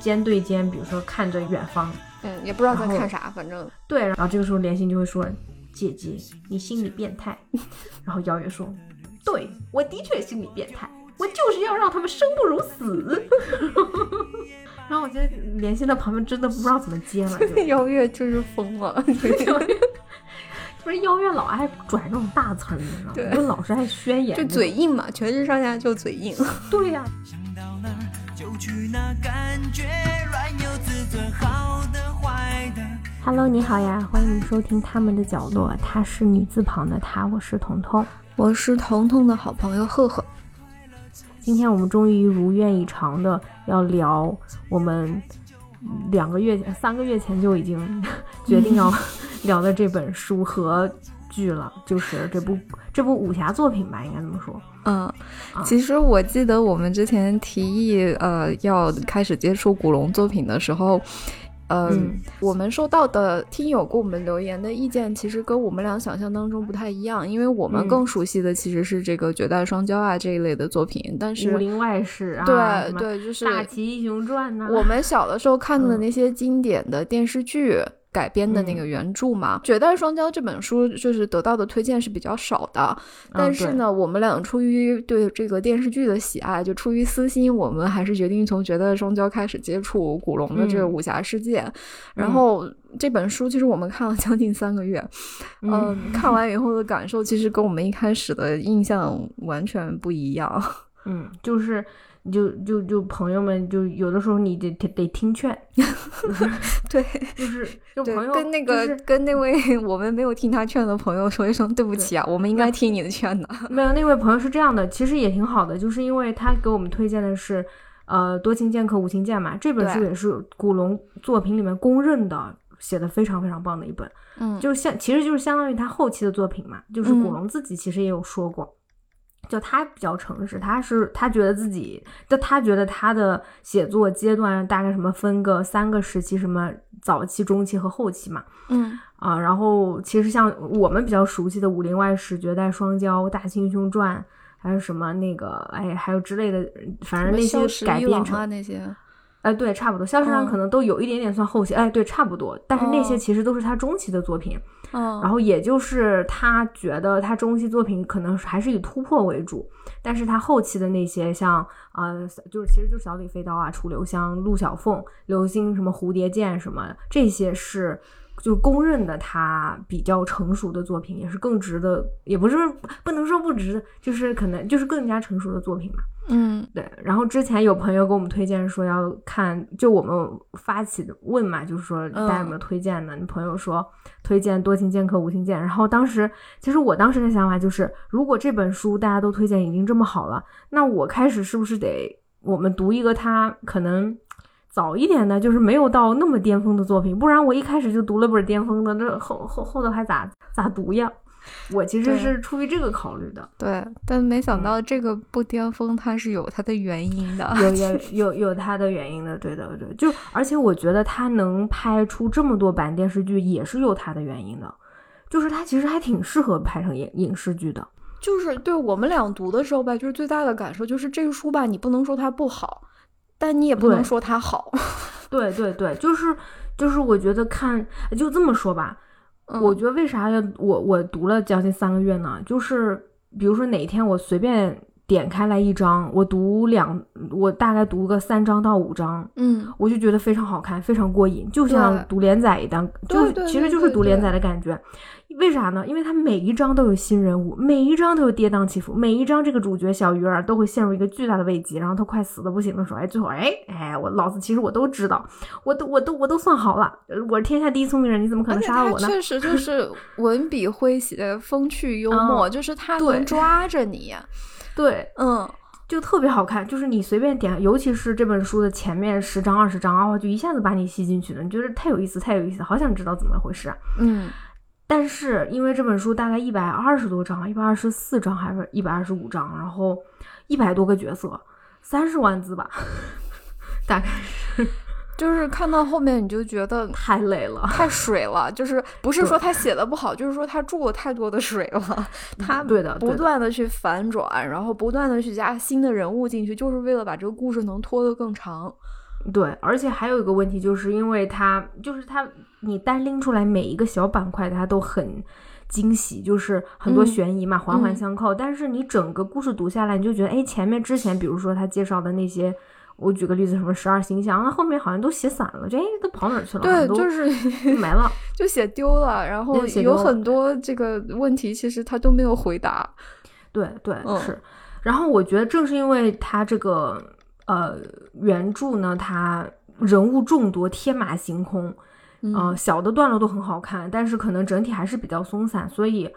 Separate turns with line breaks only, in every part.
肩对肩，比如说看着远方，
嗯，也不知道在看啥，反正
对，然后这个时候连心就会说：“姐姐，你心理变态。”然后邀月说：“对，我的确心理变态，我就是要让他们生不如死。”然后我觉得连心在旁边真的不知道怎么接了，就
邀月就是疯了，
不是邀月老爱拽这种大词儿，你知道
对
吗？就老是爱宣言，
就嘴。硬嘛，全身上下就嘴硬。
对呀、
去那，感觉软有自尊，好的坏的。
Hello，你好呀，欢迎收听他们的角落，她是女字旁的她，我是彤彤。
我是彤彤的好朋友赫赫，
今天我们终于如愿以偿的要聊我们两个月、三个月前就已经决定要 聊的这本书和剧了，就是这部这部武侠作品吧，应该这么说。
嗯，其实我记得我们之前提议呃要开始接触古龙作品的时候。呃、
嗯
我们收到的听友给我们留言的意见，其实跟我们俩想象当中不太一样，因为我们
嗯
更熟悉的其实是这个绝代双骄啊这一类的作品，但是
武林外史啊，
对对，就是
大齐英雄传呐、
我们小的时候看的
嗯
那些经典的电视剧改编的那个原著嘛，绝代双骄》这本书就是得到的推荐是比较少的，但是呢，我们俩出于对这个电视剧的喜爱，就出于私心，我们还是决定从《绝代双骄》开始接触古龙的这个
嗯
武侠世界。然后这本书其实我们看了将近三个月，
嗯
嗯，看完以后的感受其实跟我们一开始的印象完全不一样。
嗯，就是就就就朋友们就有的时候你得得得听劝，
对。
就是就朋友，
跟那个、
就是
跟那位我们没有听他劝的朋友说一声对不起啊，我们应该听你的劝的。
没有，那位朋友是这样的，其实也挺好的，就是因为他给我们推荐的是，呃，多情剑客无情剑嘛，这本书也是古龙作品里面公认的写的非常非常棒的一本，
嗯
就是像其实就是相当于他后期的作品嘛，就是古
嗯
龙自己其实也有说过。就他比较诚实，他是他觉得自己，就他觉得他的写作阶段大概什么分个三个时期，什么早期、中期和后期嘛。
嗯
啊，然后其实像我们比较熟悉的《武林外史》《绝代双骄》《大清英雄传》，还有什么那个哎，还有之类的，反正那些改编成，
伊朗啊那些，
哎，对，差不多。萧十郎
嗯
可能都有一点点算后期，哎，对，差不多。但是那些
哦
其实都是他中期的作品，
嗯，
然后也就是他觉得他中期作品可能还是以突破为主，但是他后期的那些像、呃就是其实就是小李飞刀啊、楚留香、陆小凤、流星什么蝴蝶剑什么这些是。就公认的他比较成熟的作品，也是更值得，也不是不能说不值，就是可能就是更加成熟的作品嘛。
嗯
对，然后之前有朋友给我们推荐说要看，就我们发起的问嘛，就是说大家有没有推荐的？你朋友说推荐《多情剑客无情剑》，然后当时其实我当时的想法就是，如果这本书大家都推荐已经这么好了，那我开始是不是得我们读一个它可能早一点的，就是没有到那么巅峰的作品，不然我一开始就读了本巅峰的，那后后后头还咋咋读呀？我其实是出于这个考虑的。
对，但没
嗯
想到这个不巅峰，它是有它的原因的。
有有有有它的原因的，对的对，就而且我觉得他能拍出这么多版电视剧，也是有它的原因的，就是他其实还挺适合拍成影影视剧的。
就是对我们俩读的时候吧，就是最大的感受就是这个书吧，你不能说它不好，但你也不能说它好。
对对对，就是就是我觉得看就这么说吧，
嗯
我觉得为啥要我我读了将近三个月呢？就是比如说哪天我随便点开来一张，我读两，我大概读个三章到五章，
嗯
我就觉得非常好看，非常过瘾，就像读连载一样，就其实就是读连载的感觉。为啥呢？因为它每一章都有新人物，每一章都有跌宕起伏，每一章这个主角小鱼儿都会陷入一个巨大的危机，然后他快死的不行的时候，哎，最后哎哎，我老子其实我都知道，我都我都我都算好了，呃我是天下第一聪明人，你怎么可能杀了我呢？
确实就是 文笔诙谐、风趣幽默，就是
他
能抓着你。
对，
嗯，
就特别好看，就是你随便点，尤其是这本书的前面十章二十章啊，就一下子把你吸进去了，你觉得太有意思，太有意思，好想知道怎么回事啊！
嗯
但是因为这本书大概一百二十多章，一百二十四章还是一百二十五章，然后一百多个角色，三十万字吧，大概是
就是看到后面你就觉得
太累了。
太水了，就是不是说他写的不好，就是说他注了太多的水了，他
对的，
不断的去反转，然后不断的去加新的人物进去，就是为了把这个故事能拖得更长。
对，而且还有一个问题，就是因为他就是他，你单拎出来每一个小板块，它都很惊喜，就是很多悬疑嘛，环环相扣。但是你整个故事读下来，你就觉得，哎，前面之前，比如说他介绍的那些，我举个例子，什么十二星象，那后面好像都写散了，这哎都跑哪儿去了？
对，就是
没了，
就写丢了。然后有很多这个问题，其实他都没有回答。
对对是。然后我觉得正是因为他这个。呃，原著呢，它人物众多，天马行空，
嗯，
小的段落都很好看，但是可能整体还是比较松散，所以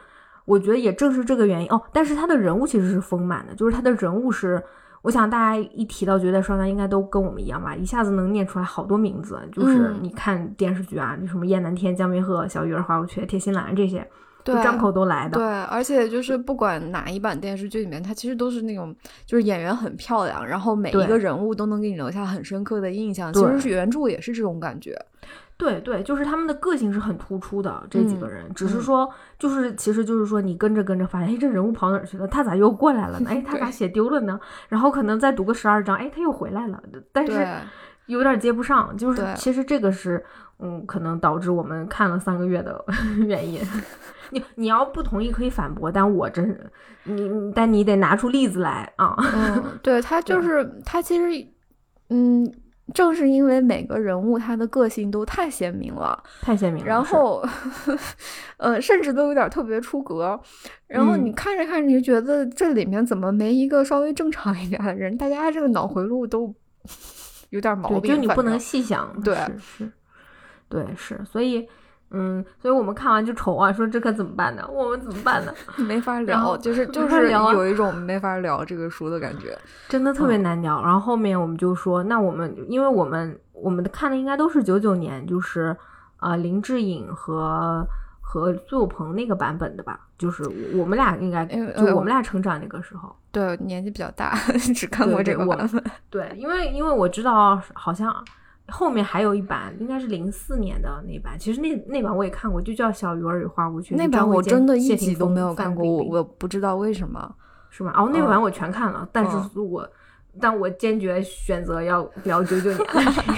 我觉得也正是这个原因哦。但是他的人物其实是丰满的，就是他的人物是，我想大家一提到绝代双骄，应该都跟我们一样吧，一下子能念出来好多名字，就是你看电视剧啊，什么燕南天、江明鹤、小鱼儿、花无缺、铁心兰这些。
对，
张口都来的。
对，而且就是不管哪一版电视剧里面，它其实都是那种，就是演员很漂亮，然后每一个人物都能给你留下很深刻的印象。其实是原著也是这种感觉。
对对，就是他们的个性是很突出的这几个人，只是说，就是其实就是说，你跟着跟着发现，哎，这人物跑哪儿去了？他咋又过来了呢？哎，他咋写丢了呢？然后可能再读个十二章，哎，他又回来了，但是有点接不上。就是其实这个是，嗯，可能导致我们看了三个月的 原因。你你要不同意可以反驳，但我真你但你得拿出例子来啊！
嗯，对他就是他其实嗯，正是因为每个人物他的个性都太鲜明了，
太鲜明了，
然后 呃，甚至都有点特别出格。然后你看着看着，你就觉得这里面怎么没一个稍微正常一点的人？大家这个脑回路都有点毛病，
就你不能细想，
对，
是，对，是，所以。嗯，所以我们看完就愁啊，说这可怎么办呢？我们怎么办呢？
没法聊，就是就是有一种没法聊这个书的感觉，
真的特别难聊。然后后面我们就说，那我们因为我们我们看的应该都是九九年，就是啊林志颖和和苏有朋那个版本的吧，就是我们俩应该就我们俩成长那个时候，
对，年纪比较大，只看过这个版本。
对，因为因为我知道好像。后面还有一版，应该是零四年的那版。其实那那版我也看过，就叫《小鱼儿与花无缺》。
那版我真的一集都没有看过，我我不知道为什么，
是吗？哦，那版我全看了，但是我但我坚决选择要聊九九年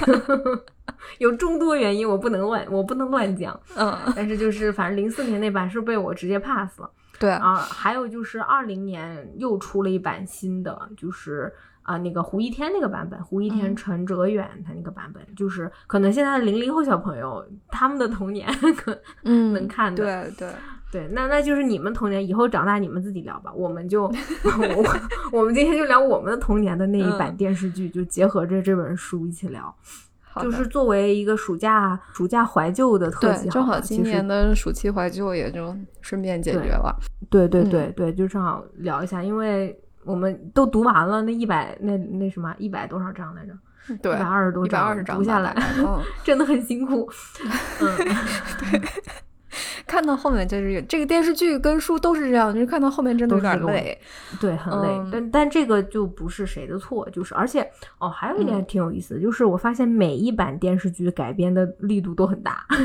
的，有众多原因，我不能乱，我不能乱讲。
嗯，
但是就是反正零四年那版是被我直接 pass 了。
对
啊，还有就是二零年又出了一版新的，就是。啊，那个胡一天那个版本，胡一天、陈哲远他那个版本，就是可能现在的零零后小朋友他们的童年 可
嗯
能看
的，对对。
对，那那就是你们童年以后长大你们自己聊吧，我们就 我我们今天就聊我们的童年的那一版电视剧，就结合着这本书一起聊，就是作为一个暑假暑假怀旧的特辑，
正好今年的暑期怀旧也就顺便解决了，
对对对对，就正好聊一下，因为。我们都读完了那一百那那什么一百多少章来着？
对，一
百二十多
章
读下来，真的很辛苦。嗯，
对。看到后面就是这个电视剧跟书都是这样，就是看到后面真的有点累，
对，很累。但但这个就不是谁的错，就是而且哦，还有一点挺有意思，就是我发现每一版电视剧改编的力度都很大。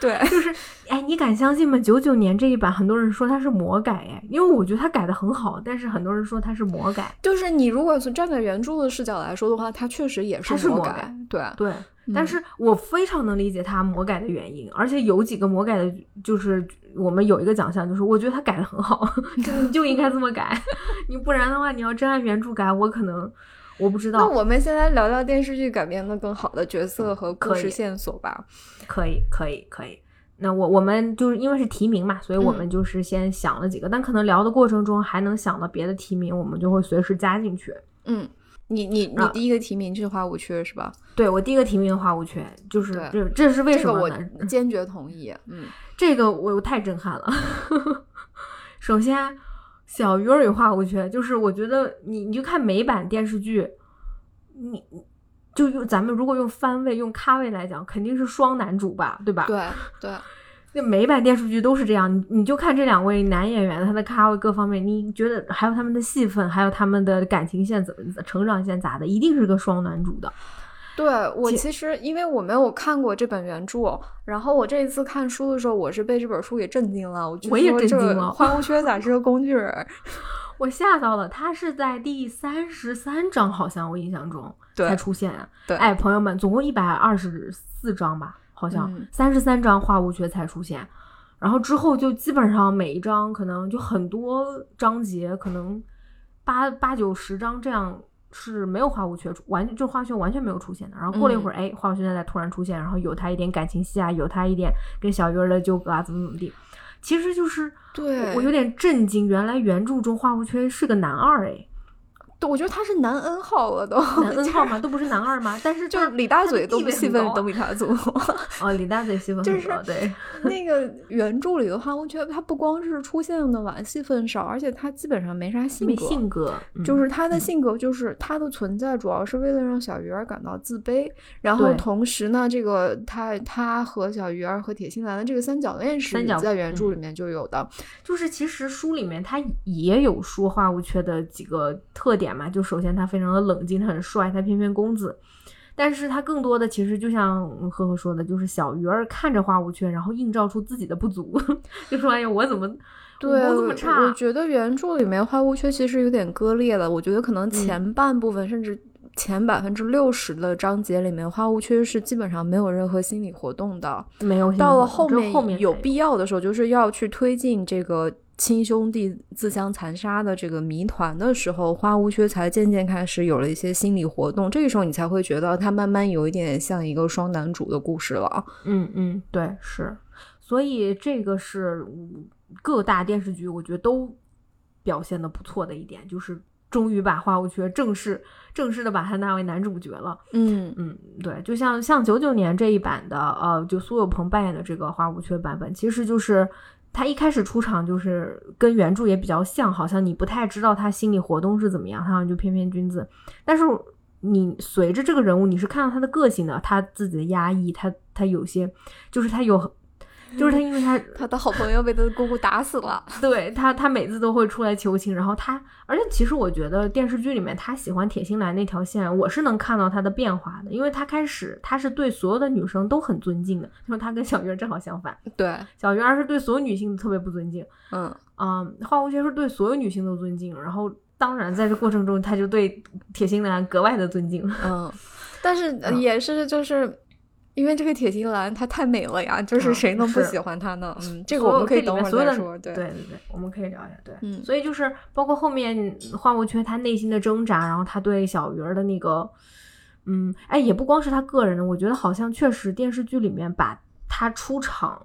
对，
就是哎，你敢相信吗？九九年这一版，很多人说它是魔改，哎，因为我觉得它改的很好，但是很多人说它是魔改。
就是你如果从站在原著的视角来说的话，它确实也
是
魔
改，
对
对。但是我非常能理解他魔改的原因，而且有几个魔改的，就是我们有一个奖项，就是我觉得他改的很好，你就应该这么改，你不然的话，你要真按原著改，我可能我不知道。
那我们现在聊聊电视剧改编的更好的角色和故事线索吧。
可以，可以，可以。那我我们就是因为是提名嘛，所以我们就是先想了几个，但可能聊的过程中还能想到别的提名，我们就会随时加进去。
嗯。你你你第一个提名就是花无缺是吧？
对我第一个提名花无缺，就是这这是为什么
呢？我 坚决同意。嗯，
这个我太震撼了。首先，小鱼儿与花无缺，就是我觉得你你就看美版电视剧，你就用咱们如果用番位用咖位来讲，肯定是双男主吧，对吧？
对对。
那每版电视剧都是这样，你你就看这两位男演员他的咖位各方面，你觉得还有他们的戏份，还有他们的感情线怎么成长线咋的，一定是个双男主的。
对我其实因为我没有看过这本原著，然后我这一次看书的时候，我是被这本书给震惊了。我
我也震惊了，
花无缺咋是个工具人？
我吓到了，他是在第三十三章，好像我印象中才出现。
对，
哎，朋友们，总共一百二十四章吧，好像三十三章花无缺才出现，然后之后就基本上每一章可能就很多章节，可能八八九十章这样。是没有花无缺，完就花无缺完全没有出现的。然后过了一会儿，哎，花无缺在突然出现，然后有他一点感情戏啊，有他一点跟小鱼儿的纠葛啊，怎么怎么地。其实就是
对
我有点震惊，原来原著中花无缺是个男二哎。
我觉得他是男 N 号了，都
男 N 号嘛？都不是男二吗？但是
就是李大嘴都戏份都比他足。
哦，李大嘴戏份
就是
对
那个原著里的话，我觉得他不光是出现的晚，戏份少，而且他基本上没啥性
格。性格
就是他的性格，就是他的存在主要是为了让小鱼儿感到自卑。然后同时呢，这个他他和小鱼儿和铁心兰的这个三角恋是在原著里面就有的。
就是其实书里面他也有说花无缺的几个特点。嘛，就首先他非常的冷静，他很帅，他翩翩公子，但是他更多的其实就像赫赫说的，就是小鱼儿看着花无缺，然后映照出自己的不足，就说哎呀，我怎么
对
这么差？
我觉得原著里面花无缺其实有点割裂了，我觉得可能前半部分甚至前百分之六十的章节里面，花无缺是基本上没有任何心理活动的，
没有。
到了后
面
有必要的时候，就是要去推进这个。亲兄弟自相残杀的这个谜团的时候，花无缺才渐渐开始有了一些心理活动。这个时候，你才会觉得他慢慢有一点像一个双男主的故事了。
嗯嗯，对，是。所以这个是各大电视剧我觉得都表现的不错的一点，就是终于把花无缺正式正式的把他纳为男主角了。
嗯
嗯，对，就像像九九年这一版的，呃，就苏有朋扮演的这个花无缺版本，其实就是。他一开始出场就是跟原著也比较像，好像你不太知道他心理活动是怎么样，他好像就翩翩君子。但是你随着这个人物，你是看到他的个性的，他自己的压抑，他他有些就是他有。就是他，因为他
他的好朋友被他的姑姑打死了。
对他，他每次都会出来求情，然后他，而且其实我觉得电视剧里面他喜欢铁心兰那条线，我是能看到他的变化的，因为他开始他是对所有的女生都很尊敬的，就是他跟小鱼儿正好相反。
对，
小鱼儿是对所有女性特别不尊敬。
嗯
嗯，花无缺是对所有女性都尊敬，然后当然在这过程中他就对铁心兰格外的尊敬。
嗯，但是也是就是。因为这个铁心兰她太美了呀，就是谁能不喜欢她呢？嗯，这个我们可以等会儿再说。对
对对，我们可以聊一下。对，嗯，所以就是包括后面花无缺他内心的挣扎，然后他对小鱼儿的那个，嗯，哎，也不光是他个人的，我觉得好像确实电视剧里面把他出场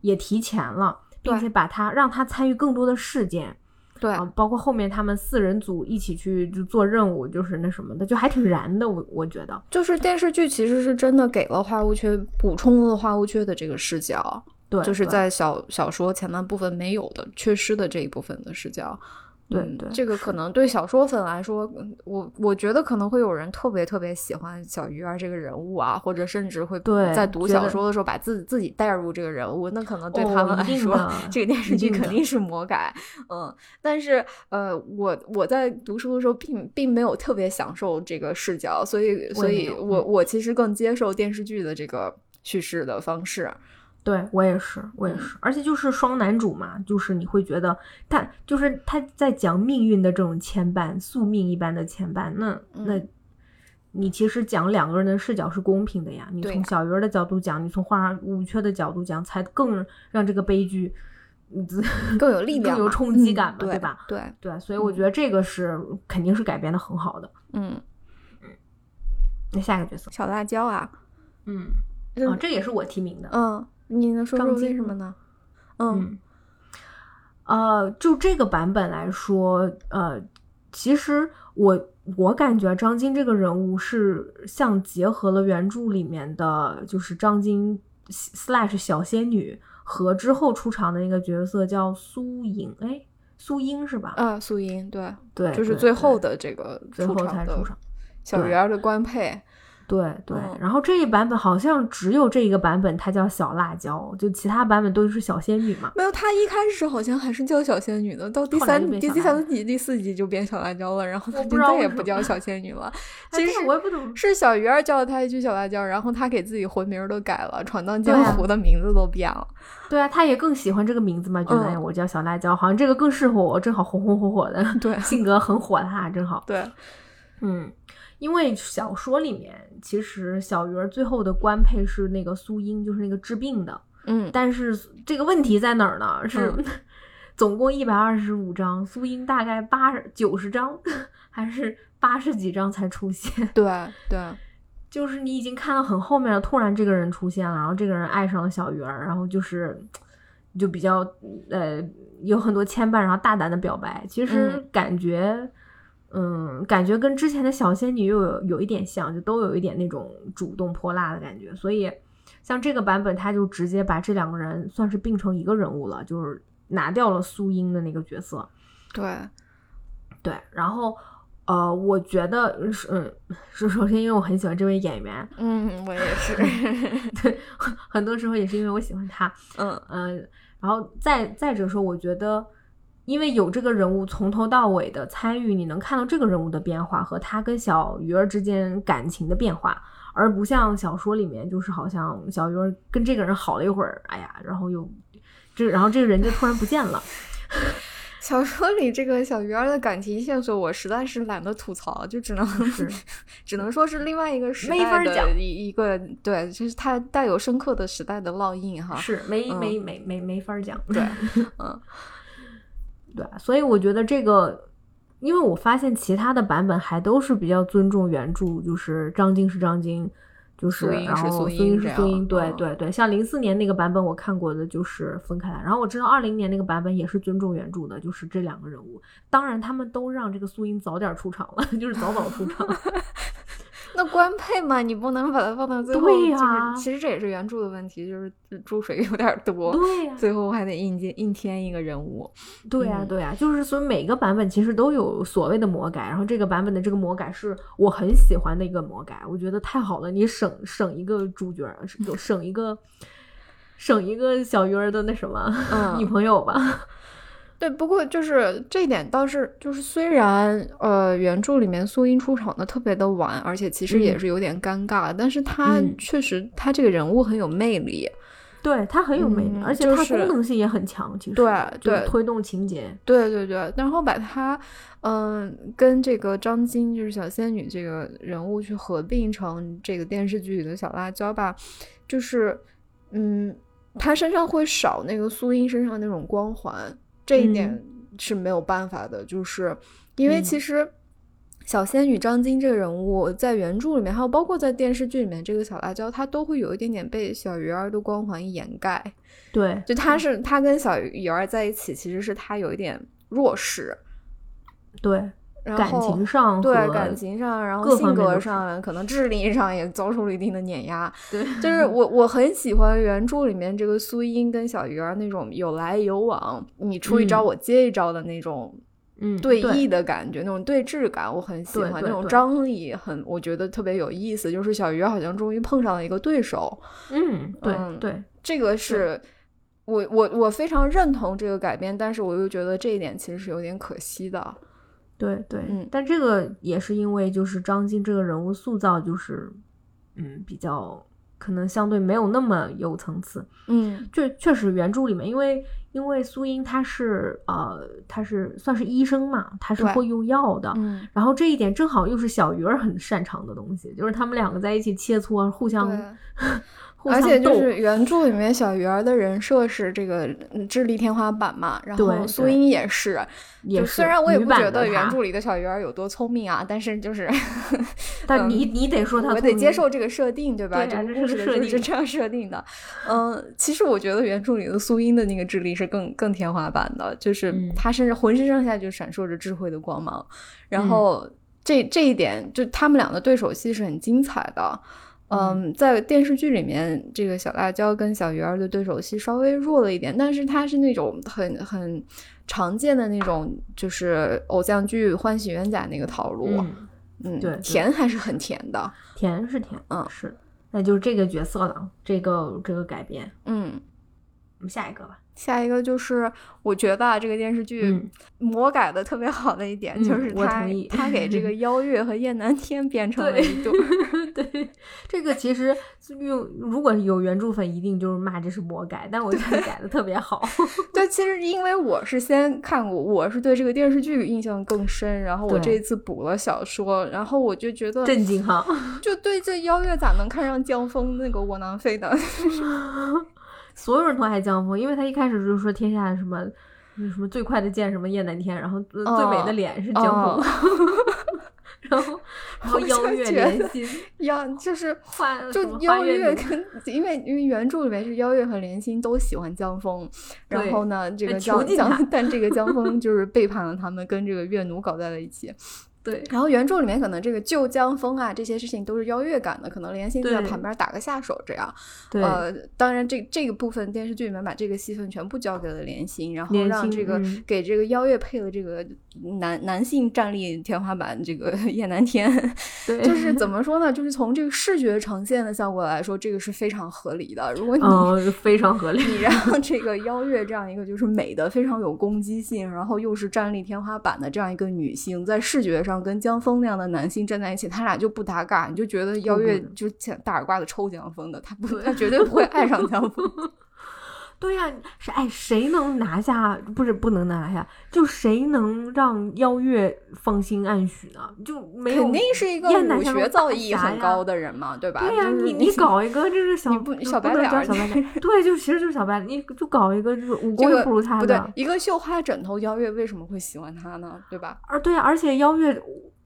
也提前了，并且把他让他参与更多的事件。
对，
包括后面他们四人组一起去就做任务，就是那什么的，就还挺燃的。我我觉得，
就是电视剧其实是真的给了花无缺补充了花无缺的这个视角，
对，
就是在小小说前半部分没有的、缺失的这一部分的视角。
对对，
这个可能对小说粉来说，我我觉得可能会有人特别特别喜欢小鱼儿这个人物啊，或者甚至会在读小说的时候把自己自己带入这个人物，那可能对他们来说，这个电视剧肯定是魔改。嗯，但是呃，我我在读书的时候并并没有特别享受这个视角，所以所以我我其实更接受电视剧的这个叙事的方式。
对我也是，我也是，而且就是双男主嘛，就是你会觉得他就是他在讲命运的这种牵绊，宿命一般的牵绊。那那，你其实讲两个人的视角是公平的呀。你从小鱼儿的角度讲，你从花无缺的角度讲，才更让这个悲剧
更有力量、
更有冲击感嘛，
对
吧？
对
对，所以我觉得这个是肯定是改编的很好的。
嗯
嗯，那下一个角色
小辣椒啊，
嗯啊，这也是我提名的，
嗯。你能说说为什么呢？
嗯，呃，就这个版本来说，呃，其实我我感觉张晶这个人物是像结合了原著里面的，就是张晶 slash 小仙女和之后出场的那个角色叫苏颖，哎，苏英是吧？
啊，苏英，对
对，
就是最后的这个
最后才出场，
小鱼儿的官配。
对对，然后这一版本好像只有这一个版本，它叫小辣椒，就其他版本都是小仙女嘛。
没有，它一开始好像还是叫小仙女的，到第三第第三集、第四集就变小辣椒了，然后它就再也不叫小仙女了。其实
我也不懂，
是小鱼儿叫了她一句小辣椒，然后她给自己魂名都改了，闯荡江湖的名字都变了。
对啊，她也更喜欢这个名字嘛，觉得我叫小辣椒，好像这个更适合我，正好红红火火的，
对，
性格很火辣，正好。
对，
嗯。因为小说里面，其实小鱼儿最后的官配是那个苏英，就是那个治病的。
嗯，
但是这个问题在哪儿呢？是 总共一百二十五章，苏英大概八十九十章，还是八十几章才出现？
对 对，
就是你已经看到很后面了，突然这个人出现了，然后这个人爱上了小鱼儿，然后就是就比较呃有很多牵绊，然后大胆的表白，其实感觉。嗯，感觉跟之前的小仙女又有有一点像，就都有一点那种主动泼辣的感觉。所以，像这个版本，他就直接把这两个人算是并成一个人物了，就是拿掉了苏英的那个角色。
对，
对。然后，呃，我觉得是，嗯，是首先因为我很喜欢这位演员。
嗯，我也是。
对，很多时候也是因为我喜欢他。
嗯
嗯，然后再再者说，我觉得。因为有这个人物从头到尾的参与，你能看到这个人物的变化和他跟小鱼儿之间感情的变化，而不像小说里面，就是好像小鱼儿跟这个人好了一会儿，哎呀，然后又这，然后这个人就突然不见了。
小说里这个小鱼儿的感情线索，我实在是懒得吐槽，就只能是只能说是另外一个时代的一一个对，就是它带有深刻的时代的烙印哈。
是没没没没没法讲，
对，嗯。
对，所以我觉得这个，因为我发现其他的版本还都是比较尊重原著，就是张晶是张晶，就是然后苏
英
是苏英，对对对。像零四年那个版本我看过的就是分开来，然后我知道二零年那个版本也是尊重原著的，就是这两个人物，当然他们都让这个苏英早点出场了，就是早早出场。
那官配嘛，你不能把它放到最后。
对
呀，其实这也是原著的问题，就是注水有点多。
对呀，
最后还得硬接硬添一个人物。
对呀，对呀，就是所以每个版本其实都有所谓的魔改，然后这个版本的这个魔改是我很喜欢的一个魔改，我觉得太好了，你省省一个主角，省一个省一个小鱼儿的那什么 女朋友吧。
对，不过就是这一点倒是，就是虽然呃原著里面苏英出场的特别的晚，而且其实也是有点尴尬，但是他确实他这个人物很有魅力，
对他很有魅力，而且他功能性也很强，其实
对对
推动情节，
对对对，然后把他嗯跟这个张晶就是小仙女这个人物去合并成这个电视剧里的小辣椒吧，就是嗯他身上会少那个苏英身上那种光环。这一点是没有办法的，就是因为其实小仙女张晶这个人物在原著里面，还有包括在电视剧里面，这个小辣椒她都会有一点点被小鱼儿的光环掩盖。
对，
就她是她跟小鱼儿在一起，其实是她有一点弱势。
对。感情上
对感情上，然后性格上，可能智力上也遭受了一定的碾压。
对，
就是我我很喜欢原著里面这个苏英跟小鱼儿那种有来有往，你出一招我接一招的那种，
嗯，
对弈的感觉，那种对峙感，我很喜欢那种张力，很我觉得特别有意思。就是小鱼儿好像终于碰上了一个对手。
嗯，对对，
这个是我我我非常认同这个改编，但是我又觉得这一点其实是有点可惜的。
对对，
嗯，
但这个也是因为就是张晋这个人物塑造就是，嗯，比较可能相对没有那么有层次，
嗯，
确确实原著里面，因为因为苏英她是呃她是算是医生嘛，她是会用药的，
嗯，
然后这一点正好又是小鱼儿很擅长的东西，就是他们两个在一起切磋，互相。
而且就是原著里面小鱼儿的人设是这个智力天花板嘛，然后苏英也是，
也
虽然我也不觉得原著里的小鱼儿有多聪明啊，但是就是，
但你你得说他，
我得接受这个设定，对吧？这个故事
设定
是这样设定的。嗯，其实我觉得原著里的苏英的那个智力是更更天花板的，就是他甚至浑身上下就闪烁着智慧的光芒。然后这这一点，就他们俩的对手戏是很精彩的。嗯，在电视剧里面，这个小辣椒跟小鱼儿的对手戏稍微弱了一点，但是它是那种很很常见的那种，就是偶像剧欢喜冤家那个套路。嗯，
对，
甜还是很甜的，
甜是甜，
嗯
是。那就是这个角色了，这个这个改编，
嗯，
我们下一个吧。
下一个就是我觉得啊，这个电视剧魔改的特别好的一点，就是他他给这个 邀月和燕南天变成了一对。
对，这个其实用如果有原著粉，一定就是骂这是魔改，但我觉得改的特别好。
对，其实因为我是先看过，我是对这个电视剧印象更深，然后我这一次补了小说，然后我就觉得
震惊哈，
就对这邀月咋能看上江峰那个窝囊废呢？
所有人都爱江峰，因为他一开始就是说天下什么什么最快的剑什么燕南天，然后最美的脸是江峰，然后 然后邀 月连心，
邀就是就邀月跟因为因为原著里面是邀月和连心都喜欢江峰，然后呢这个江江但这个江峰就是背叛了他们，跟这个月奴搞在了一起。
对，
然后原著里面可能这个旧江风啊这些事情都是邀月干的，可能连心在旁边打个下手这样。
对，
呃，当然这这个部分电视剧里面把这个戏份全部交给了连心，然后让这个给这个邀月配了这个男男性站立天花板这个叶南天。
对，
就是怎么说呢？就是从这个视觉呈现的效果来说，这个是非常合理的。如果你
非常合理，
你 让这个邀月这样一个就是美的非常有攻击性，然后又是站立天花板的这样一个女性，在视觉上。跟江峰那样的男性站在一起，他俩就不搭嘎，你就觉得邀月就大耳刮子抽江峰的，他不，他绝对不会爱上江峰。
对呀，是哎，谁能拿下？不是不能拿下，就谁能让邀月芳心暗许呢？就没有
肯定是一个武学造诣很高的人嘛，对吧？
对呀，你 你搞一个这是小
不小白脸，
小白脸，对，就其实就是小白脸，你就搞一个就是武功不如他的，
不对，一个绣花枕头邀月为什么会喜欢他呢？对吧？
而对，而且邀月。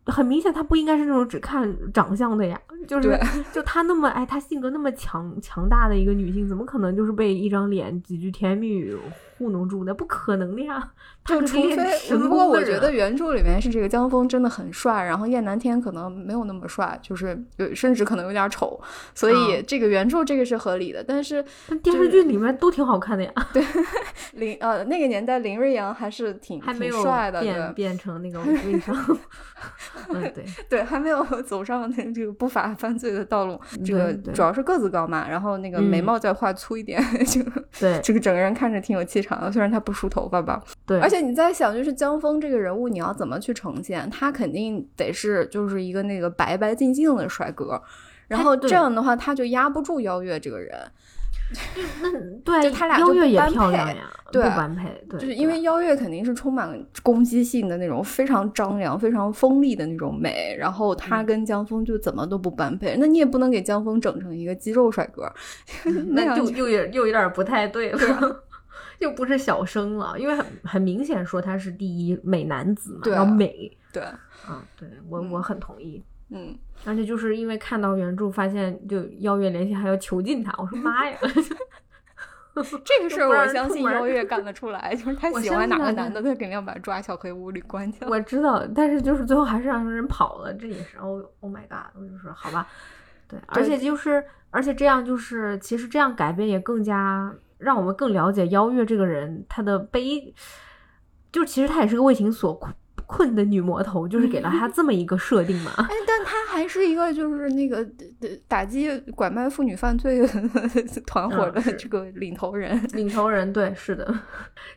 很明显，他不应该是那种只看长相的呀，就是就她那么哎，她性格那么强强大的一个女性，怎么可能就是被一张脸几句甜言蜜语？糊弄住的不可能的呀！
就除非 不过我觉得原著里面是这个江峰真的很帅，然后燕南天可能没有那么帅，就是有甚至可能有点丑，所以这个原著这个是合理的。但是
电视剧里面都挺好看的呀。
对，林呃那个年代林瑞阳还是挺挺帅的，
变变成那个微商。嗯，对
对，还没有走上那这个不法犯罪的道路。这个主要是个子高嘛，然后那个眉毛再画粗一点，就
对
这个整个人看着挺有气场。虽然他不梳头发吧，
对，
而且你在想，就是江峰这个人物，你要怎么去呈现？他肯定得是就是一个那个白白净净的帅哥，然后这样的话，他就压不住邀月这个人。
那 对，
就他俩
邀月也
漂
亮呀，
对，
不般配。对，
就是因为邀月肯定是充满攻击性的那种，非常张扬、非常锋利的那种美，然后他跟江峰就怎么都不般配。那你也不能给江峰整成一个肌肉帅哥，
那就又有又有点不太对了。又不是小生了，因为很很明显说他是第一美男子嘛，要美。
对，
啊，对我我很同意。
嗯，
而且就是因为看到原著，发现就邀月联系还要囚禁他，我说妈呀！
这个事儿我相信邀月干得出来，就是他喜欢哪个男的，他肯定要把他抓小黑屋里关 起来。
我知道，但是就是最后还是让人跑了，这也是 Oh Oh my God！我就说好吧，对，而且就是而且这样就是其实这样改变也更加。让我们更了解邀月这个人，他的悲，就其实他也是个为情所困困。的女魔头就是给了他 这么一个设定嘛？
哎，但他还是一个就是那个打击拐卖妇女犯罪 团伙的这个领头人。
领头人对，是的，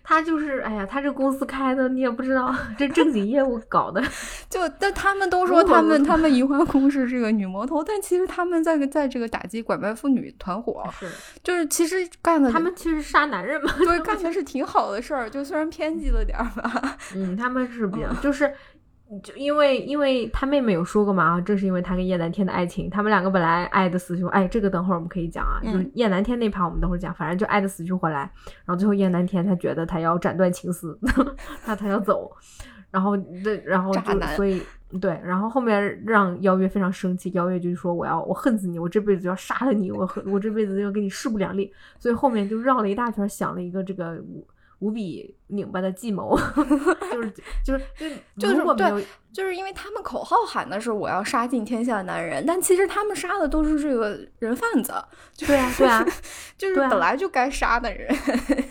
他就是哎呀，他这公司开的你也不知道，这正经业务搞的。
就但他们都说他们他们移花宫是这个女魔头，但其实他们在在这个打击拐卖妇女团伙，
是
就是其实干的
他们其实杀男人嘛，
对，干的是挺好的事儿，就虽然偏激了点儿吧。
嗯，他们是比较。就是，就因为因为他妹妹有说过嘛啊，正是因为他跟叶南天的爱情，他们两个本来爱的死去，哎，这个等会儿我们可以讲啊，就是叶南天那盘我们等会儿讲，反正就爱的死去活来，然后最后叶南天他觉得他要斩断情丝，他他要走，然后对，然后就所以对，然后后面让邀月非常生气，邀月就说我要我恨死你，我这辈子就要杀了你，我恨我这辈子要跟你势不两立，所以后面就绕了一大圈，想了一个这个。无比拧巴的计谋，就是就是就
是
如果没有，
就是因为他们口号喊的是我要杀尽天下的男人，但其实他们杀的都是这个人贩子，
对啊对啊，
就是本来就该杀的人，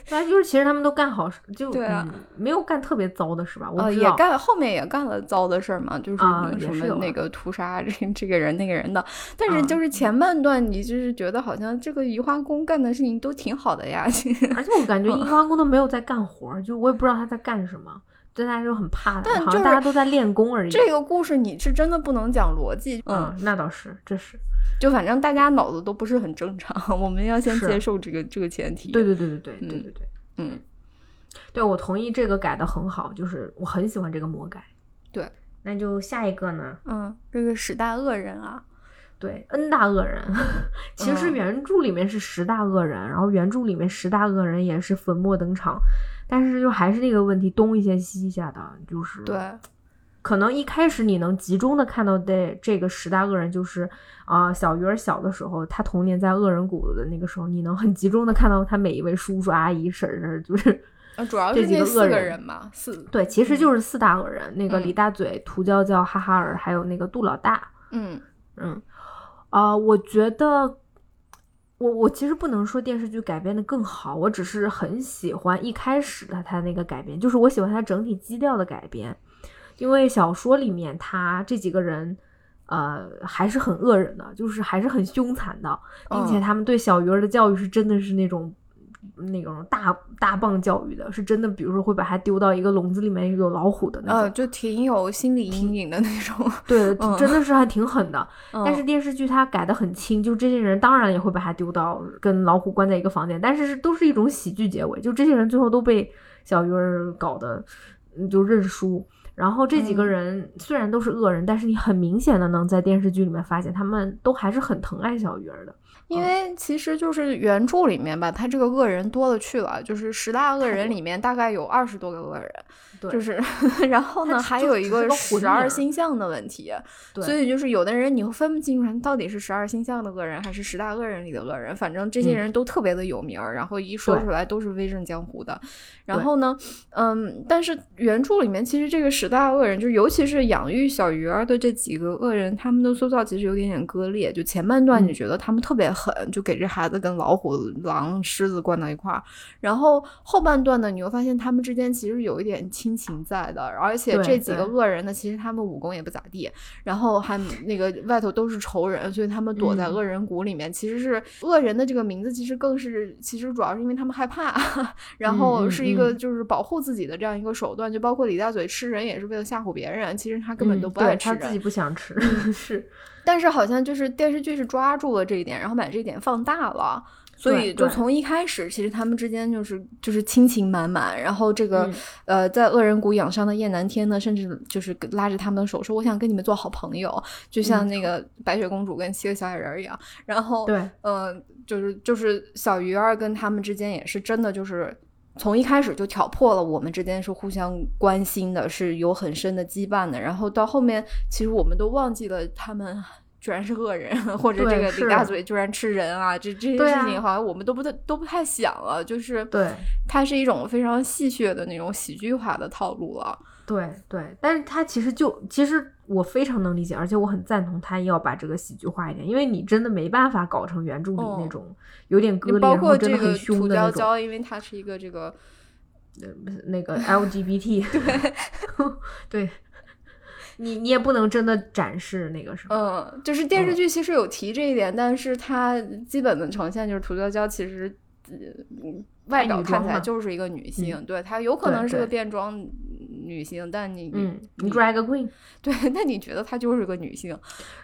对啊，就是其实他们都干好事，就
对啊，
没有干特别糟的是吧？
呃，也干后面也干了糟的事儿嘛，就是什么那个屠杀这 这个人那个人的，但是就是前半段你就是觉得好像这个移花宫干的事情都挺好的呀，
而且我感觉 移花宫都没有在干活，就我也不知道他在干什么。大家就很怕，
但
好像大家都在练功而已。
这个故事你是真的不能讲逻辑，
嗯，那倒是，这是，
就反正大家脑子都不是很正常，我们要先接受这个这个前提。
对对对对对对对对，
嗯，
对，我同意这个改的很好，就是我很喜欢这个魔改。
对，
那就下一个呢？
嗯，这个十大恶人啊，
对，n 大恶人，其实原著里面是十大恶人，然后原著里面十大恶人也是粉墨登场。但是就还是那个问题，东一些西一下的，就是
对，
可能一开始你能集中的看到的这个十大恶人，就是啊，小鱼儿小的时候，他童年在恶人谷的那个时候，你能很集中的看到他每一位叔叔阿姨婶婶，就是
主要是
这几个恶
人嘛，四。
对，其实就是四大恶人，那个李大嘴、涂娇娇、哈哈尔，还有那个杜老大，
嗯。
嗯，啊，我觉得。我我其实不能说电视剧改编的更好，我只是很喜欢一开始的他那个改编，就是我喜欢他整体基调的改编，因为小说里面他这几个人，呃，还是很恶人的，就是还是很凶残的，并且他们对小鱼儿的教育是真的是那种。那种大大棒教育的，是真的，比如说会把它丢到一个笼子里面有老虎的那种，
呃，就挺有心理阴影的那种。
对，真的是还挺狠的。但是电视剧它改的很轻，就这些人当然也会把它丢到跟老虎关在一个房间，但是都是一种喜剧结尾，就这些人最后都被小鱼儿搞的就认输。然后这几个人虽然都是恶人，但是你很明显的能在电视剧里面发现，他们都还是很疼爱小鱼儿的。
因为其实就是原著里面吧，他这个恶人多了去了，就是十大恶人里面大概有二十多个恶人，就是，然后呢还有一个十二星象的问题，所以就是有的人你会分不清楚到底是十二星象的恶人还是十大恶人里的恶人，反正这些人都特别的有名，然后一说出来都是威震江湖的。然后呢，嗯，但是原著里面其实这个十大恶人，就尤其是养育小鱼儿的这几个恶人，他们的塑造其实有点点割裂，就前半段你觉得他们特别。狠就给这孩子跟老虎、狼、狮子关到一块儿，然后后半段呢，你又发现他们之间其实有一点亲情在的，而且这几个恶人呢，其实他们武功也不咋地，然后还那个外头都是仇人，所以他们躲在恶人谷里面，其实是恶人的这个名字，其实更是其实主要是因为他们害怕，然后是一个就是保护自己的这样一个手段，就包括李大嘴吃人也是为了吓唬别人，其实他根本都不爱吃
人，他自己不想吃，是。
但是好像就是电视剧是抓住了这一点，然后把这一点放大了，所以就从一开始，其实他们之间就是就是亲情满满。然后这个呃，在恶人谷养伤的燕南天呢，甚至就是拉着他们的手说：“我想跟你们做好朋友，就像那个白雪公主跟七个小矮人一样。”然后
对，
嗯，就是就是小鱼儿跟他们之间也是真的，就是从一开始就挑破了我们之间是互相关心的，是有很深的羁绊的。然后到后面，其实我们都忘记了他们。居然是恶人，或者这个李大嘴居然吃人啊！这这些事情好像我们都不太都不太想了，就是
对，
它是一种非常戏谑的那种喜剧化的套路了。
对对，但是他其实就其实我非常能理解，而且我很赞同他要把这个喜剧化一点，因为你真的没办法搞成原著里那种有点割裂，
包括
这个
涂娇娇，因为他是一个这个
呃那个 LGBT，
对
对。你你也不能真的展示那个什么，
嗯，就是电视剧其实有提这一点，但是它基本的呈现就是涂娇娇其实，外表看起来就是一个女性，对她有可能是个变装女性，但你
嗯，你 drag queen，
对，那你觉得她就是个女性？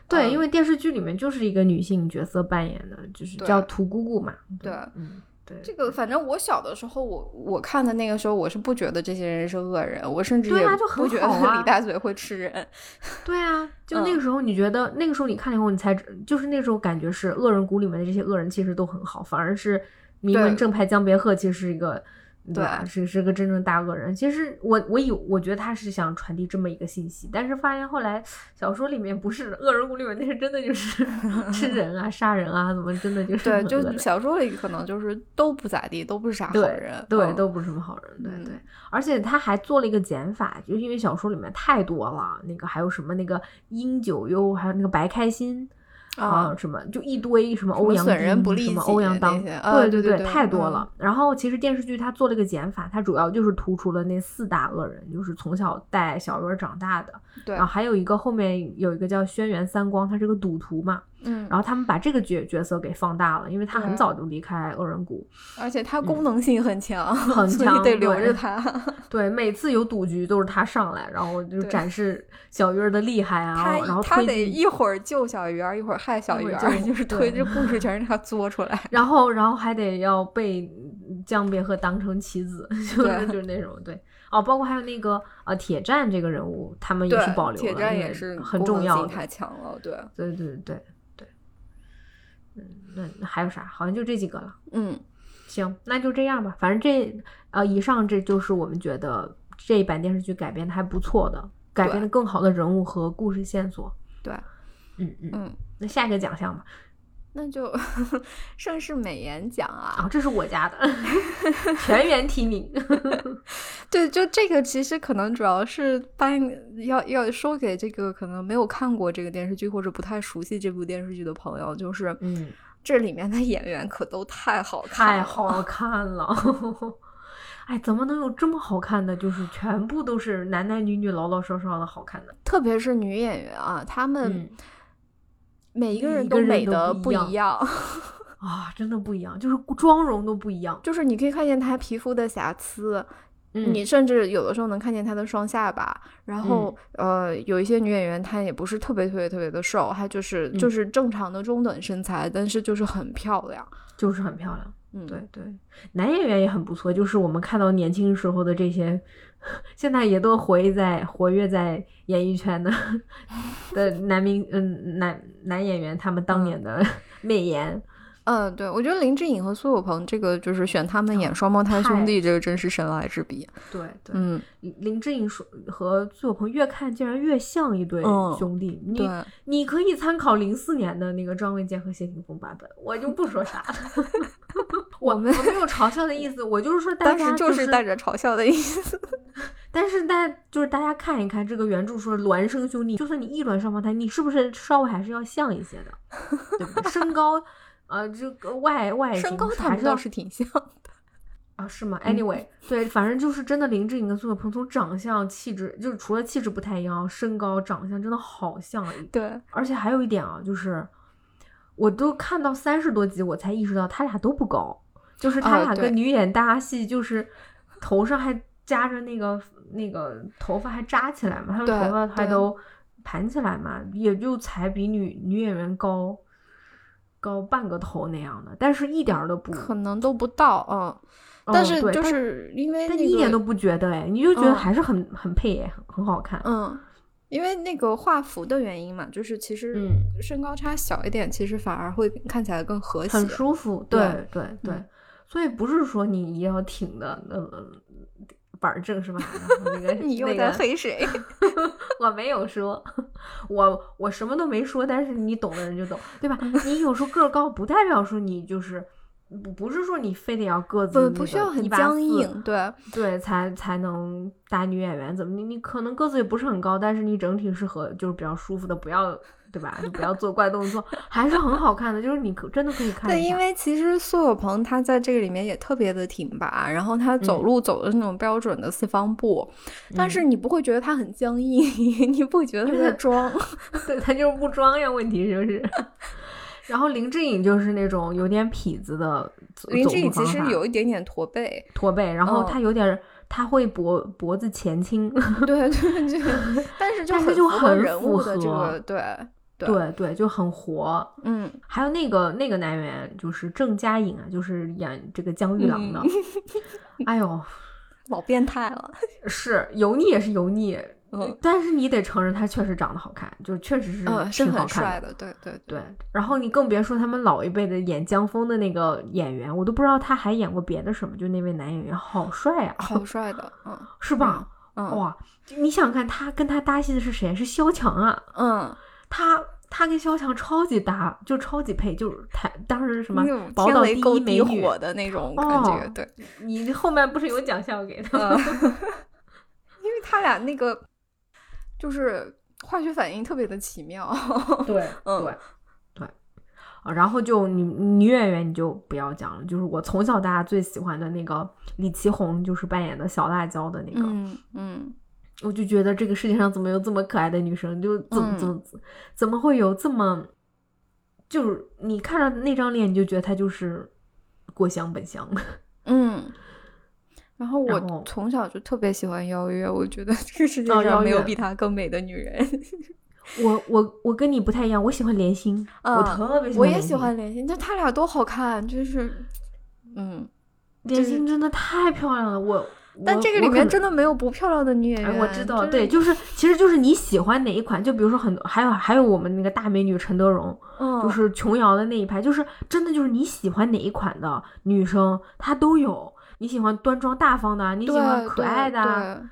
对，因为电视剧里面就是一个女性角色扮演的，就是叫涂姑姑嘛，
对，
嗯。
这个反正我小的时候，我我看的那个时候，我是不觉得这些人是恶人，我甚至也不觉得李大嘴会吃人。
对啊，就那个时候，你觉得那个时候你看了以后，你才就是那时候感觉是恶人谷里面的这些恶人其实都很好，反而是名门正派江别鹤其实是一个对吧？是是个真正大恶人。其实我我以我觉得他是想传递这么一个信息，但是发现后来小说里面不是恶人谷里面那是真的就是 吃人啊、杀人啊，怎么真的就是
对，就小说里可能就是都不咋地，都不是啥好人，
对，都不是什么好人，对对。而且他还做了一个减法，就是因为小说里面太多了，那个还有什么那个英九幽，还有那个白开心。啊，什么就一堆什么欧阳丁，什么欧阳当，对
对
对，太多了。然后其实电视剧它做了个减法，它主要就是突出了那四大恶人，就是从小带小鱼长大的。
对，
然后还有一个后面有一个叫轩辕三光，他是个赌徒嘛。
嗯，
然后他们把这个角角色给放大了，因为他很早就离开恶人谷，
而且他功能性很强，
很强，
得留着 他。
对，每次有赌局都是他上来，然后就展示小鱼儿的厉害啊。然后
他得一会儿救小鱼儿，一会儿害小鱼儿，就是推这故事全是他作出来。
然后，然后还得要被江别鹤当成棋子，就是就是那种对。哦，包括还有那个呃铁站这个人物，他们也是保留了，
铁战也是
很重要，
太强了，对，
对对对。嗯，那还有啥？好像就这几个了。
嗯，
行，那就这样吧。反正这呃，以上这就是我们觉得这一版电视剧改编的还不错的，改编的更好的人物和故事线索。
对，
嗯嗯
嗯。
那下一个奖项吧。
那就 盛世美颜奖啊！
哦，这是我家的，全员提名。
对，就这个其实可能主要是颁要要说给这个可能没有看过这个电视剧或者不太熟悉这部电视剧的朋友，就是
嗯，
这里面的演员可都太好看了，
太好看了。哎，怎么能有这么好看的？就是全部都是男男女女老老少少的好看的，
特别是女演员啊，他们。每
一个
人都美的
不
一样
啊，真的不一样，就是妆容都不一样。
就是你可以看见她皮肤的瑕疵，你甚至有的时候能看见她的双下巴。然后呃，有一些女演员她也不是特别特别特别的瘦，她就是就是正常的中等身材，但是就是很漂亮，
就是很漂亮。
嗯，
对对，男演员也很不错，就是我们看到年轻时候的这些。现在也都活跃在活跃在演艺圈的 的男明嗯男男演员，他们当年的 美颜。
嗯，对，我觉得林志颖和苏有朋这个就是选他们演双胞胎兄弟，这个真是神来之笔。
对对，
嗯，
林志颖说和苏有朋越看竟然越像一对兄弟。你你可以参考零四年的那个张卫健和谢霆锋版本，我就不说啥了。我
们
没有嘲笑的意思，我就是说大家
就
是
带着嘲笑的意思。
但是大家就是大家看一看这个原著说孪生兄弟，就算你异卵双胞胎，你是不是稍微还是要像一些的？身高。呃，这个外外形
还
是倒
是挺像的
啊？是吗？Anyway，对，反正就是真的，林志颖跟苏有朋从长相、气质，就是除了气质不太一样，身高、长相真的好像。
对，
而且还有一点啊，就是我都看到三十多集，我才意识到他俩都不高，就是他俩跟女演搭戏，就是头上还夹着那个那个头发还扎起来嘛，他们头发还都盘起来嘛，也就才比女女演员高。高半个头那样的，但是一点都不
可能都不到，嗯，但是就是因为
但你一点都不觉得哎，你就觉得还是很很配哎，很很好看，
嗯，因为那个画幅的原因嘛，就是其实身高差小一点，其实反而会看起来更和谐，
很舒服，对对对，所以不是说你一定要挺的，呃。板正是吧？那个
你又在黑谁？
我没有说，我我什么都没说，但是你懂的人就懂，对吧？你有时候个高不代表说你就是不不是说你非得要个子
不需要很僵硬，对
对，才才能搭女演员。怎么你你可能个子也不是很高，但是你整体是和就是比较舒服的，不要。对吧？就不要做怪动作，还是很好看的。就是你可真的可以看。
对，因为其实苏有朋他在这个里面也特别的挺拔，然后他走路走的那种标准的四方步，但是你不会觉得他很僵硬，你不觉得他在装，
对他就是不装呀。问题就是，然后林志颖就是那种有点痞子的，
林志颖其实有一点点驼背，
驼背，然后他有点他会脖脖子前倾，
对对对，但是
就是
就
很
人物的这个对。
对。对，就很活，
嗯，
还有那个那个男演员就是郑嘉颖啊，就是演这个江玉郎的，哎呦，
老变态了，
是油腻也是油腻，
嗯，
但是你得承认他确实长得好看，就确实是
嗯，是
挺好看
很帅的，对对
对，然后你更别说他们老一辈的演江峰的那个演员，我都不知道他还演过别的什么，就那位男演员好帅啊，
好。帅的，嗯，
是吧？
嗯，
哇，你想看他跟他搭戏的是谁？是萧蔷啊，
嗯，
他他跟肖强超级搭，就超级配，就是台当时什么宝岛第一美
火的那种感觉，
哦
对，
你后面不是有奖项给他？
因为他俩那个就是化学反应特别的奇妙，
对，
嗯
对，对。啊然后就女女演员你就不要讲了，就是我从小大家最喜欢的那个李奇红，就是扮演的小辣椒的那个，
嗯嗯，
我就觉得这个世界上怎么有这么可爱的女生，就怎么
嗯
怎么怎么会有这么，就是你看着那张脸，你就觉得她就是郭襄本香。
嗯。然后我从小就特别喜欢邀约，我觉得这个世界上没有比她更美的女人。
我我我跟你不太一样，我喜欢莲心，我
嗯
特别喜欢
我也喜
欢莲心
就他俩多好看，就是，嗯，
莲心真的太漂亮了，我。我
但这个里面真的没有不漂亮的女演员。
哎，我知道，对，就是其实就是你喜欢哪一款，就比如说很多，还有还有我们那个大美女陈德容，
嗯，
就是琼瑶的那一派，就是真的就是你喜欢哪一款的女生，她都有。你喜欢端庄大方的，你喜欢可爱的，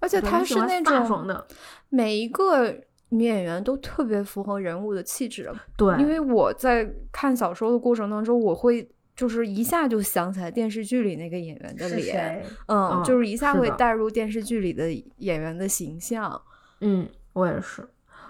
而且她是那种
的，
每一个女演员都特别符合人物的气质。
对，
因为我在看小说的过程当中，我会就是一下就想起来电视剧里那个演员的脸，嗯，
嗯
就是一下会带入电视剧里的演员的形象。
嗯，我也是。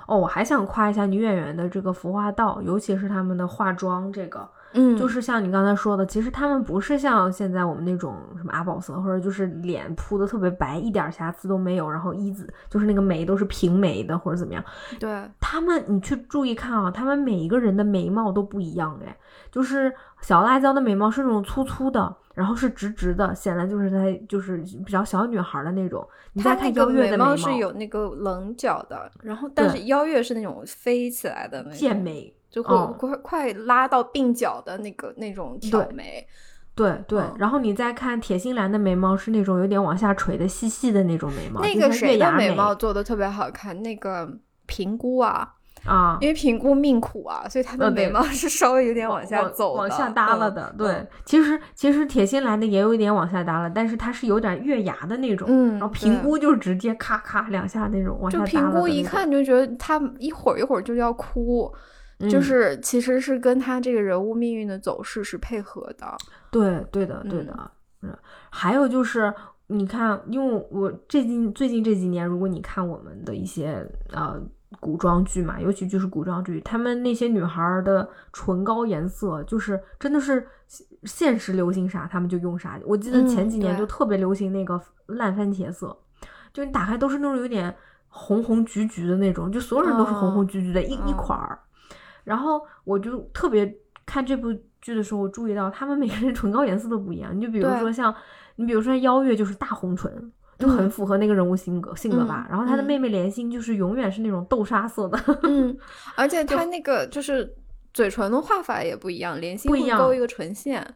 哦，我还想夸一下女演员的这个服化道，尤其是她们的化妆，这个
嗯
就是像你刚才说的，其实他们不是像现在我们那种什么阿宝色，或者就是脸铺的特别白，一点瑕疵都没有，然后一字就是那个眉都是平眉的或者怎么样。
对，
他们，你去注意看啊，他们每一个人的眉毛都不一样哎，就是小辣椒的眉毛是那种粗粗的，然后是直直的，显然就是她就是比较小女孩的那种。你再看
她那个
邀月的毛
眉是有那个棱角的，然后但是
对
邀月是那种飞起来的那种，
剑眉，
就会
嗯
快快拉到鬓角的那个那种挑眉。
对对，
嗯
然后你再看铁心兰的眉毛是那种有点往下垂的细细的那种眉毛，
那个谁的
眉
眉毛做的特别好看？那个平估啊，
啊，
因为平估命苦啊，所以她的眉毛是稍微有点
往
下走的，
往下耷拉
嗯
的。对
嗯，
其实其实铁心兰的也有一点往下耷拉，但是它是有点月牙的那种，
嗯
然后评
对
估就是直接咔咔两下那种往下耷拉的
估一
那种
看就觉得她一会儿一会儿就要哭，就
嗯
是其实是跟他这个人物命运的走势是配合的。
对对的对的，嗯，还有就是你看，因为我最近最近这几年，如果你看我们的一些呃古装剧嘛，尤其就是古装剧，他们那些女孩儿的唇膏颜色，就是真的是现实流行啥，他们就用啥。我记得
嗯
前几年就特别流行那个烂番茄色，就你打开都是那种有点红红橘橘的那种，就所有人都是红红橘橘的、一一
嗯
块儿。然后我就特别看这部剧的时候，我注意到他们每个人唇膏颜色都不一样。你就比如说像你比如说邀月就是大红唇，就很
嗯
符合那个人物性格、性格吧。
嗯
然后他的
嗯
妹妹莲心就是永远是那种豆沙色的，
嗯，而且他那个就是嘴唇的画法也不一样，莲心会勾一个唇线。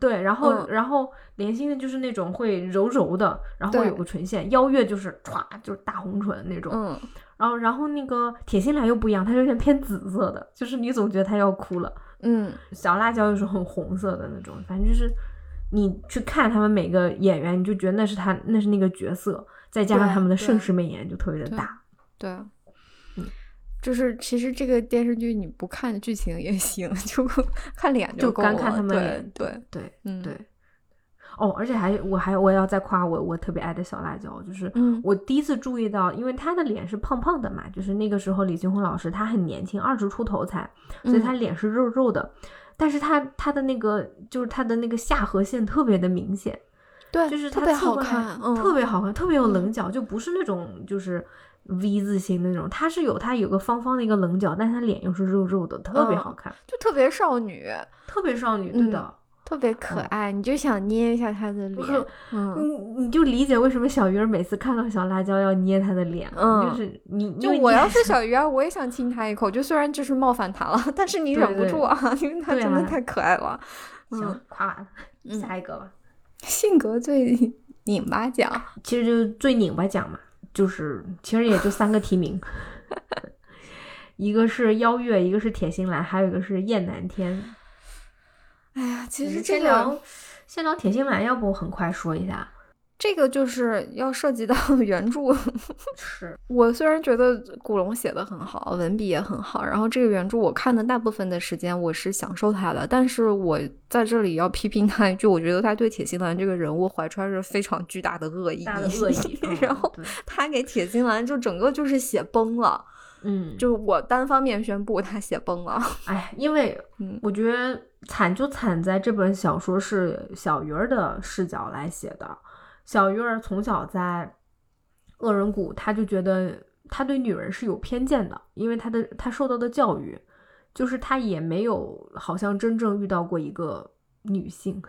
对。然后、
嗯
然后莲心的就是那种会柔柔的，然后
对
有个唇线。邀月就是歘就是大红唇那种。
嗯，
然后然后那个铁心兰又不一样，它有点偏紫色的，就是你总觉得它要哭了。
嗯，
小辣椒又是很红色的那种，反正就是你去看他们每个演员，你就觉得那是他那是那个角色，再加上他们的盛世美颜就特别的
对
大。
对，
嗯
就是其实这个电视剧你不看剧情也行，就看脸
就
够了。
干看他们
对对，
对
嗯
对。哦，而且还我还我也要再夸我我特别爱的小辣椒，就是
嗯
我第一次注意到，因为她的脸是胖胖的嘛，就是那个时候李金红老师她很年轻，二十出头才，所以
嗯
他脸是肉肉的，但是她她的那个就是她的那个下颌线特别的明显，
对，
就是
特别好看，嗯，
特别好看，特别有
嗯
棱角，就不是那种就是 V 字形的那种，她是有她有个方方的一个棱角，但是它脸又是肉肉的，特别
嗯
好看，
就特别少女，
特别少女，对的。
特别可
嗯
爱，你就想捏一下他的脸，嗯，
你你就理解为什么小鱼儿每次看到小辣椒要捏他的脸了，
嗯
就是你
就我要是小鱼儿，我也想亲他一口，就虽然就是冒犯他了，但是你忍不住啊，因为她
对啊
真的太可爱了。
行
嗯，
夸完了，
嗯
下一个吧。
性格最 拧巴奖，
其实就是最拧巴奖嘛，就是其实也就三个提名，一个是邀月，一个是铁心兰，还有一个是燕南天。
哎呀，其实
这个先聊铁心兰，要不很快说一下。
这个就是要涉及到 原著，
是。
我虽然觉得古龙写的很好，文笔也很好，然后这个原著我看的大部分的时间我是享受它的，但是我在这里要批评他一句，我觉得他对铁心兰这个人物怀揣着非常巨大的恶意，
恶意，
然后他给铁心兰就整个就是写崩了，
嗯，
就我单方面宣布他写崩了，
哎，因为我觉得惨就惨在这本小说是小鱼儿的视角来写的。小鱼儿从小在恶人谷，他就觉得他对女人是有偏见的，因为他的他受到的教育，就是他也没有好像真正遇到过一个女性，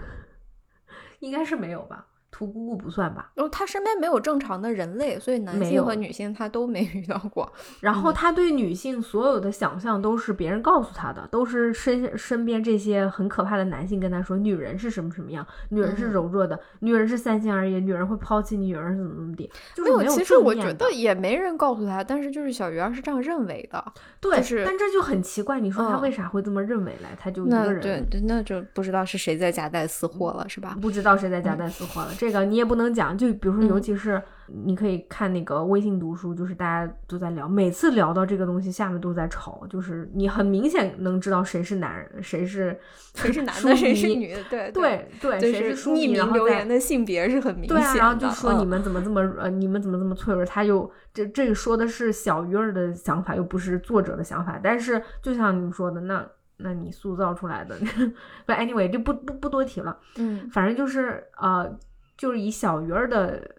应该是没有吧。屠姑姑不算吧？
哦，他身边没有正常的人类，所以男性和女性他都没 遇到过。
然后他对女性所有的想象都是别人告诉他的，都是身身边这些很可怕的男性跟他说，女人是什么什么样，女人是柔弱的，女人是三心二意，女人会抛弃你，女人怎么怎么地。就是没有，
其实我觉得也没人告诉他，但是就是小鱼儿是这样认为的。
对，
是，
但这就很奇怪，你说他为啥会这么认为嘞？他就一个人，
对，那就不知道是谁在夹带私货了，是吧？
不知道谁在夹带私货了。这个你也不能讲，就比如说，尤其是你可以看那个微信读书，就是大家都在聊，每次聊到这个东西，下面都在吵，就是你很明显能知道谁是男人，谁是
谁是男的，谁是女的，对
对
对，
谁是
匿名留言的性别是很明显的。
然后就说你们怎么这么呃，你们怎么这么脆弱？他又这这个说的是小鱼儿的想法，又不是作者的想法。但是就像你们说的，那那你塑造出来的，不，anyway 就不不不多提了。
嗯，
反正就是呃。就是以小鱼儿的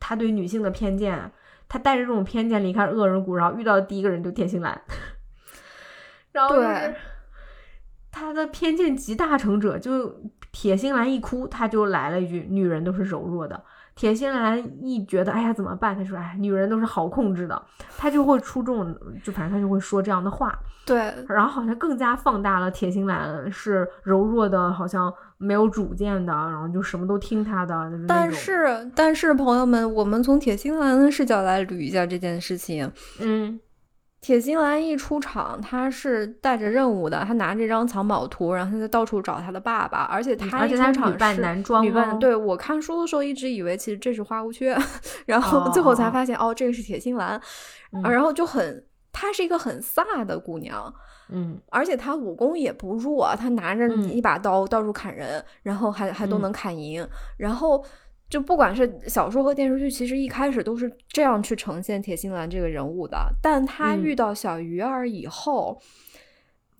他对女性的偏见，他带着这种偏见离开恶人谷，然后遇到的第一个人就铁心兰，然后他的偏见集大成者，就铁心兰一哭，他就来了一句：“女人都是柔弱的。”铁心兰一觉得，哎呀，怎么办？他说：“哎，女人都是好控制的。”他就会出这种，就反正他就会说这样的话。
对，
然后好像更加放大了铁心兰是柔弱的，好像没有主见的，然后就什么都听他的。
但是，但是朋友们，我们从铁心兰的视角来捋一下这件事情。
嗯。
铁心兰一出场，他是带着任务的，他拿这张藏宝图，然后他在到处找他的爸爸，而且他
而且他女扮男装，
女扮。对我看书的时候一直以为其实这是花无缺，然后最后才发现哦，这个是铁心兰，然后就很，她是一个很飒的姑娘，
嗯，
而且他武功也不弱，他拿着一把刀到处砍人，然后还还都能砍赢，然后。就不管是小说和电视剧，其实一开始都是这样去呈现铁心兰这个人物的。但他遇到小鱼儿以后，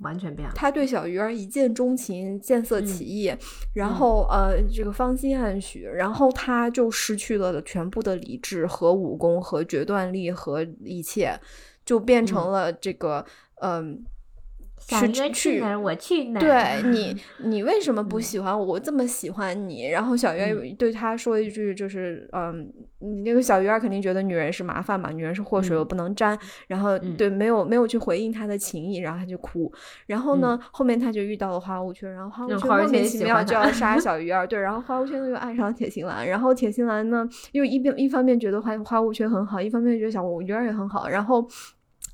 完全变了。
他对小鱼儿一见钟情，见色起意，然后呃，这个芳心暗许，然后他就失去了全部的理智和武功和决断力和一切，就变成了这个嗯。
去去哪儿？我去哪儿？
对你，你为什么不喜欢我？我这么喜欢你。然后小鱼儿对他说一句，就是嗯，你那个小鱼儿肯定觉得女人是麻烦嘛，女人是祸水，我不能沾。然后对，没有没有去回应他的情谊，然后他就哭。然后呢，后面他就遇到了花无缺，然后花无缺莫名其妙就要杀小鱼儿。对，然后花无缺呢又爱上铁心兰，然后铁心兰呢又一边一方面觉得花花无缺很好，一方面觉得小鱼儿也很好，然后。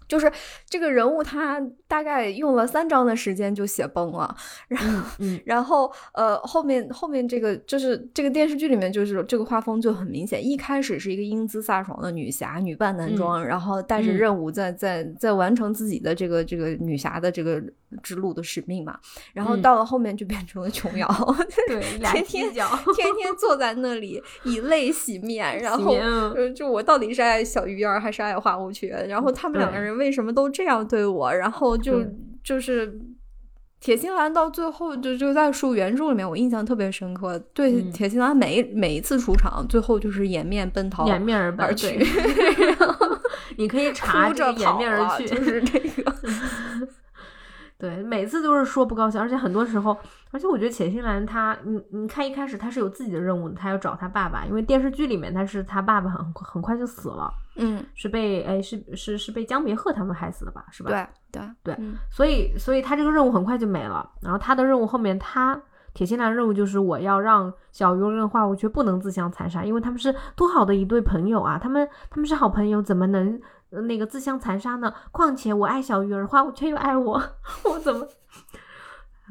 就是这个人物，他大概用了三章的时间就写崩了，然后，然后，呃，后面后面这个就是这个电视剧里面，就是这个画风就很明显。一开始是一个英姿飒爽的女侠，女扮男装，然后带着任务在在在完成自己的这个这个女侠的这个之路的使命嘛。然后到了后面就变成了琼瑶，
对，
天天天天坐在那里以泪洗面，然后就我到底是爱小鱼儿还是爱花无缺？然后他们两个人。为什么都这样对我？然后就就是铁心兰到最后就就在书原著里面，我印象特别深刻。对铁心兰每每一次出场，最后就是掩面奔逃，
掩面而
去。
你可以 查着掩面而去，
就是这个。
对，每次都是说不高兴，而且很多时候，而且我觉得铁心兰她，你你看一开始她是有自己的任务的，她要找她爸爸，因为电视剧里面她是她爸爸很很快就死了，
嗯，
是被哎是是是被江别鹤他们害死的吧，是吧？
对对
对，所以所以她这个任务很快就没了，然后她的任务后面她铁心兰任务就是我要让小鱼儿跟花无缺不能自相残杀，因为他们是多好的一对朋友啊，他们他们是好朋友，怎么能那个自相残杀呢？况且我爱小鱼儿，花无缺又爱我，我怎么？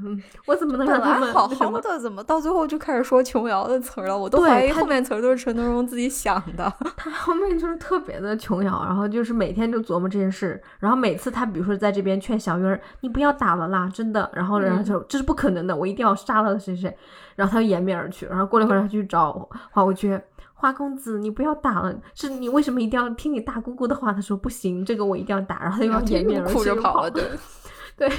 嗯，我怎么能让他们
好好的？怎么到最后就开始说琼瑶的词儿了？我都怀疑后面词儿都是陈德容自己想的。
他后面就是特别的琼瑶，然后就是每天就琢磨这件事。然后每次他比如说在这边劝小鱼儿，你不要打了啦，真的。然后然后就这是不可能的，我一定要杀了谁谁。然后他就掩面而去。然后过了一会儿，他去找花无缺，花公子，你不要打了，是你为什么一定要听你大姑姑的话？他说不行，这个我一定要打。然后他又要掩面
哭着跑了。
对。对，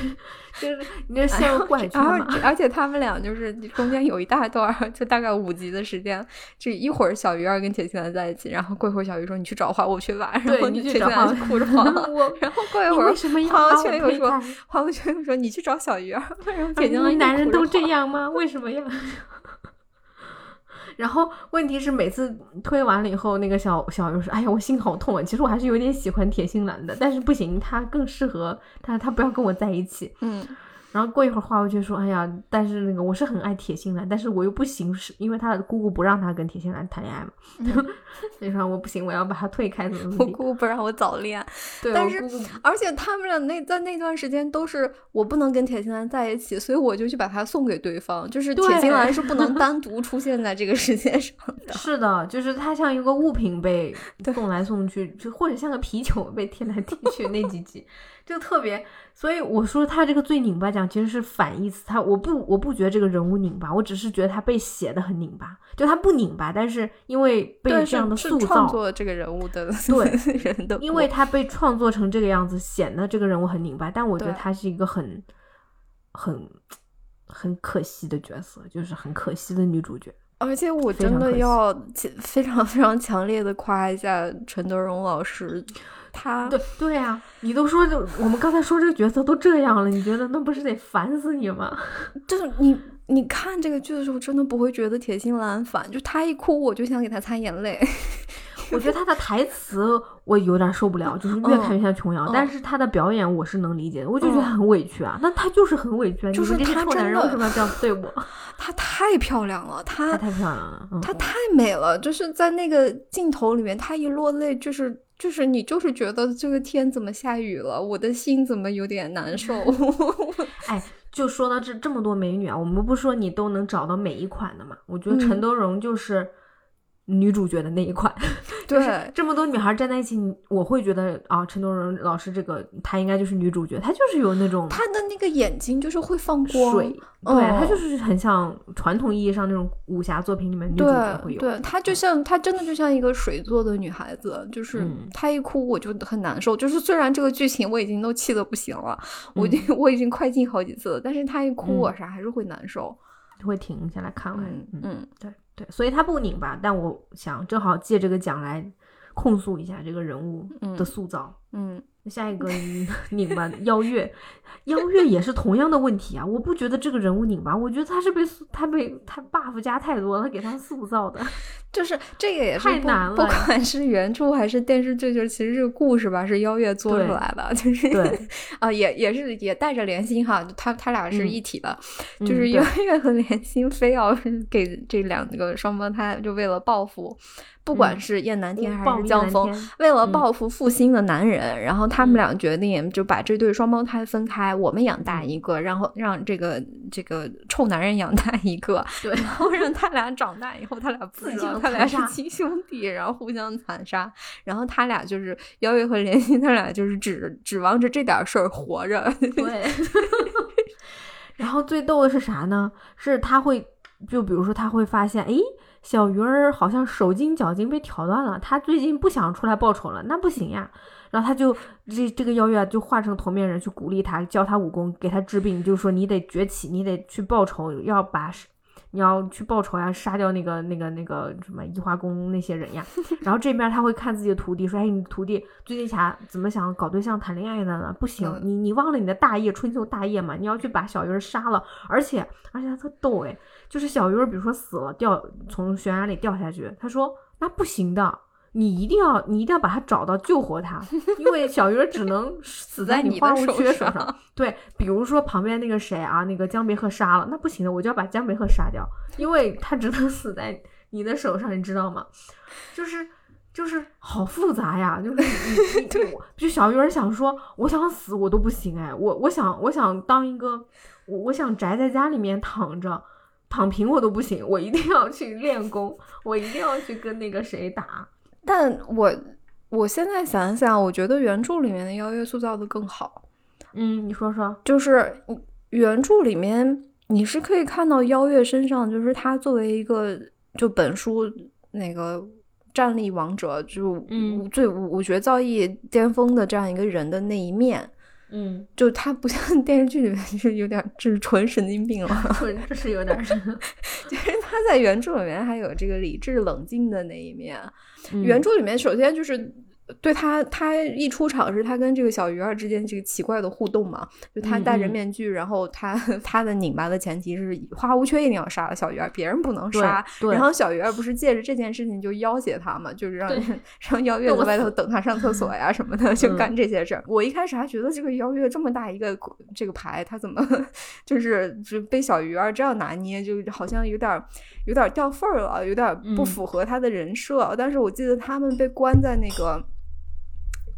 就是你这陷入怪圈嘛。
而且他们俩就是中间有一大段，就大概五集的时间，这一会儿小鱼儿跟铁心兰在一起，然后过一会儿小鱼说你去找花我去吧，然后铁心兰就哭着跑了。然后过一会儿花无缺又说花无缺又说你去找小鱼儿，然后铁心兰
男人都这样吗？为什么呀？然后问题是每次推完了以后，那个小小鱼说：“哎呀，我心好痛啊！其实我还是有点喜欢铁心兰的，但是不行，他更适合他，他不要跟我在一起。”
嗯。
然后过一会儿，花无缺说：“哎呀，但是那个我是很爱铁心兰，但是我又不行，是因为他的姑姑不让他跟铁心兰谈恋爱嘛。所以说我不行，我要把他推开。怎么怎么？
我姑姑不让我早恋。
对，
但是而且他们俩那在那段时间都是我不能跟铁心兰在一起，所以我就去把他送给对方。就是铁心兰是不能单独出现在这个世界上的。
是的，就是他像一个物品被送来送去，就或者像个皮球被踢来踢去那几集。就特别，所以我说他这个最拧巴奖其实是反义词。他我不我不觉得这个人物拧巴，我只是觉得他被写的很拧巴。就他不拧巴，但是因为被这样的塑造，
作这个人物的
对
人的，
因为他被创作成这个样子，显得这个人物很拧巴。但我觉得他是一个很很很可惜的角色，就是很可惜的女主角。
而且我真的要 非常非常强烈的夸一下陈德容老师。他
对对呀，你都说就我们刚才说这个角色都这样了，你觉得那不是得烦死你吗？
就是你你看这个剧的时候，真的不会觉得铁心兰烦，就他一哭我就想给他擦眼泪。
我觉得他的台词我有点受不了，就是越看越像琼瑶。但是他的表演我是能理解的，我就觉得很委屈啊。那他就是很委屈啊，
就是他
臭男人为什么要这样对我？
他太漂亮了，他
太漂亮了，
他太美了。就是在那个镜头里面，他一落泪，就是就是你就是觉得这个天怎么下雨了，我的心怎么有点难受。
哎，就说到这这么多美女啊，我们不说你都能找到每一款的嘛？我觉得陈德容就是。女主角的那一款，
对，
这么多女孩站在一起，我会觉得啊，陈德容老师这个她应该就是女主角，她就是有那种
她的那个眼睛就是会放光，
水，对，她就是很像传统意义上那种武侠作品里面女主角会有，
对，她就像她真的就像一个水做的女孩子，就是她一哭我就很难受，就是虽然这个剧情我已经都气得不行了，我已经我已经快进好几次了，但是她一哭我啥还是会难受，
会停下来看完，
嗯，
对。对，所以他不拧巴，但我想正好借这个奖来控诉一下这个人物的塑造。
嗯。
下一个拧巴邀月，邀月也是同样的问题啊！我不觉得这个人物拧巴，我觉得他是被他被他 buff 加太多了，给他塑造的，
就是这个也是
太难了。
不管是原著还是电视剧，就是其实这个故事吧，是邀月做出来的，就是
对
啊，也也是也带着莲心哈，他他俩是一体的，就是邀月和莲心非要给这两个双胞胎，就为了报复。不管是燕南天还是江峰，为了报复负心的男人，然后他们俩决定就把这对双胞胎分开，我们养大一个，然后让这个这个臭男人养大一个，
对，
然后让他俩长大以后，他俩 不知道他俩是亲兄弟，然后互相残杀，然后他俩就是邀月和莲心，他俩就是指指望着这点事儿活着。
对，然后最逗的是啥呢？是他会就比如说他会发现，哎。小鱼儿好像手筋脚筋被挑断了，他最近不想出来报仇了，那不行呀。然后他就这这个邀月就化成头面人去鼓励他，教他武功，给他治病，就说你得崛起，你得去报仇，要把你要去报仇呀，杀掉那个那个那个什么移花宫那些人呀。然后这边他会看自己的徒弟说，哎，你徒弟最近想怎么想搞对象谈恋爱的呢？不行，你你忘了你的大业春秋大业嘛？你要去把小鱼儿杀了，而且而且他特逗哎。就是小鱼儿，比如说死了掉从悬崖里掉下去，他说那不行的，你一定要你一定要把他找到救活他，因为小鱼儿只能 死在
你
花无缺
手
上。对，比如说旁边那个谁啊，那个江别鹤杀了，那不行的，我就要把江别鹤杀掉，因为他只能死在你的手上，你知道吗？就是就是好复杂呀，就是你你你，就小鱼儿想说，我想死我都不行哎，我我想我想当一个，我我想宅在家里面躺着。躺平我都不行，我一定要去练功，我一定要去跟那个谁打。
但我我现在想想，我觉得原著里面的邀月塑造的更好。
嗯，你说说，
就是原著里面你是可以看到邀月身上，就是他作为一个就本书那个战力王者，就
嗯
最武学造诣巅峰的这样一个人的那一面。
嗯，
就他不像 电视剧里面，就是有点，就是纯神经病了。
就是有点，
就是他在原著里面还有这个理智冷静的那一面。
嗯、
原著里面首先就是。对他，他一出场是他跟这个小鱼儿之间这个奇怪的互动嘛？就他戴着面具，然后他他的拧巴的前提是花无缺一定要杀了小鱼儿，别人不能杀。然后小鱼儿不是借着这件事情就要挟他嘛，就是让 让邀月在外头等他上厕所呀什么的，就干这些事儿。我一开始还觉得这个邀月这么大一个这个牌，他怎么 就是就被小鱼儿这样拿捏，就好像有点有点掉份儿了，有点不符合他的人设。但是我记得他们被关在那个。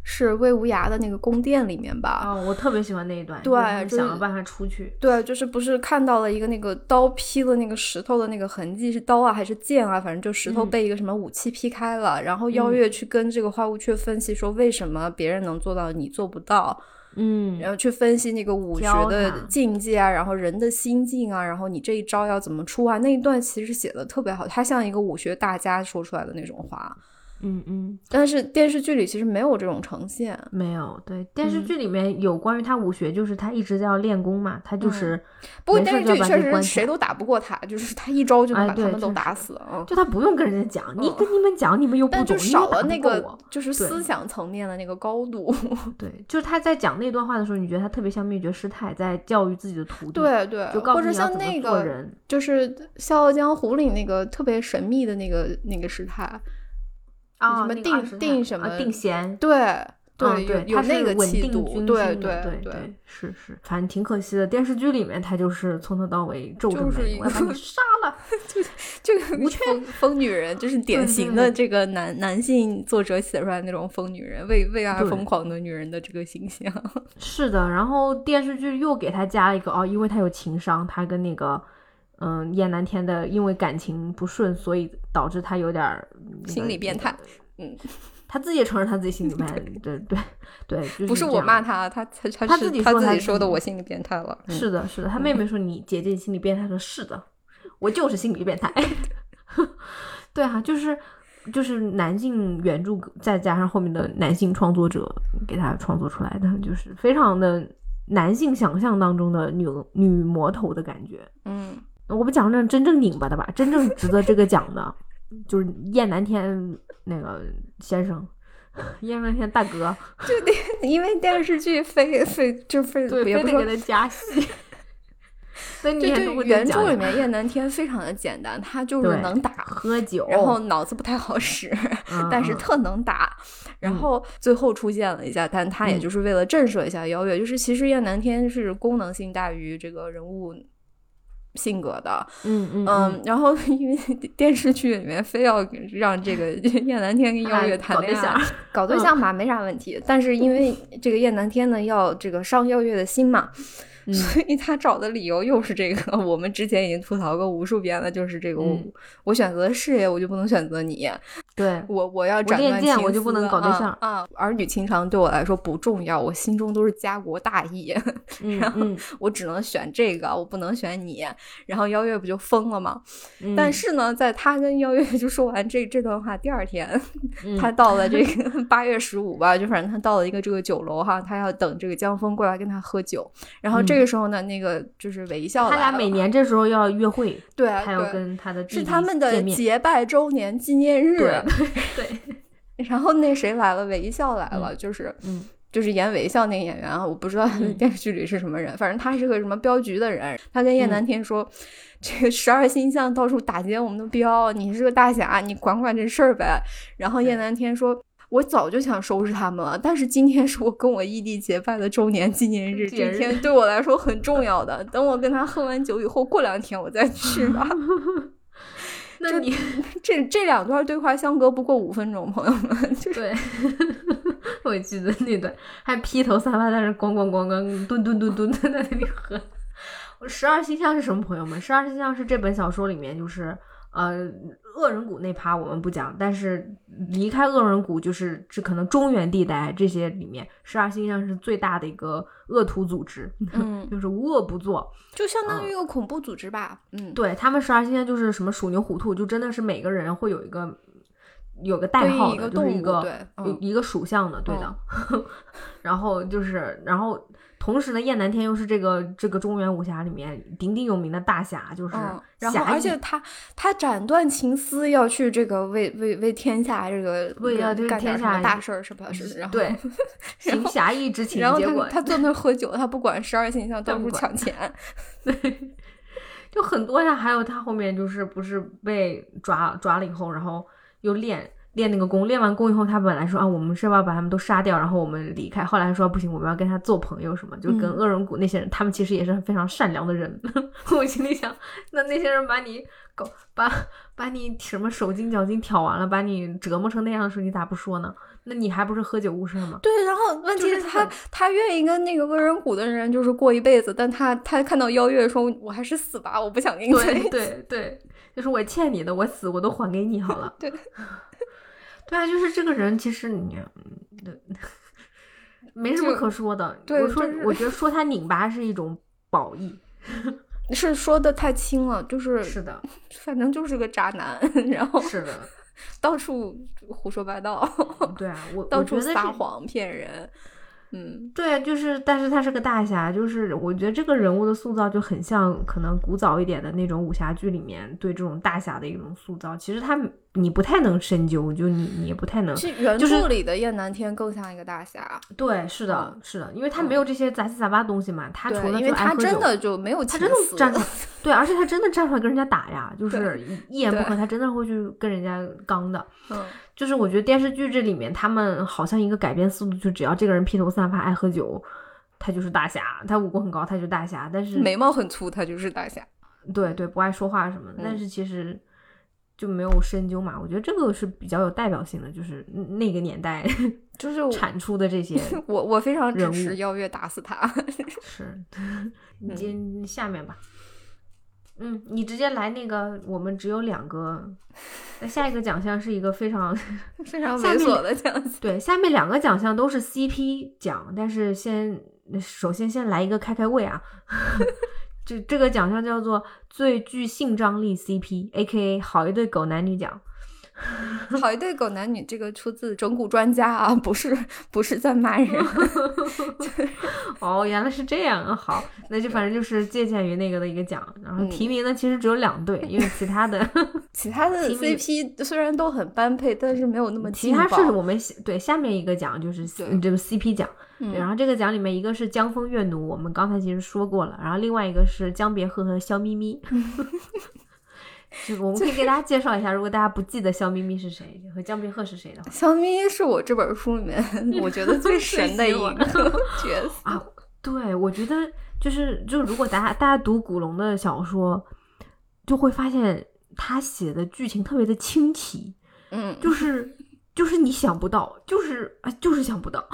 是魏无涯的那个宫殿里面吧？
哦，我特别喜欢那一段。
对，
想了办法出去。
对，就是不是看到了一个那个刀劈了那个石头的那个痕迹，是刀啊还是剑啊？反正就石头被一个什么武器劈开了。然后邀月去跟这个花无缺分析说，为什么别人能做到，你做不到？
嗯，
然后去分析那个武学的境界啊，然后人的心境啊，然后你这一招要怎么出啊？那一段其实写的特别好，他像一个武学大家说出来的那种话。
嗯嗯，
但是电视剧里其实没有这种呈现，
没有。对，电视剧里面有关于他武学，就是他一直在要练功嘛，他就是。
不过电视剧确实谁都打不过他，就是他一招就能把他们都打死。
嗯，就他不用跟人家讲，你跟你们讲，你们又 不懂，
少了那个就是思想层面的那个高度。
对，就是他在讲那段话的时候，你觉得他特别像灭绝师太在教育自己的徒弟。
对对，
就
或者像那个就是《笑傲江湖》里那个特别神秘的那个那个师太。
啊，
什么定定什么
定弦？
对
对
对，有那个气度，对
对
对
对，是是，反正挺可惜的。电视剧里面他就是从头到尾皱着眉，我把你杀了，
就这个疯疯女人，就是典型的这个男男性作者写出来那种疯女人，为为爱疯狂的女人的这个形象。
是的，然后电视剧又给他加了一个哦，因为他有情商，他跟那个。嗯，燕南天的因为感情不顺，所以导致他有点
心理变态。嗯，
他自己也承认他自己心理变态。对对对，
不是我骂他，他他
他自己
他自己
说
的，我心理变态了。
是的，是的，他妹妹说你姐姐心理变态，说是的，我就是心理变态。对啊，就是就是男性原著再加上后面的男性创作者给他创作出来的，就是非常的男性想象当中的女女魔头的感觉。
嗯。
我们讲那真正拧巴的吧，真正值得这个讲的，就是燕南天那个先生，燕南天大哥，
就得因为电视剧非非就非
对，
非
得给他 加戏。
对对，原著里面燕南天非常的简单，他就是能打
喝酒，
然后脑子不太好使，但是特能打。然后最后出现了一下，但他也就是为了震慑一下邀月，就是其实燕南天是功能性大于这个人物。性格的，
嗯嗯
嗯，然后因为电视剧里面非要让这个 燕南天跟邀月谈恋爱，搞对象吧没啥问题，但是因为这个燕南天呢要这个伤邀月的心嘛。所以他找的理由又是这个，我们之前已经吐槽过无数遍了，就是这个我我选择事业，我就不能选择你。
对
我我要斩
断情我就不能搞对象
啊！儿女情长对我来说不重要，我心中都是家国大义，然后我只能选这个，我不能选你。然后邀月不就疯了吗？但是呢，在他跟邀月就说完这这段话第二天，他到了这个八月十五吧，就反正他到了一个这个酒楼哈，他要等这个江峰过来跟他喝酒，然后这。这个时候呢，那个就是韦一笑。
他俩每年这时候要约会，
对，
还要跟他的
是他们的结拜周年纪念日。
对，
然后那谁来了？韦一笑来了，就是
嗯，
就是演韦笑那个演员啊，我不知道他在电视剧里是什么人，反正他是个什么镖局的人。他跟叶南天说：“这个十二星象到处打劫我们的镖，你是个大侠，你管管这事儿呗。”然后叶南天说：“我早就想收拾他们了，但是今天是我跟我异地结拜的周年纪念日，这天对我来说很重要的。等我跟他喝完酒以后，过两天我再去吧。”
那你
这这两段对话相隔不过五分钟，朋友们。
对，我记得那段还披头散发在那咣咣咣咣蹲蹲蹲蹲在那里喝。我十二星象是什么？朋友们，十二星象是这本小说里面就是。呃，恶人谷那趴我们不讲，但是离开恶人谷就是这可能中原地带这些里面，十二星象是最大的一个恶徒组织，
嗯，
就是无恶不作，
就相当于一个恐怖组织吧，嗯，
对他们十二星象就是什么鼠牛虎兔，就真的是每个人会有一个有个代号的，就是一个一个属相的，对的，然后就是然后。同时呢，燕南天又是这个这个中原武侠里面鼎鼎有名的大侠，就是，
然后而且他他斩断情丝要去这个为为为天下这个
为要
干
天下
大事儿是吧？是，
对，行侠义之情。
然后他他坐那喝酒，他不管十二星象到处抢钱，
对，就很多呀。还有他后面就是不是被抓抓了以后，然后又练。练那个功，练完功以后，他本来说啊，我们是要把他们都杀掉，然后我们离开。后来说不行，我们要跟他做朋友，什么就跟恶人谷那些人，他们其实也是非常善良的人。我心里想，那那些人把你搞把把你什么手筋脚筋挑完了，把你折磨成那样的时候，你咋不说呢？那你还不是喝酒误事吗？
对，然后问题是他他愿意跟那个恶人谷的人就是过一辈子，但他他看到邀月说，我还是死吧，我不想跟你
对对对，就是我欠你的，我死我都还给你好了。
对。
对啊，就是这个人，其实你，没什么可说的。我说，我觉得说他拧巴是一种褒义，
是说的太轻了。就是
是的，
反正就是个渣男，然后
是的，
到处胡说八道。
对啊，我
到处撒谎骗人。嗯，
对，就是，但是他是个大侠，就是我觉得这个人物的塑造就很像可能古早一点的那种武侠剧里面对这种大侠的一种塑造。其实他你不太能深究，就你你也不太能。
是原著里的燕南天更像一个大侠。
对，是的，是的，因为他没有这些杂七杂八的东西嘛，他除了
因为他真的就没有
他真的站出，对，而且他真的站出来跟人家打呀，就是一言不合他真的会去跟人家刚的。
嗯。
就是我觉得电视剧这里面，他们好像一个改编思路，就只要这个人披头散发、爱喝酒，他就是大侠；他武功很高，他就是大侠。但是
眉毛很粗，他就是大侠。
对对，不爱说话什么的。但是其实就没有深究嘛。我觉得这个是比较有代表性的，就是那个年代
就是
产出的这些。
我我非常支持邀月打死他。
是，你接下面吧。嗯，你直接来那个，我们只有两个。那下一个奖项是一个非常
非常猥琐的奖项。
对，下面两个奖项都是 CP 奖，但是先首先先来一个开开胃啊。这这个奖项叫做最具性张力 CP，A.K.A 好一对狗男女奖。
好一对狗男女，这个出自整蛊专家啊，不是不是在骂人。
哦，原来是这样啊！好，那就反正就是借鉴于那个的一个奖。然后提名呢，其实只有两对，因为其他的
其他的 CP 虽然都很般配，但是没有那么
其他是我们对下面一个奖就是这个 CP 奖。然后这个奖里面一个是江枫月奴，我们刚才其实说过了。然后另外一个是江别鹤和肖咪咪。我们可以给大家介绍一下，如果大家不记得肖咪咪是谁和江别鹤是谁的话，
肖咪咪是我这本书里面 我觉得最神的一个角色
啊。对，我觉得就是就如果大家大家读古龙的小说，就会发现他写的剧情特别的清奇，
嗯，
就是就是你想不到，就是啊，就是想不到。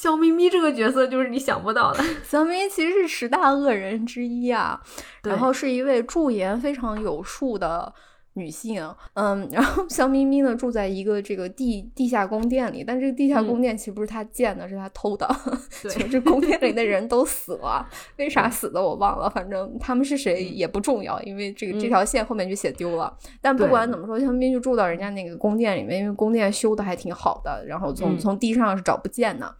小咪咪这个角色就是你想不到的。
小咪咪其实是十大恶人之一啊，然后是一位驻颜非常有术的女性。嗯，然后小咪咪呢住在一个这个地地下宫殿里，但这个地下宫殿其实不是她建的，是她偷的。
对，
这宫殿里的人都死了，为啥死的我忘了，反正他们是谁也不重要，因为这个这条线后面就写丢了。但不管怎么说，小咪咪就住到人家那个宫殿里面，因为宫殿修的还挺好的，然后从从地上是找不见的。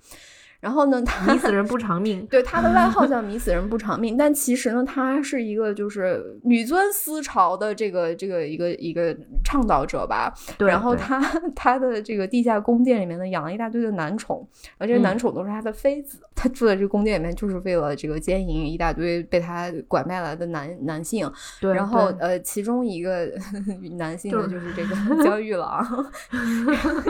然后呢，他
迷死人不偿命。
对，他的外号叫迷死人不偿命，但其实呢，他是一个就是女尊思潮的这个这个一个一个倡导者吧。
对，
然后他他的这个地下宫殿里面呢，养了一大堆的男宠，而这些男宠都是他的妃子。他住在这个宫殿里面，就是为了这个奸淫一大堆被他拐卖来的男男性。
对，
然后呃，其中一个 男性呢，就是这个 焦玉郎。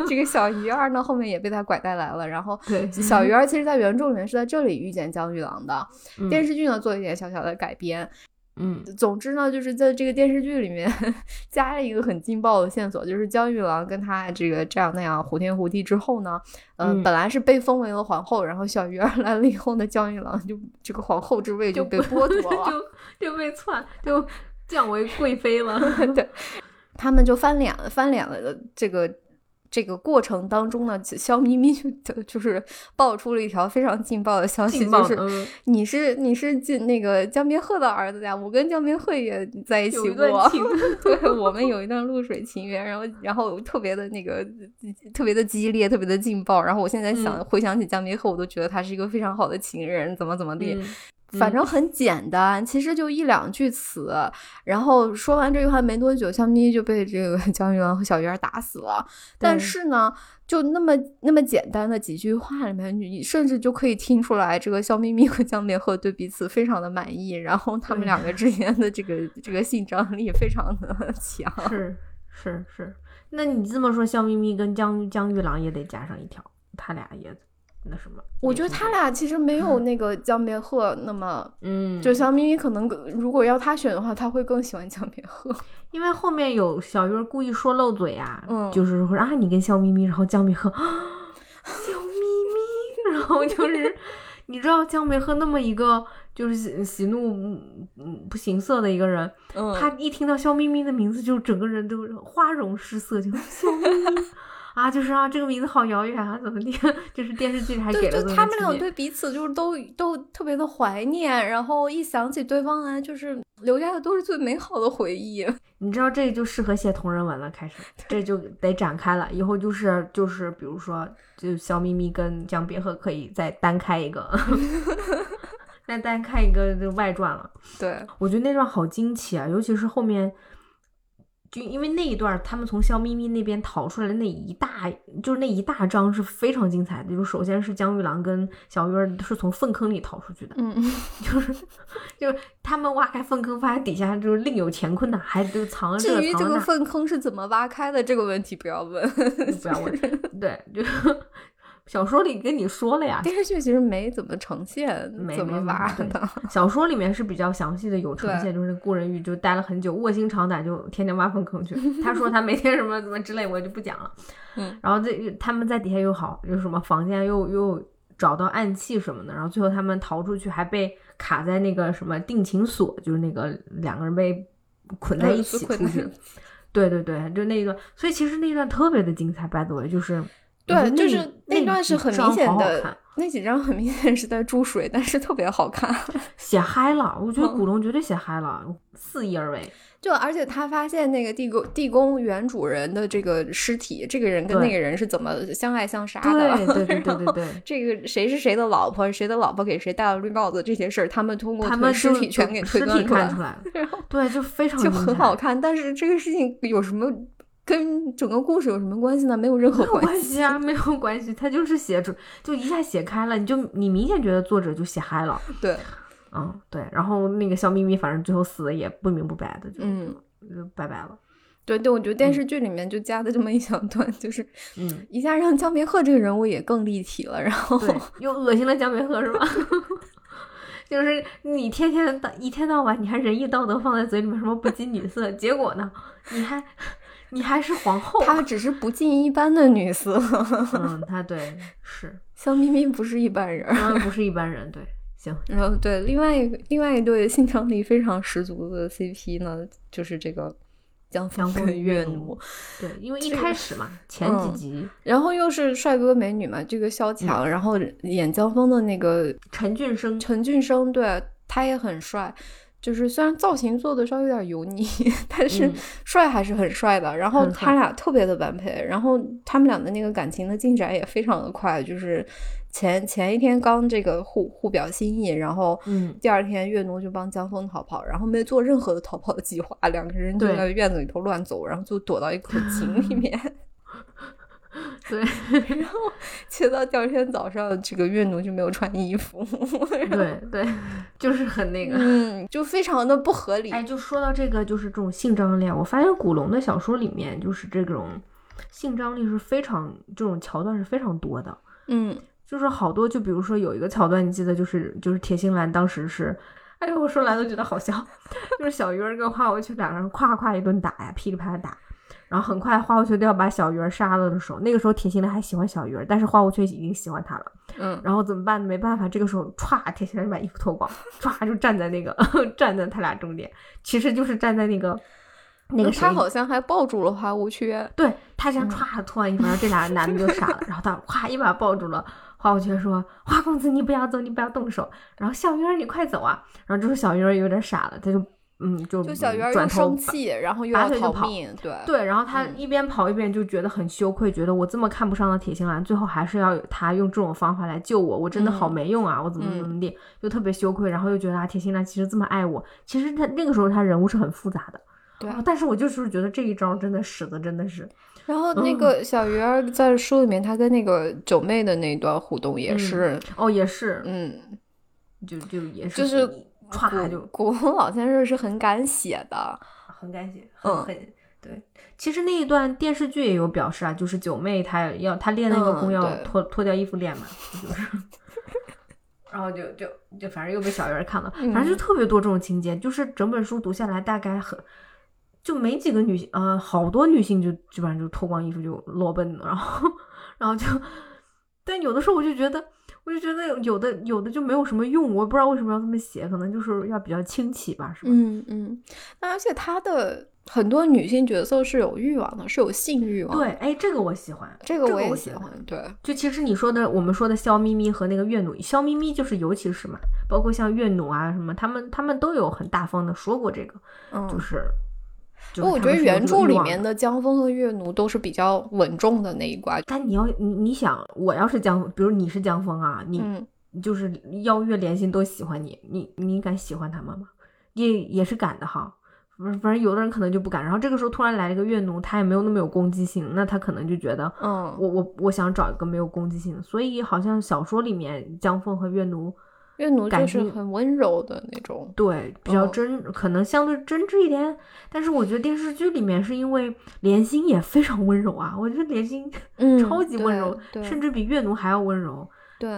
这个小鱼儿呢，后面也被他拐带来了。然后，
对
小鱼儿其实，在原著里面是在这里遇见江玉郎的。电视剧呢，做一点小小的改编。
嗯，
总之呢，就是在这个电视剧里面 加了一个很劲爆的线索，就是江玉郎跟他这个这样那样胡天胡地之后呢，嗯，本来是被封为了皇后，然后小鱼儿来了以后呢，江玉郎就这个皇后之位就被剥夺 了，
就就被篡，就降为贵妃了。
对，他们就翻脸了，翻脸了的这个。这个过程当中呢，肖咪咪就就是爆出了一条非常劲爆的消息，就是你是你是进那个江别鹤的儿子呀，我跟江别鹤也在一起过 对我们有一段露水情缘，然后然后特别的那个特别的激烈，特别的劲爆，然后我现在想回想起江别鹤，我都觉得他是一个非常好的情人，怎么怎么地。反正很简单，其实就一两句词，然后说完这句话没多久，香咪就被这个 江玉郎和小鱼儿打死了。但是呢，就那么那么简单的几句话里面，你甚至就可以听出来，这个肖咪咪和江别鹤对彼此非常的满意，然后他们两个之间的这个这个性张力非常的 强。
是是是，那你这么说，肖咪咪跟江江玉郎也得加上一条，他俩也。那什么？
我觉得他俩其实没有那个江别鹤那么，
嗯，
就小咪咪可能如果要他选的话，他会更喜欢江别鹤，
因为后面有小鱼儿故意说漏嘴啊，
嗯，
就是说啊你跟笑咪咪，然后江别鹤，笑咪咪，然后就是你知道江别鹤那么一个就是喜喜怒嗯不形色的一个人，
嗯，
他一听到笑咪咪的名字，就整个人都花容失色，就 笑咪咪。啊，就是啊，这个名字好遥远啊，怎么地？就是电视剧还给了
他们俩对彼此就是都都特别的怀念，然后一想起对方来，就是留下的都是最美好的回忆。
你知道这就适合写同人文了，开始这就得展开了。以后就是就是比如说，就小咪咪跟江别鹤可以再单开一个，再单开一个就外传了。
对，
我觉得那段好惊奇啊，尤其是后面。就因为那一段，他们从笑咪咪那边逃出来的那一大，就是那一大章是非常精彩的。就首先是江玉郎跟小鱼儿是从粪坑里逃出去的，
嗯，
就是就是他们挖开粪坑，发现底下就是另有乾坤呐，还就藏着这
个。至于这个粪坑是怎么挖开的，这个问题不要问，
不要问。对，就。小说里跟你说了呀，
电视剧其实没怎么呈现，
没
怎么挖
的。小说里面是比较详细的，有呈现，就是顾人玉就待了很久，卧薪尝胆，就天天挖粪坑去。他说他每天什么怎么之类，我就不讲了。
嗯，
然后这他们在底下又好，又什么房间又又找到暗器什么的，然后最后他们逃出去，还被卡在那个什么定情锁，就是那个两个人被捆在一起出去。对对对，就那一段，所以其实那一段特别的精彩，by the way，就是。
对，就是
那
段是很明显的，那几张很明显是在注水，但是特别好看，
写嗨了。我觉得古龙绝对写嗨了，肆意而为。
就而且他发现那个地宫地宫原主人的这个尸体，这个人跟那个人是怎么相爱相杀
的？对对对对对对。
这个谁是谁的老婆，谁的老婆给谁戴了绿帽子，这些事儿，他们通过他们尸体全给推断
出来了。对，就非常
就很好看。但是这个事情有什么？跟整个故事有什么关系呢？没有任何
关
系
啊，没有关系。他就是写出，就一下写开了，你就你明显觉得作者就写嗨了。
对，
嗯，对。然后那个小咪咪，反正最后死的也不明不白的，就
嗯，
就拜拜了。
对对，我觉得电视剧里面就加的这么一小段，就是
嗯，
一下让江别鹤这个人物也更立体了。然后
又恶心了江别鹤是吧？就是你天天到一天到晚，你还仁义道德放在嘴里面，什么不近女色，结果呢，你还。你还是皇后，
她只是不近一般的女色。
嗯，她对是
香咪咪不是一般人，
不是一般人。对，行。
然后对另外一个另外一对性张力非常十足的 CP 呢，就是这个江
峰
跟岳
奴。对，因为一开始嘛，前几集，
然后又是帅哥美女嘛，这个萧蔷，然后演江峰的那个
陈俊生，
陈俊生，对他也很帅。就是虽然造型做的稍微有点油腻，但是帅还是很帅的。然后他俩特别的般配，然后他们俩的那个感情的进展也非常的快，就是前前一天刚这个互互表心意，然后
嗯，
第二天月奴就帮江峰逃跑，然后没做任何的逃跑的计划，两个人就在院子里头乱走，然后就躲到一口 井里面。
对，
然后切到第二天早上，这个月奴就没有穿衣服。
对对，就是很那个，
嗯，就非常的不合理。
哎，就说到这个，就是这种性张力，我发现古龙的小说里面，就是这种性张力是非常，这种桥段是非常多的。
嗯，
就是好多，就比如说有一个桥段，你记得，就是就是铁心兰当时是，哎呦，我说来都觉得好笑，就是小鱼儿跟花无缺两个人夸夸一顿打呀，噼里啪啦打。然后很快，花无缺都要把小鱼儿杀了的时候，那个时候铁心兰还喜欢小鱼儿，但是花无缺已经喜欢他了。
嗯，
然后怎么办？没办法，这个时候歘，铁心兰就把衣服脱光，歘就站在那个 站在他俩中间，其实就是站在那个那个
他好像还抱住了花无缺，
对他先歘脱完衣服，然后这俩男的就傻了，然后他咵一把抱住了花无缺，说：“花公子你不要走，你不要动手。”然后小鱼儿你快走啊！然后这时候小鱼儿有点傻了，他就。嗯，就
就小鱼儿又生气，然后又要逃命，对。
对，然后他一边跑一边就觉得很羞愧，觉得我这么看不上的铁心兰，最后还是要他用这种方法来救我，我真的好没用啊，我怎么怎么地，就特别羞愧，然后又觉得啊，铁心兰其实这么爱我，其实他那个时候他人物是很复杂的，
对，
但是我就是觉得这一招真的使的真的是，
然后那个小鱼儿在书里面，他跟那个九妹的那段互动也是，
哦，也是，
嗯，
就就也是，
就是。
歘就
古龙老先生是很敢写的，
很敢写，很很对。其实那一段电视剧也有表示啊，就是九妹她要她练那个功要脱脱掉衣服练嘛，就是，然后就就就反正又被小鱼儿看了，反正就特别多这种情节，就是整本书读下来大概很就没几个女性，呃，好多女性就基本上就脱光衣服就裸奔了，然后 然后就，但有的时候我就觉得。我就觉得有的有的就没有什么用，我不知道为什么要这么写，可能就是要比较清奇吧，是吧？
嗯嗯。那而且他的很多女性角色是有欲望的，是有性欲望。
对，哎，这个我喜欢，
这个
我
也喜
欢。
对，
就其实你说的，我们说的肖咪咪和那个月奴，肖咪咪就是尤其是嘛，包括像月奴啊什么，他们他们都有很大方的说过这个，就是。
我觉得原著里面的江枫和月奴都是比较稳重的那一挂。
但你要你你想，我要是江，比如你是江枫啊，你就是邀月莲心都喜欢你，你你敢喜欢他们吗？也也是敢的哈。反正有的人可能就不敢。然后这个时候突然来了一个月奴，他也没有那么有攻击性，那他可能就觉得，
嗯，
我我我想找一个没有攻击性的。所以好像小说里面江峰和月奴。
月奴就是很温柔的那种，
对，比较真，可能相对真挚一点。但是我觉得电视剧里面是因为莲心也非常温柔啊，我觉得莲心超级温柔，甚至比月奴还要温柔。
对，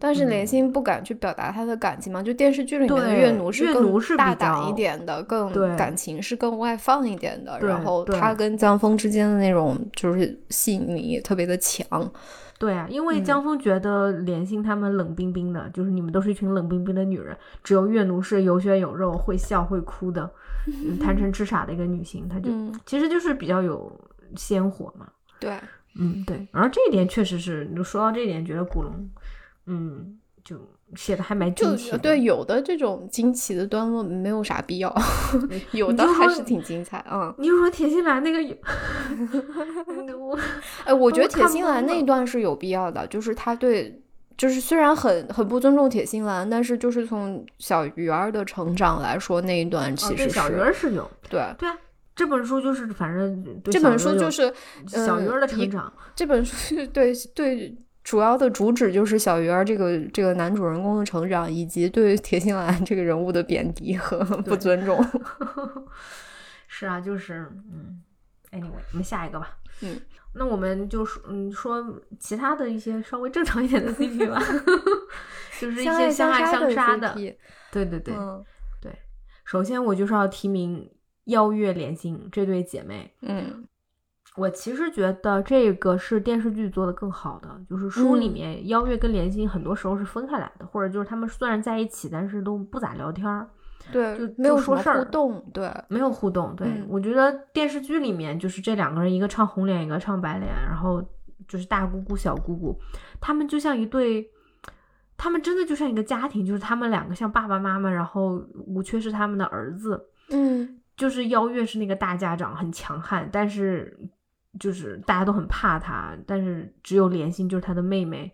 但是莲心不敢去表达她的感情嘛，就电视剧里面的
月
奴
是更
大胆一点的，更感情是更外放一点的。然后他跟江峰之间的那种就是吸引力也特别的强。
对啊，因为江峰觉得莲心他们冷冰冰的，就是你们都是一群冷冰冰的女人，只有月奴是有血有肉、会笑会哭的，贪 嗔痴傻的一个女性，她就其实就是比较有鲜活嘛。
对，
嗯对，然后这一点确实是，就说到这一点，觉得古龙，嗯，就。写的还蛮惊奇，
对，有的这种惊奇的段落没有啥必要，有的还是挺精彩。嗯，
你就说铁心兰那个，
我哎，我觉得铁心兰那一段是有必要的，就是他对，就是虽然很很不尊重铁心兰，但是就是从小鱼儿的成长来说，那一段其实
小鱼儿是有，
对
对啊，这本书就是反正
这本书就是
小鱼儿的成长，
这本书对 对。主要的主旨就是小鱼儿这个这个男主人公的成长，以及对铁心兰这个人物的贬低和不尊重。
是啊，就是嗯，anyway，我们下一个吧。
嗯，
那我们就说嗯说其他的一些稍微正常一点的 CP 吧，就是一些相爱相杀的。对对对对，首先我就是要提名邀月莲心这对姐妹。
嗯。
我其实觉得这个是电视剧做的更好的，就是书里面邀月跟莲心很多时候是分开来的，或者就是他们虽然在一起，但是都不咋聊天儿，
对，
就
没有
说事儿，
互动，对，
没有互动。对我觉得电视剧里面就是这两个人，一个唱红脸，一个唱白脸，然后就是大姑姑小姑姑，他们就像一对。他们真的就像一个家庭，就是他们两个像爸爸妈妈，然后吴缺是他们的儿子，
嗯，
就是邀月是那个大家长，很强悍，但是就是大家都很怕他，但是只有莲心就是他的妹妹。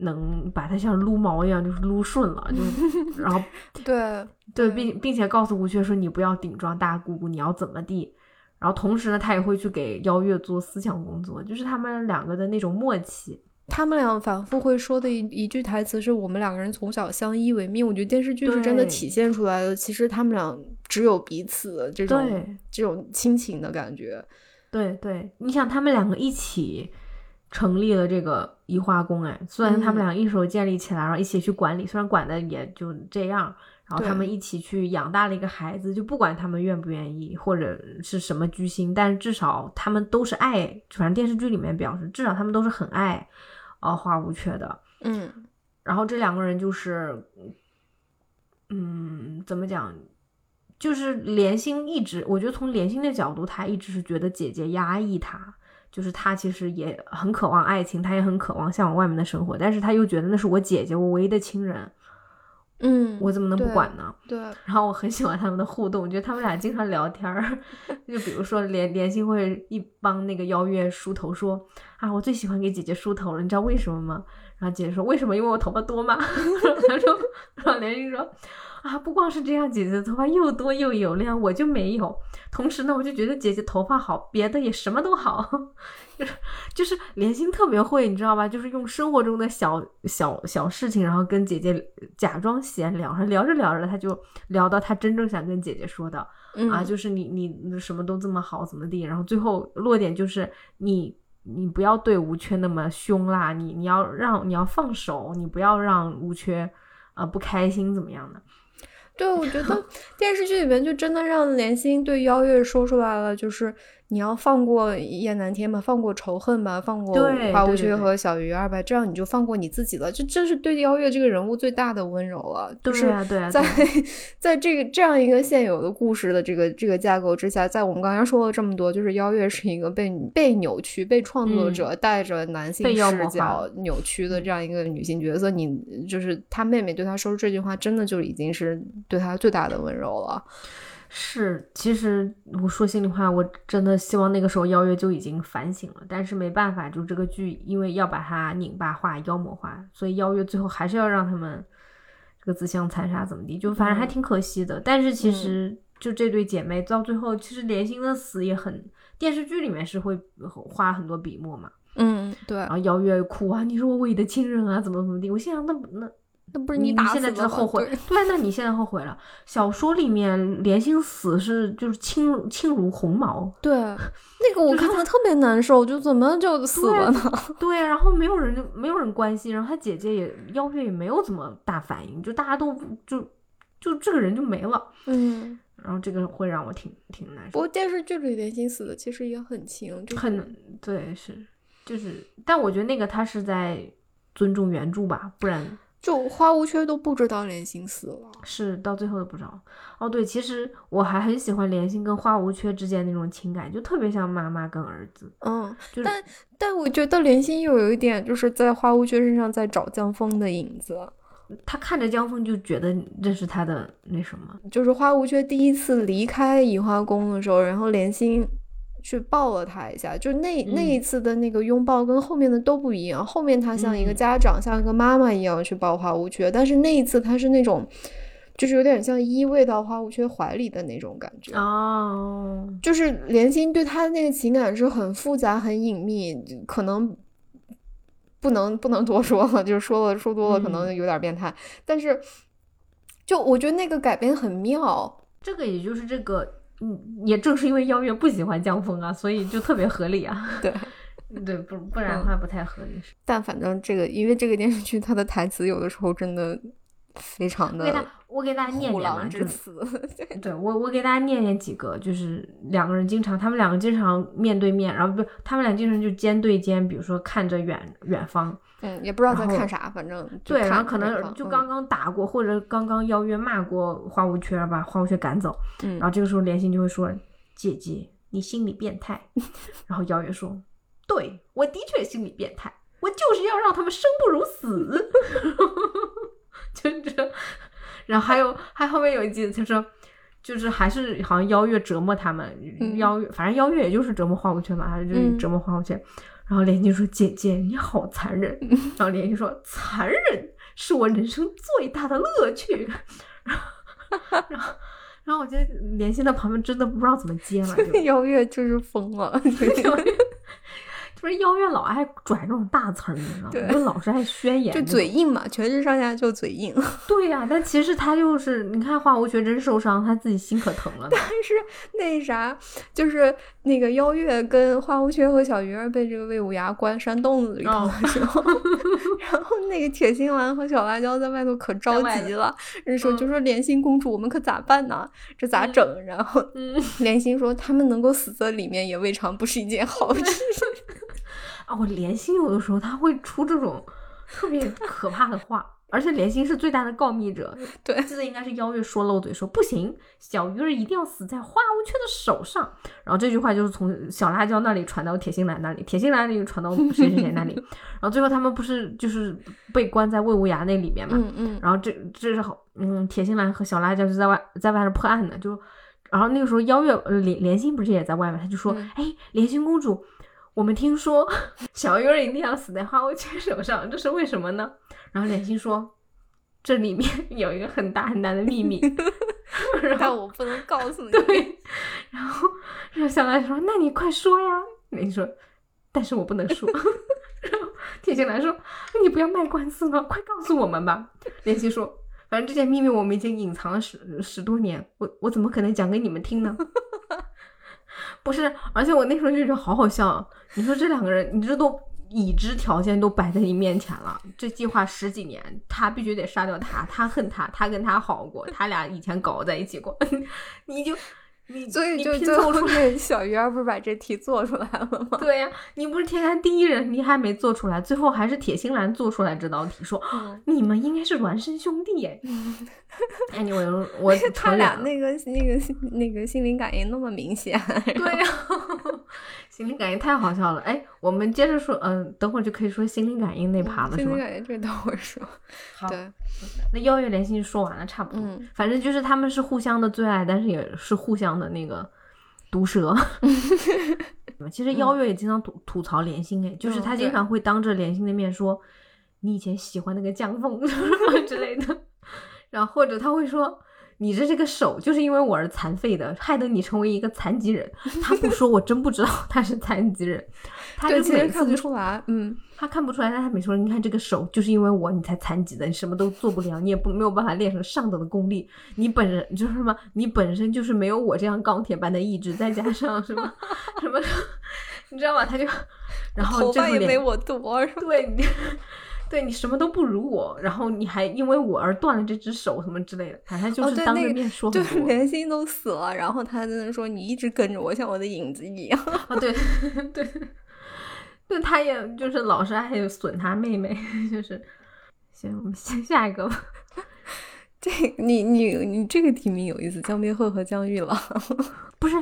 能把他像撸毛一样，就是撸顺了，就 然后
对
对，并并且告诉吴缺说你不要顶撞大姑姑，你要怎么地。然后同时呢，他也会去给邀月做思想工作，就是他们两个的那种默契。
他们俩反复会说的一一句台词是我们两个人从小相依为命。我觉得电视剧是真的体现出来的，其实他们俩只有彼此这种这种亲情的感觉。
对对，你想他们两个一起成立了这个移花宫，哎，虽然他们俩一手建立起来，然后一起去管理，虽然管的也就这样。然后他们一起去养大了一个孩子，就不管他们愿不愿意或者是什么居心，但是至少他们都是爱。反正电视剧里面表示，至少他们都是很爱，呃，花无缺的。
嗯。
然后这两个人就是，嗯，怎么讲？就是莲心一直，我觉得从莲心的角度，她一直是觉得姐姐压抑她，就是她其实也很渴望爱情，她也很渴望向往外面的生活，但是她又觉得那是我姐姐，我唯一的亲人。
嗯，
我怎么能不管呢？
对，
然后我很喜欢他们的互动，我觉得他们俩经常聊天儿，就比如说连连心会一帮那个邀月梳头，说啊，我最喜欢给姐姐梳头了，你知道为什么吗？然后姐姐说为什么？因为我头发多嘛？他说，然后连心说。啊，不光是这样，姐姐的头发又多又油亮，我就没有。同时呢，我就觉得姐姐头发好，别的也什么都好，就是就是莲心特别会，你知道吧？就是用生活中的小小小事情，然后跟姐姐假装闲聊，然后聊着聊着，他就聊到他真正想跟姐姐说的啊，就是你你什么都这么好，怎么地？然后最后落点就是你你不要对吴缺那么凶啦，你你要让你要放手，你不要让吴缺啊不开心怎么样的。
对，我觉得电视剧里面就真的让莲心对邀月说出来了，就是。你要放过燕南天吧，放过仇恨吧，放过花无缺和小鱼儿吧，这样你就放过你自己了。这这是对邀月这个人物最大的温柔了。
对啊，对啊，
在 在这个这样一个现有的故事的这个这个架构之下，在我们刚刚说了这么多，就是邀月是一个被被扭曲、被创作者带着男性视角扭曲的这样一个女性角色。你就是他妹妹对他说出这句话，真的就已经是对他最大的温柔了。
是，其实我说心里话，我真的希望那个时候邀月就已经反省了，但是没办法，就这个剧因为要把它拧巴化、妖魔化，所以邀月最后还是要让他们这个自相残杀，怎么地，就反正还挺可惜的。但是其实就这对姐妹到最后，其实莲心的死也很，电视剧里面是会花很多笔墨嘛。
嗯，对。然
后邀月哭啊，你是我唯一的亲人啊，怎么怎么地，我心想那那。
那不是
你
打
现在只后悔，对，那你现在后悔了。小说里面莲心死是就是轻轻如鸿毛，
对，那个我看了特别难受，就怎么就死了呢？
对，然后没有人就没有人关心，然后他姐姐也邀月也没有怎么大反应，就大家都就就这个人就没了，
嗯，
然后这个会让我挺挺难受。
不过电视剧里莲心死的其实也很轻，就
很对，是就是，但我觉得那个他是在尊重原著吧，不然。
就花无缺都不知道莲心死了，
是到最后都不知道。哦，对，其实我还很喜欢莲心跟花无缺之间那种情感，就特别像妈妈跟儿子。
嗯，但但我觉得莲心又有一点就是在花无缺身上在找江枫的影子。
他看着江枫就觉得这是他的那什么，
就是花无缺第一次离开移花宫的时候，然后莲心。去抱了他一下，就那那一次的那个拥抱跟后面的都不一样。后面他像一个家长，像一个妈妈一样去抱花无缺，但是那一次他是那种，就是有点像依偎到花无缺怀里的那种感觉。
哦，
就是莲心对他的那个情感是很复杂、很隐秘，可能不能不能多说了，就是说了说多了可能有点变态。但是，就我觉得那个改编很妙。
这个也就是这个。嗯，也正是因为邀月不喜欢江枫啊，所以就特别合理啊。
对，
对，不不然的话不太合理。
但反正这个，因为这个电视剧它的台词有的时候真的非常的，
我给大家念念嘛，
之词。
对，我我给大家念念几个，就是两个人经常，他们两个经常面对面，然后不，他们俩经常就肩对肩，比如说看着远远方。
嗯，也不知道在看啥，反正
对，然后可能就刚刚打过，或者刚刚邀约骂过花无缺，把花无缺赶走。
嗯，
然后这个时候莲心就会说：“姐姐，你心理变态。”然后邀约说：“对我的确心理变态，我我就是要让他们生不如死，就这。然后还有还后面有一集，他说就是还是好像邀月折磨他们，邀月反正邀月也就是折磨花无缺嘛，还是就是折磨花无缺。然后连心说：“姐姐你好残忍。”然后连心说：“残忍是我人生最大的乐趣。”然后然后。然后我觉得连心在旁边真的不知道怎么接了，
邀月就是疯了。
不是邀月老爱拽这种大词儿，你知道吗？就老是爱宣言，
就嘴硬嘛，全身上下就嘴硬。
对呀，但其实他就是，你看花无缺真受伤，他自己心可疼了。
但是那啥，就是那个邀月跟花无缺和小鱼儿被这个魏无涯关山洞子里头的时候，然后那个铁心兰和小辣椒在外头可着急了，人说就说莲心公主，我们可咋办呢？这咋整？然后 莲心说他们能够死在里面，也未尝不是一件好事。
啊，我连心有的时候他会出这种特别可怕的话，而且连心是最大的告密者。
对，
记得应该是邀月说漏嘴说不行，小鱼儿一定要死在花无缺的手上。然后这句话就是从小辣椒那里传到铁心兰那里，铁心兰那里传到谁谁谁那里。然后最后他们不是就是被关在魏无涯那里面嘛？
嗯嗯。
然后这这是好，嗯，铁心兰和小辣椒就在外在外面破案呢。就然后那个时候邀月连连心不是也在外面，他就说，哎，连心公主。我们听说 小鱼儿一定要死在花无缺手上，这是为什么呢？然后莲心说，这里面有一个很大很大的秘密，
但我不能告诉你。
对，然后然后小兰说：“那你快说呀。”莲心说：“但是我不能说。”然后铁心兰说：“你不要卖关子了，快告诉我们吧。”莲心说：“反正这件秘密我们已经隐藏了十十多年，我我怎么可能讲给你们听呢？”不是，而且我那时候就觉得好好笑。你说这两个人，你这都已知条件都摆在你面前了，这计划十几年，他必须得杀掉他，他恨他，他跟他好过，他俩以前搞在一起过，你就。你
所以就
拼凑出来，
小鱼儿不是把这题做出来了吗？
对呀，你不是天下第一人，你还没做出来，最后还是铁心兰做出来这道题，说你们应该是孪生兄弟哎。哎，你我 我
他俩那个那个那个心灵感应那么明显，
对呀，心灵感应太好笑了。哎，我们接着说，嗯，等会儿就可以说心灵感应那趴了，是
吗？心灵感应这等会儿说。
好，
对，
那邀月连心说完了，差不多。反正就是他们是互相的最爱，但是也是互相的那个毒舌。其实邀月也经常吐吐槽连心，哎，就是他经常会当着连心的面说：“你以前喜欢那个江凤 之类的。”然后或者他会说。你这这个手就是因为我而残废的，害得你成为一个残疾人。他不说，我真不知道他是残疾人。他就每次
就出来，嗯，
他看不出来，但他每次说，你看这个手就是因为我你才残疾的，你什么都做不了，你也不没有办法练成上等的功力。你本人就是什么，你本身就是没有我这样钢铁般的意志，再加上什么什么，你知道吗？他就然后
头发也没我多，
对。对你什么都不如我，然后你还因为我而断了这只手什么之类的，反正就是当着面说，
就是连心都死了，然后他在那说你一直跟着我，像我的影子一样。
啊，对 对，对，他也就是老是爱损他妹妹，就是行，我们先下一个吧。
这你你你这个题名有意思，江边鹤和江玉郎
不是，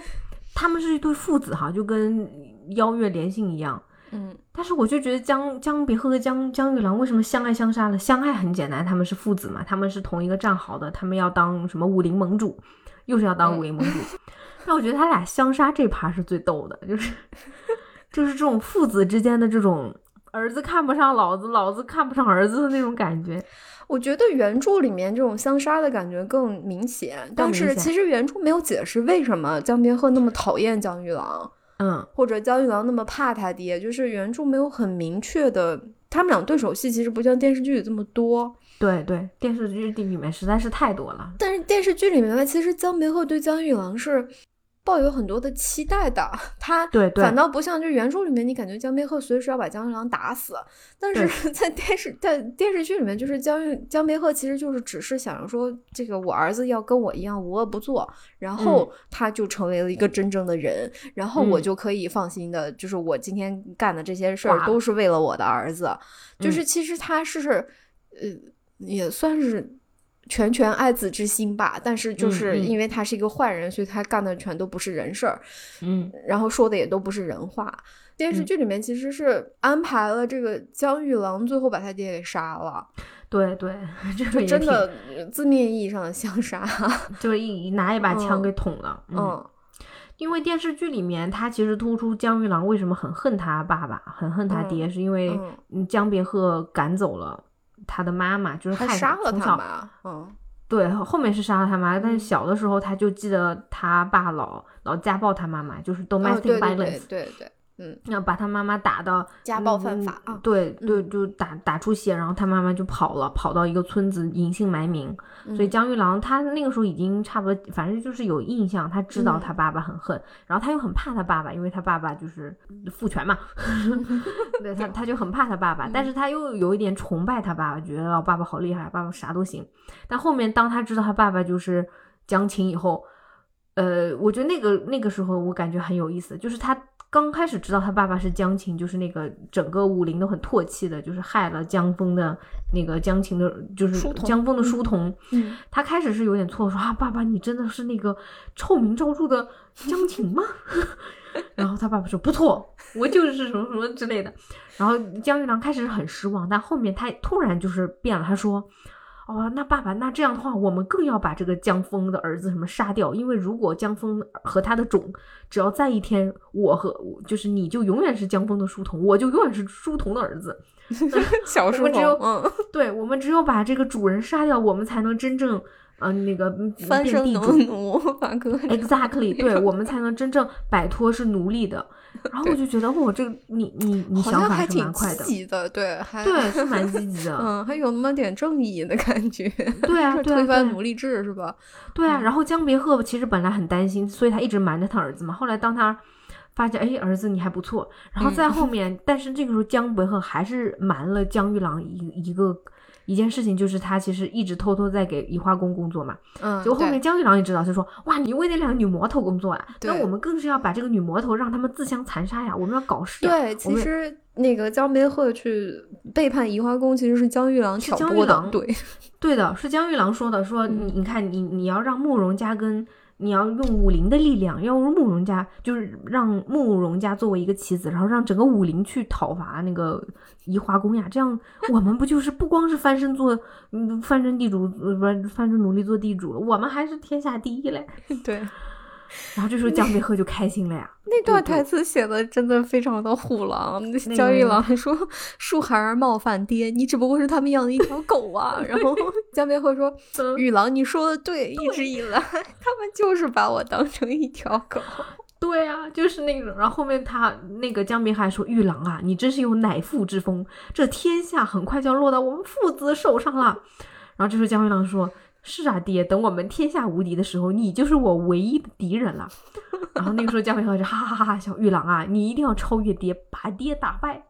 他们是一对父子哈，就跟邀月连心一样。
嗯，
但是我就觉得江江别鹤和江江玉郎为什么相爱相杀了？相爱很简单，他们是父子嘛，他们是同一个战壕的，他们要当什么武林盟主，又是要当武林盟主。但我觉得他俩相杀这趴是最逗的，就是 就是这种父子之间的这种儿子看不上老子，老子看不上儿子的那种感觉。
我觉得原著里面这种相杀的感觉更明显，但是其实原著没有解释为什么江边鹤那么讨厌江玉郎。
嗯，
或者江玉郎那么怕他爹，就是原著没有很明确的，他们俩对手戏其实不像电视剧里这么多。
对对，电视剧里面实在是太多了。
但是电视剧里面吧，其实江别鹤对江玉郎是。抱有很多的期待的，他
对对，
反倒不像就原著里面，你感觉江边鹤随时要把江一郎打死，但是 在电视在电视剧里面，就是江江边鹤其实就是只是想着说，这个我儿子要跟我一样无恶不作，然后他就成为了一个真正的人，然后我就可以放心的，就是我今天干的这些事儿都是为了我的儿子，就是其实他是呃也算是。全权爱子之心吧，但是就是因为他是一个坏人，所以他干的全都不是人事儿，
嗯，
然后说的也都不是人话，电视剧里面其实是安排了这个江玉郎最后把他爹给杀了。
对对，这个
真的字面意义上的相杀，
就是一拿一把枪给捅了。
嗯，
因为电视剧里面他其实突出江玉郎为什么很恨他爸爸，很恨他爹，是因为江别鹤赶走了他的妈妈，就是害
杀了
他
妈。嗯。
对，后面是杀了他妈，但是小的时候他就记得他爸老老家暴他妈妈，就是 domestic violence，
对对。嗯，
要把他妈妈打到
家暴犯法
啊！对对，就打打出血，然后他妈妈就跑了，跑到一个村子隐姓埋名。所以江玉郎他那个时候已经差不多，反正就是有印象，他知道他爸爸很恨，然后他又很怕他爸爸，因为他爸爸就是父权嘛，对他他就很怕他爸爸，但是他又有一点崇拜他爸爸，觉得我爸爸好厉害，爸爸啥都行。但后面当他知道他爸爸就是江青以后，呃，我觉得那个那个时候我感觉很有意思，就是他。刚开始知道他爸爸是江琴，就是那个整个武林都很唾弃的，就是害了江峰的那个江琴的，就是江峰的书童。
嗯，
他开始是有点错，说啊，爸爸，你真的是那个臭名昭著的江琴吗？然后他爸爸说不错，我就是什么什么之类的。然后江玉郎开始很失望，但后面他突然就是变了，他说。哦，那爸爸，那这样的话，我们更要把这个江峰的儿子什么杀掉，因为如果江峰和他的种只要在一天，我和就是你就永远是江峰的书童，我就永远是书童的儿子。
小书童，
嗯，对，我们只有把这个主人杀掉，我们才能真正。嗯，那个
翻身
地
主，
exactly，对我们才能真正摆脱是奴隶的。然后我就觉得，我这个你你你想法
还
挺积
极的，对，
对，是蛮积极的，
嗯，还有那么点正义的感觉。
对啊，
推翻奴隶制是吧？
对啊。然后江别鹤其实本来很担心，所以他一直瞒着他儿子嘛。后来当他发现，哎，儿子你还不错，然后在后面，但是这个时候江别鹤还是瞒了江玉郎一一个。一件事情就是他其实一直偷偷在给移花宫工作嘛，
嗯，
结果后面江玉郎也知道，就说哇，你为那两个女魔头工作啊，那我们更是要把这个女魔头让他们自相残杀呀，我们要搞事。
对，其实那个江边鹤去背叛移花宫，其实是江玉郎挑拨的，对，
对的，是江玉郎说的，说你你看你你要让慕容家跟。你要用武林的力量，要用慕容家，就是让慕容家作为一个棋子，然后让整个武林去讨伐那个移花宫呀。这样我们不就是不光是翻身做，翻身地主，不是翻身奴隶做地主了，我们还是天下第一嘞。
对。
然后这时候江别鹤就开心了呀。
那段台词写的真的非常的虎狼。江玉郎还说：“树孩儿冒犯爹，你只不过是他们养的一条狗啊。”然后江别鹤说：“玉郎，你说的对，一直以来他们就是把我当成一条狗。”
对啊，就是那种。然后后面他那个江别鹤还说：“玉郎啊，你真是有乃父之风，这天下很快就要落到我们父子手上了。”然后这时候江玉郎说。是啊，爹，等我们天下无敌的时候，你就是我唯一的敌人了。然后那个时候，江培鹤就哈哈哈哈小玉郎啊，你一定要超越爹，把爹打败，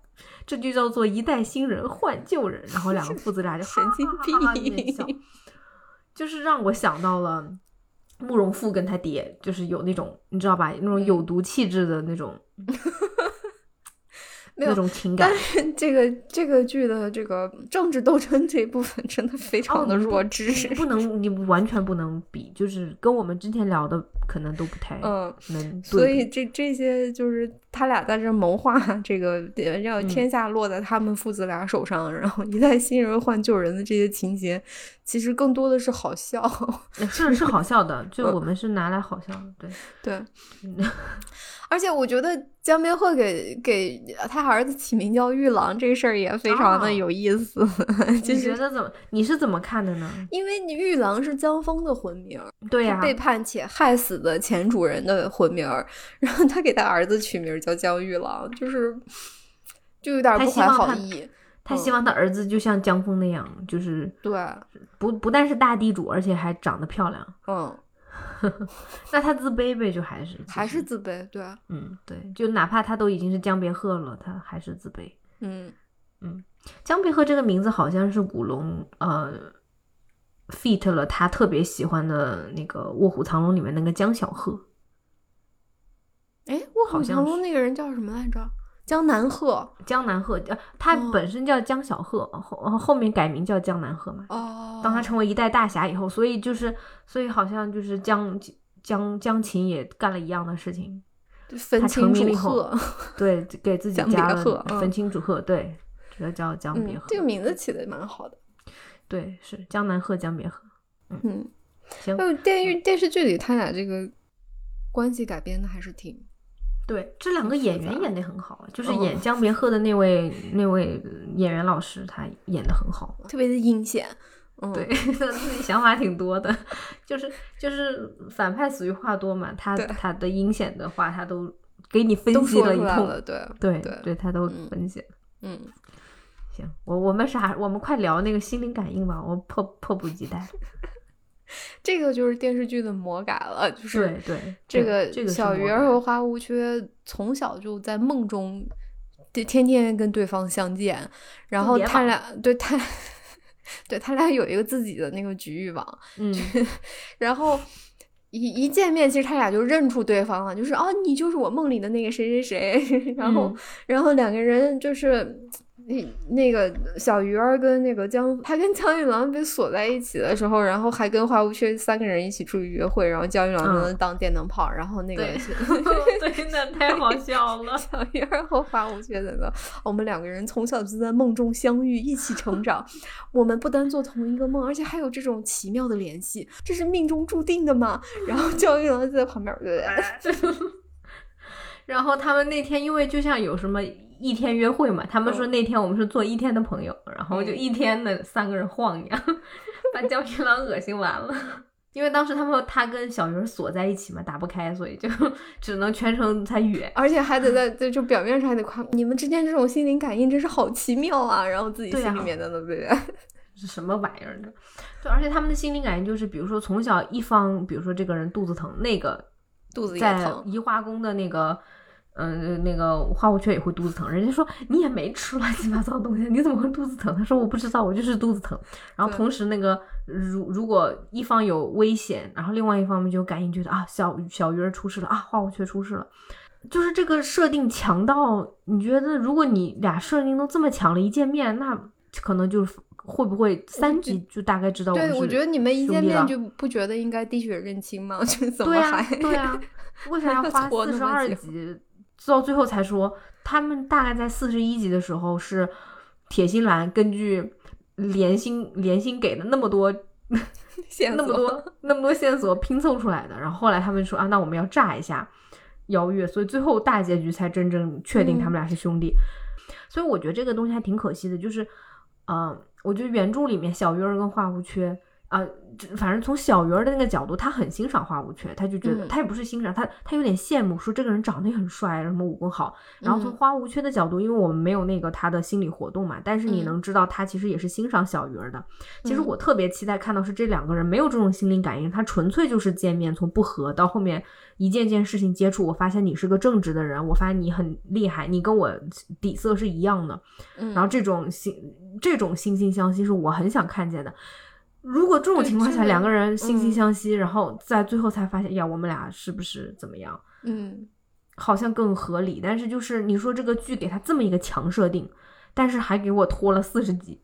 这就叫做一代新人换旧人。然后两个父子俩就
神经
病，就是让我想到了慕容复跟他爹，就是有那种你知道吧，那种有毒气质的那种。那种情感，
但是 这个这个剧的这个政治斗争这一部分真的非常的弱智，
不能你完全不能比，就是跟我们之前聊的可能都不太
嗯
能。
所以这这些就是他俩在这谋划这个让天下落在他们父子俩手上，然后一代新人换旧人的这些情节，其实更多的是好笑，
是是好笑的，就我们是拿来好笑的，对
对。而且我觉得江边鹤给给他儿子起名叫玉郎这事儿也非常的有意思。你
觉得怎么？你是怎么看的呢？
因为你玉郎是江峰的魂名，
对呀，
背叛且害死的前主人的魂名儿，然后他给他儿子取名叫江玉郎，就是就有点不怀好意。
他希望他儿子就像江峰那样，就是
对，
不不但是大地主，而且还长得漂亮。
嗯。
那他自卑呗，就还是
还是自卑，对，
嗯，对，就哪怕他都已经是江别鹤了，他还是自卑，
嗯
嗯。江别鹤这个名字好像是古龙呃 fit 了他特别喜欢的那个《卧虎藏龙》里面那个江小鹤。
哎，《卧虎藏龙》那个人叫什么来着？江南鹤，
江南鹤，呃，他本身叫江小鹤，后后面改名叫江南鹤嘛。
哦。
当他成为一代大侠以后，所以就是，所以好像就是江江江琴也干了一样的事情，
分清楚
鹤，对，给自己加了分清主鹤，对，这个叫江别鹤。
这个名字起的蛮好的。
对，是江南鹤，江别鹤。
嗯，
行。
电视电视剧里他俩这个关系改编的还是挺。
对，这两个演员演的很好，就是演江别鹤的那位那位演员老师，他演的很好，
特别的阴险。
对 他，自己想法挺多的，就是就是反派死于话多嘛，他他的阴险的话，他都给你分析
了
一通，
对
对
对
对，他都分析。
嗯，
行，我我们啥，我们快聊那个心灵感应吧，我迫迫不及待。
这个就是电视剧的魔改了，就是
对
这
个这个
小鱼儿和花无缺从小就在梦中，天天跟对方相见，然后他俩对他。对他俩有一个自己的那个局域网，
嗯，
然后一一见面，其实他俩就认出对方了，就是哦，你就是我梦里的那个谁谁谁，然后然后两个人就是。那那个小鱼儿跟那个江，他跟江玉郎被锁在一起的时候，然后还跟花无缺三个人一起出去约会，然后江玉郎就能当电灯泡，然后那个
对，那太好笑了。
小鱼儿和花无缺的，我们两个人从小就在梦中相遇，一起成长。我们不单做同一个梦，而且还有这种奇妙的联系，这是命中注定的嘛？然后江玉郎就在旁边，对不对？
然后他们那天因为就像有什么。一天约会嘛，他们说那天我们是做一天的朋友，然后就一天的三个人晃呀，把江玉郎恶心完了。因为当时他们他跟小鱼锁在一起嘛，打不开，所以就只能全程才约，
而且还得在就 就表面上还得夸你们之间这种心灵感应真是好奇妙啊，然后自己心里面的对不对？
是什么玩意儿呢？对，而且他们的心灵感应就是，比如说从小一方，比如说这个人肚子疼，那个
肚子
在移花宫的那个。嗯，那个花无缺也会肚子疼。人家说你也没吃乱七八糟的东西，你怎么会肚子疼？他说我不知道，我就是肚子疼。然后同时那个如如果一方有危险，然后另外一方面就感应觉得啊小小鱼儿出事了啊花无缺出事了，就是这个设定强到你觉得如果你俩设定都这么强了，一见面那可能就是会不会三集就大概知道？
对，我觉得你们一见面就不觉得应该滴血认亲吗？就 怎么还
对啊？为啥要花四十二集？到最后才说，他们大概在四十一集的时候是铁心兰根据连心连心给的那么多
线
那么多那么多线索拼凑出来的。然后后来他们说啊，那我们要炸一下邀月，所以最后大结局才真正确定他们俩是兄弟。所以我觉得这个东西还挺可惜的，就是，嗯，我觉得原著里面小鱼儿跟花无缺。啊，反正从小鱼儿的那个角度，他很欣赏花无缺，他就觉得他也不是欣赏他，他有点羡慕，说这个人长得也很帅，什么武功好。然后从花无缺的角度，因为我们没有那个他的心理活动嘛，但是你能知道他其实也是欣赏小鱼儿的。其实我特别期待看到是这两个人没有这种心灵感应，他纯粹就是见面，从不和到后面一件件事情接触，我发现你是个正直的人，我发现你很厉害，你跟我底色是一样的。然后这种心这种惺惺相惜是我很想看见的。如果这种情况下两个人惺惺相惜，然后在最后才发现呀，我们俩是不是怎么样？
嗯，
好像更合理。但是就是你说这个剧给他这么一个强设定，但是还给我拖了四十集。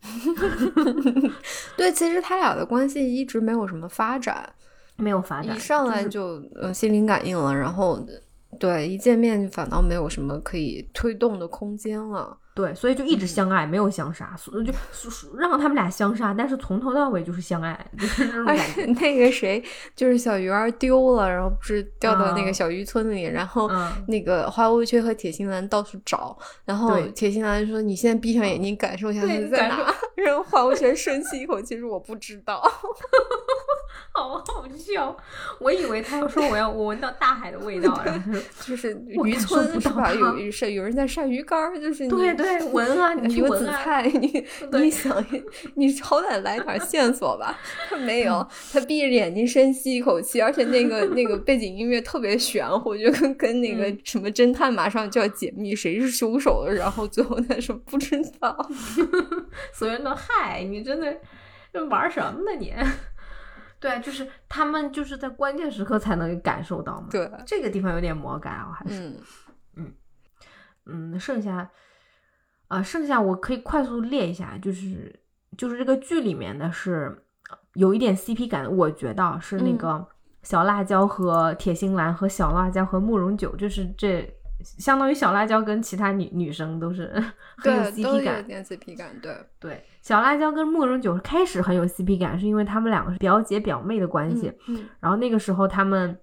对，其实他俩的关系一直没有什么发展，
没有发展，
一上来就呃心灵感应了，然后对一见面反倒没有什么可以推动的空间了。
对，所以就一直相爱，没有相杀，所就让他们俩相杀，但是从头到尾就是相爱，就是那种感觉。
那个谁，就是小鱼儿丢了，然后不是掉到那个小渔村里，然后那个花无缺和铁心兰到处找，然后铁心兰说：“你现在闭上眼睛感受一下你在哪。”然后花无缺深吸一口气说：“我不知道。”
好好笑，我以为他要说我要我闻到大海的味道，然后
就是渔村是吧？有晒有人在晒鱼干，就是
对对闻啊，你
有紫菜，你你想你好歹来点 线索吧。他没有，他闭着眼睛深吸一口气，而且那个那个背景音乐特别玄乎，就跟跟那个什么侦探马上就要解密谁是凶手了，然后最后他说不知道，
所有人都嗨，你真的玩什么呢你？对，就是他们就是在关键时刻才能感受到嘛。
对，
这个地方有点魔改啊，还是，嗯嗯，剩下啊，剩下我可以快速列一下，就是就是这个剧里面的是有一点 CP 感，我觉得是那个小辣椒和铁心兰和小辣椒和慕容九，就是这相当于小辣椒跟其他女女生都是 很有 CP 感，
点 CP 感，对
对。小辣椒跟慕容九开始很有 CP 感，是因为他们两个是表姐表妹的关系，
嗯，
然后那个时候他们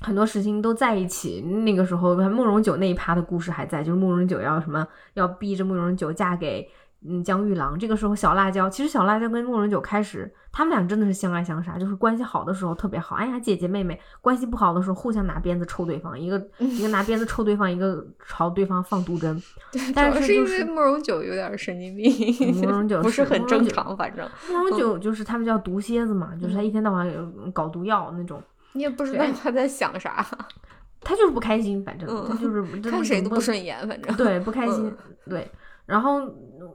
很多事情都在一起，那个时候慕容九那一趴的故事还在，就是慕容九要什么要逼着慕容九嫁给。嗯，江玉郎这个时候，小辣椒其实小辣椒跟慕容九开始，他们俩真的是相爱相杀，就是关系好的时候特别好，哎呀姐姐妹妹；关系不好的时候，互相拿鞭子抽对方，一个一个拿鞭子抽对方，一个朝对方放毒针。但
是
因为
慕容九有点神经病，
慕容九
不
是
很正常，反正
慕容九就是他们叫毒蝎子嘛，就是他一天到晚搞毒药那种。
你也不知道他在想啥，
他就是不开心，反正他就是
看谁都不顺眼，反正
对不开心，对。然后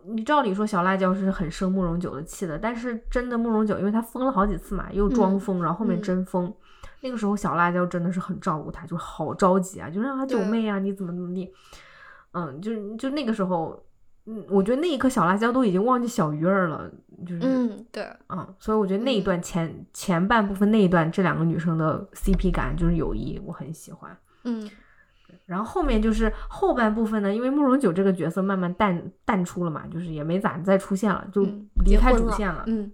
你照理说小辣椒是很生慕容九的气的，但是真的慕容九，因为他疯了好几次嘛，又装疯，然后后面真疯。那个时候小辣椒真的是很照顾他，就好着急啊，就让他九妹啊，你怎么怎么地，嗯，就就那个时候，嗯，我觉得那一刻小辣椒都已经忘记小鱼儿了，就是
嗯对，
嗯，所以我觉得那一段前前半部分那一段这两个女生的 CP 感就是友谊，我很喜欢，
嗯。
然后后面就是后半部分呢，因为慕容九这个角色慢慢淡淡出了嘛，就是也没咋再出现了，就离开主线了。
嗯，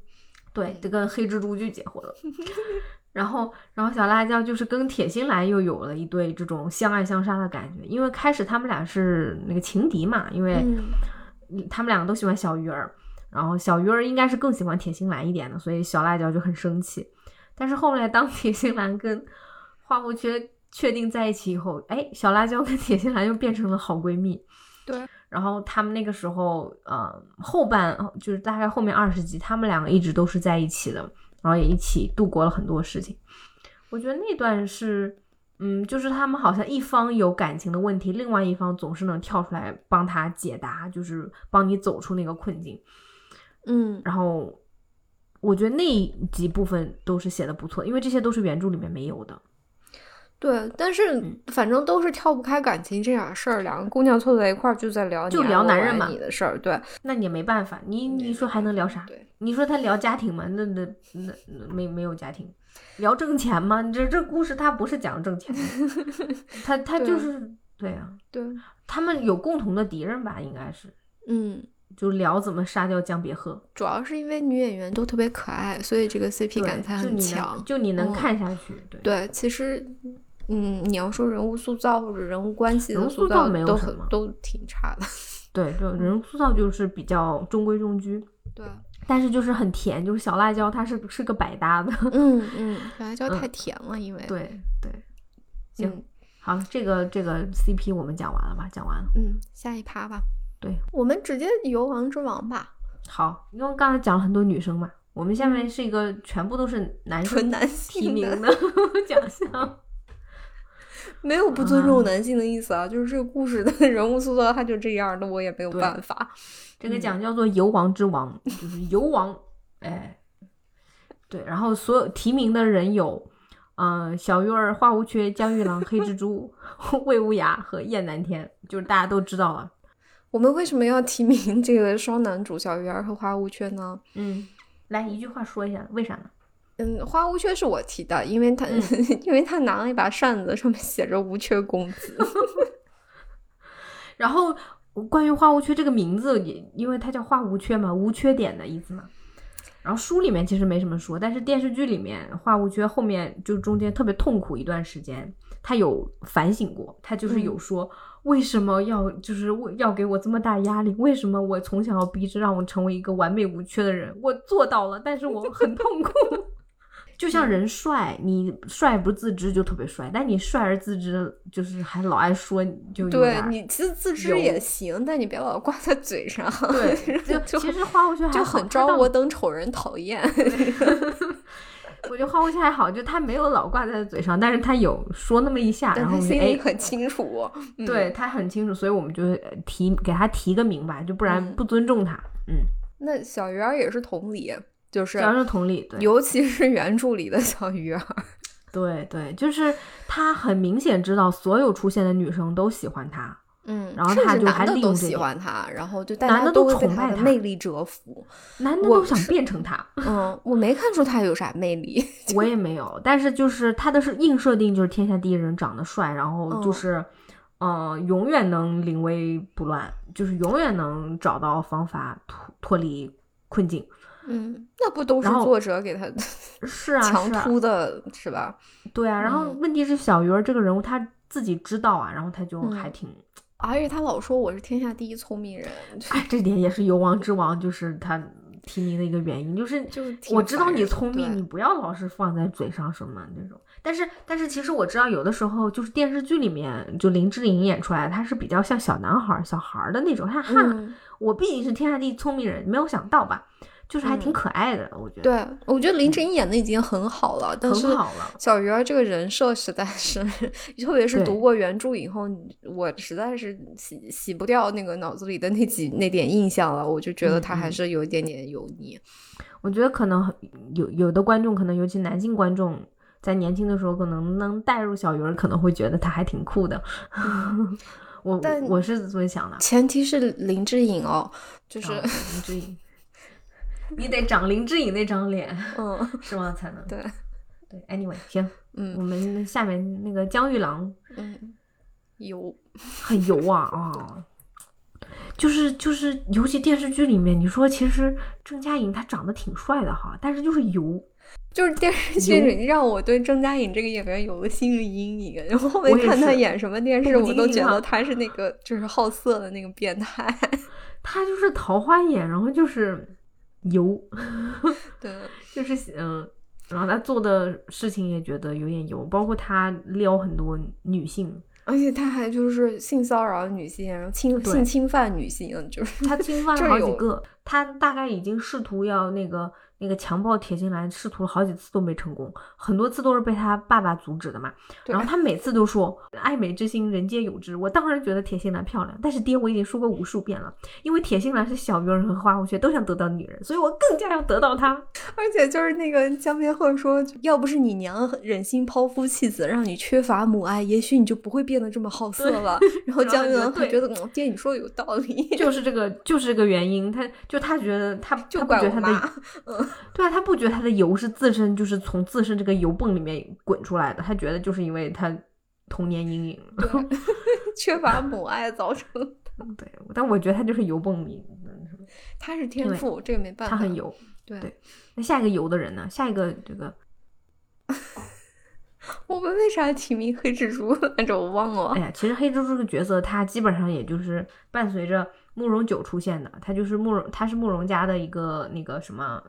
对，这跟黑蜘蛛就结婚了。然后，然后小辣椒就是跟铁心兰又有了一对这种相爱相杀的感觉，因为开始他们俩是那个情敌嘛，因为他们两个都喜欢小鱼儿，然后小鱼儿应该是更喜欢铁心兰一点的，所以小辣椒就很生气。但是后来当铁心兰跟花无缺。确定在一起以后，哎，小辣椒跟铁心兰又变成了好闺蜜。
对，
然后他们那个时候，呃，后半就是大概后面二十集，他们两个一直都是在一起的，然后也一起度过了很多事情。我觉得那段是，嗯，就是他们好像一方有感情的问题，另外一方总是能跳出来帮他解答，就是帮你走出那个困境。
嗯，
然后我觉得那几部分都是写的不错，因为这些都是原著里面没有的。
对，但是反正都是跳不开感情这点事儿，两个姑娘凑在一块儿就在聊，
就聊男人嘛，
你的事儿。对，
那你也没办法，你你说还能聊啥？
对，
你说他聊家庭嘛？那那那没没有家庭，聊挣钱嘛？你这这故事他不是讲挣钱，他他就是对啊，
对，
他们有共同的敌人吧？应该是，
嗯，
就聊怎么杀掉江别鹤。
主要是因为女演员都特别可爱，所以这个 CP 感才很强，
就你能看下去。对
对，其实。嗯，你要说人物塑造或者人物关系的
塑
造，
没有什么，
都挺差的。
对，就人物塑造就是比较中规中矩。
对，
但是就是很甜，就是小辣椒它是是个百搭的。
嗯嗯，小辣椒太甜了，因为
对对。行，好，这个这个 CP 我们讲完了吧？讲完了。
嗯，下一趴吧。
对，
我们直接游王之王吧。
好，因为刚才讲了很多女生嘛，我们下面是一个全部都是男生提名的 奖项。
没有不尊重男性的意思啊，就是这个故事的 人物塑造他就这样，那我也没有办法。
这个奖叫做游王之王，就是游王。哎，对，然后所有提名的人有，嗯，小鱼儿、花无缺、江玉郎、黑蜘蛛、魏无涯和燕南天，就是大家都知道了。
我们为什么要提名这个双男主小鱼儿和花无缺呢？
嗯，来一句话说一下，为啥呢？
嗯，花无缺是我提的，因为他 因为他拿了一把扇子，上面写着“无缺公子”。
然后关于花无缺这个名字，也因为他叫花无缺嘛，无缺点的意思嘛。然后书里面其实没什么说，但是电视剧里面花无缺后面就中间特别痛苦一段时间，他有反省过，他就是有说为什么要就是为要给我这么大压力？为什么我从小要逼着让我成为一个完美无缺的人？我做到了，但是我很痛苦。就像人帅，你帅不自知就特别帅，但你帅而自知，就是还老爱说，就
对你其实自知也行，但你别老挂在嘴上。
对，就其实花无缺
就很招我等丑人讨厌。
我觉得花无缺还好，就他没有老挂在嘴上，但是他有说那么一下，然后
心里很清楚。
对他很清楚，所以我们就提给他提个明白，就不然不尊重他。嗯，
那小鱼儿也是同理。就是
主要是同理，
尤其是原著里的小鱼儿，
对对，就是他很明显知道所有出现的女生都喜欢他，
嗯，
然后他就还利用
喜欢他，然后就大
男的都
被
崇拜他
的魅力折服。
男的都想变成他。
嗯，我没看出他有啥魅力。
我也没有，但是就是他的是硬设定，就是天下第一人，长得帅，然后
嗯
就是，呃，永远能临危不乱，就是永远能找到方法脱脱离困境。
嗯，那不都是作者给他
是啊，
强突的，是吧？
对啊。然后
嗯
问题是小鱼儿这个人物他自己知道啊，然后他就
嗯
还挺，
而且他老说我是天下第一聪明人，
哎，这点也是游王之王，就是他提名的一个原因，就是
就是
我知道你聪明，你不要老是放在嘴上什么那种。但是，但是其实我知道，有的时候就是电视剧里面，就林志颖演出来，他是比较像小男孩儿、小孩儿的那种。哈哈，
嗯，
我毕竟是天下第一聪明人，没有想到吧？就是还挺
嗯。
可爱的，我觉得。
对，我觉得林志颖演的已经很好了，但是
很好了。
小鱼儿这个人设实在是，特别是读过原著以后，我实在是洗洗不掉那个脑子里的那几那点印象了，我就觉得他还是有一点点油腻。
我觉得可能有有的观众，可能尤其男性观众，在年轻的时候可能能带入小鱼儿，可能会觉得他还挺酷的。我
但
我是这么想的，
前提是林志颖哦，就是、
啊林志颖，你得长林志颖那张脸，
嗯，
是吗？才能
对，
对。Anyway，行，嗯我
嗯
们下面那个江玉郎
嗯，油，
很油啊啊！就是就是，尤其电视剧里面，你说其实郑嘉颖她长得挺帅的哈，但是就是油。
就是电视剧里让我对郑嘉颖这个演员有了心理阴影，然后后面看
他
演什么电视，
不
我都觉得他是那个就是好色的那个变态。
他就是桃花眼，然后就是油，
对，
就是嗯，然后他做的事情也觉得有点油，包括他撩很多女性，
而且他还就是性骚扰女性，然后侵
对
性侵犯女性，就是
他侵犯了好几个，他大概已经试图要那个那个强暴铁心兰，试图了好几次都没成功，很多次都是被他爸爸阻止的嘛。然后他每次都说爱美之心人皆有之，我当然觉得铁心兰漂亮，但是爹我已经说过无数遍了，因为铁心兰是小鱼儿和花无缺都想得到的女人，所以我更加要得到她。
而且就是那个江边鹤说，要不是你娘忍心抛夫弃子，让你缺乏母爱，也许你就不会变得这么好色了。然后江玉
觉得对
郎他觉得，嗯，爹你说的有道理，
就是这个，就是这个原因。他就他觉得他
就
他不觉得他
怪我妈
的，对啊，他不觉得他的油是自身就是从自身这个油泵里面滚出来的，他觉得就是因为他童年阴影。
缺乏母爱造成。
对，但我觉得他就是油泵里，
他是天赋，这个没办法。
他很油。
对
对那下一个油的人呢？下一个这个，
我们为啥提名黑蜘蛛来着？我忘了
哎。呀，其实黑蜘蛛这个角色，他基本上也就是伴随着慕容九出现的，他就是慕容，他是慕容家的一个那个什么，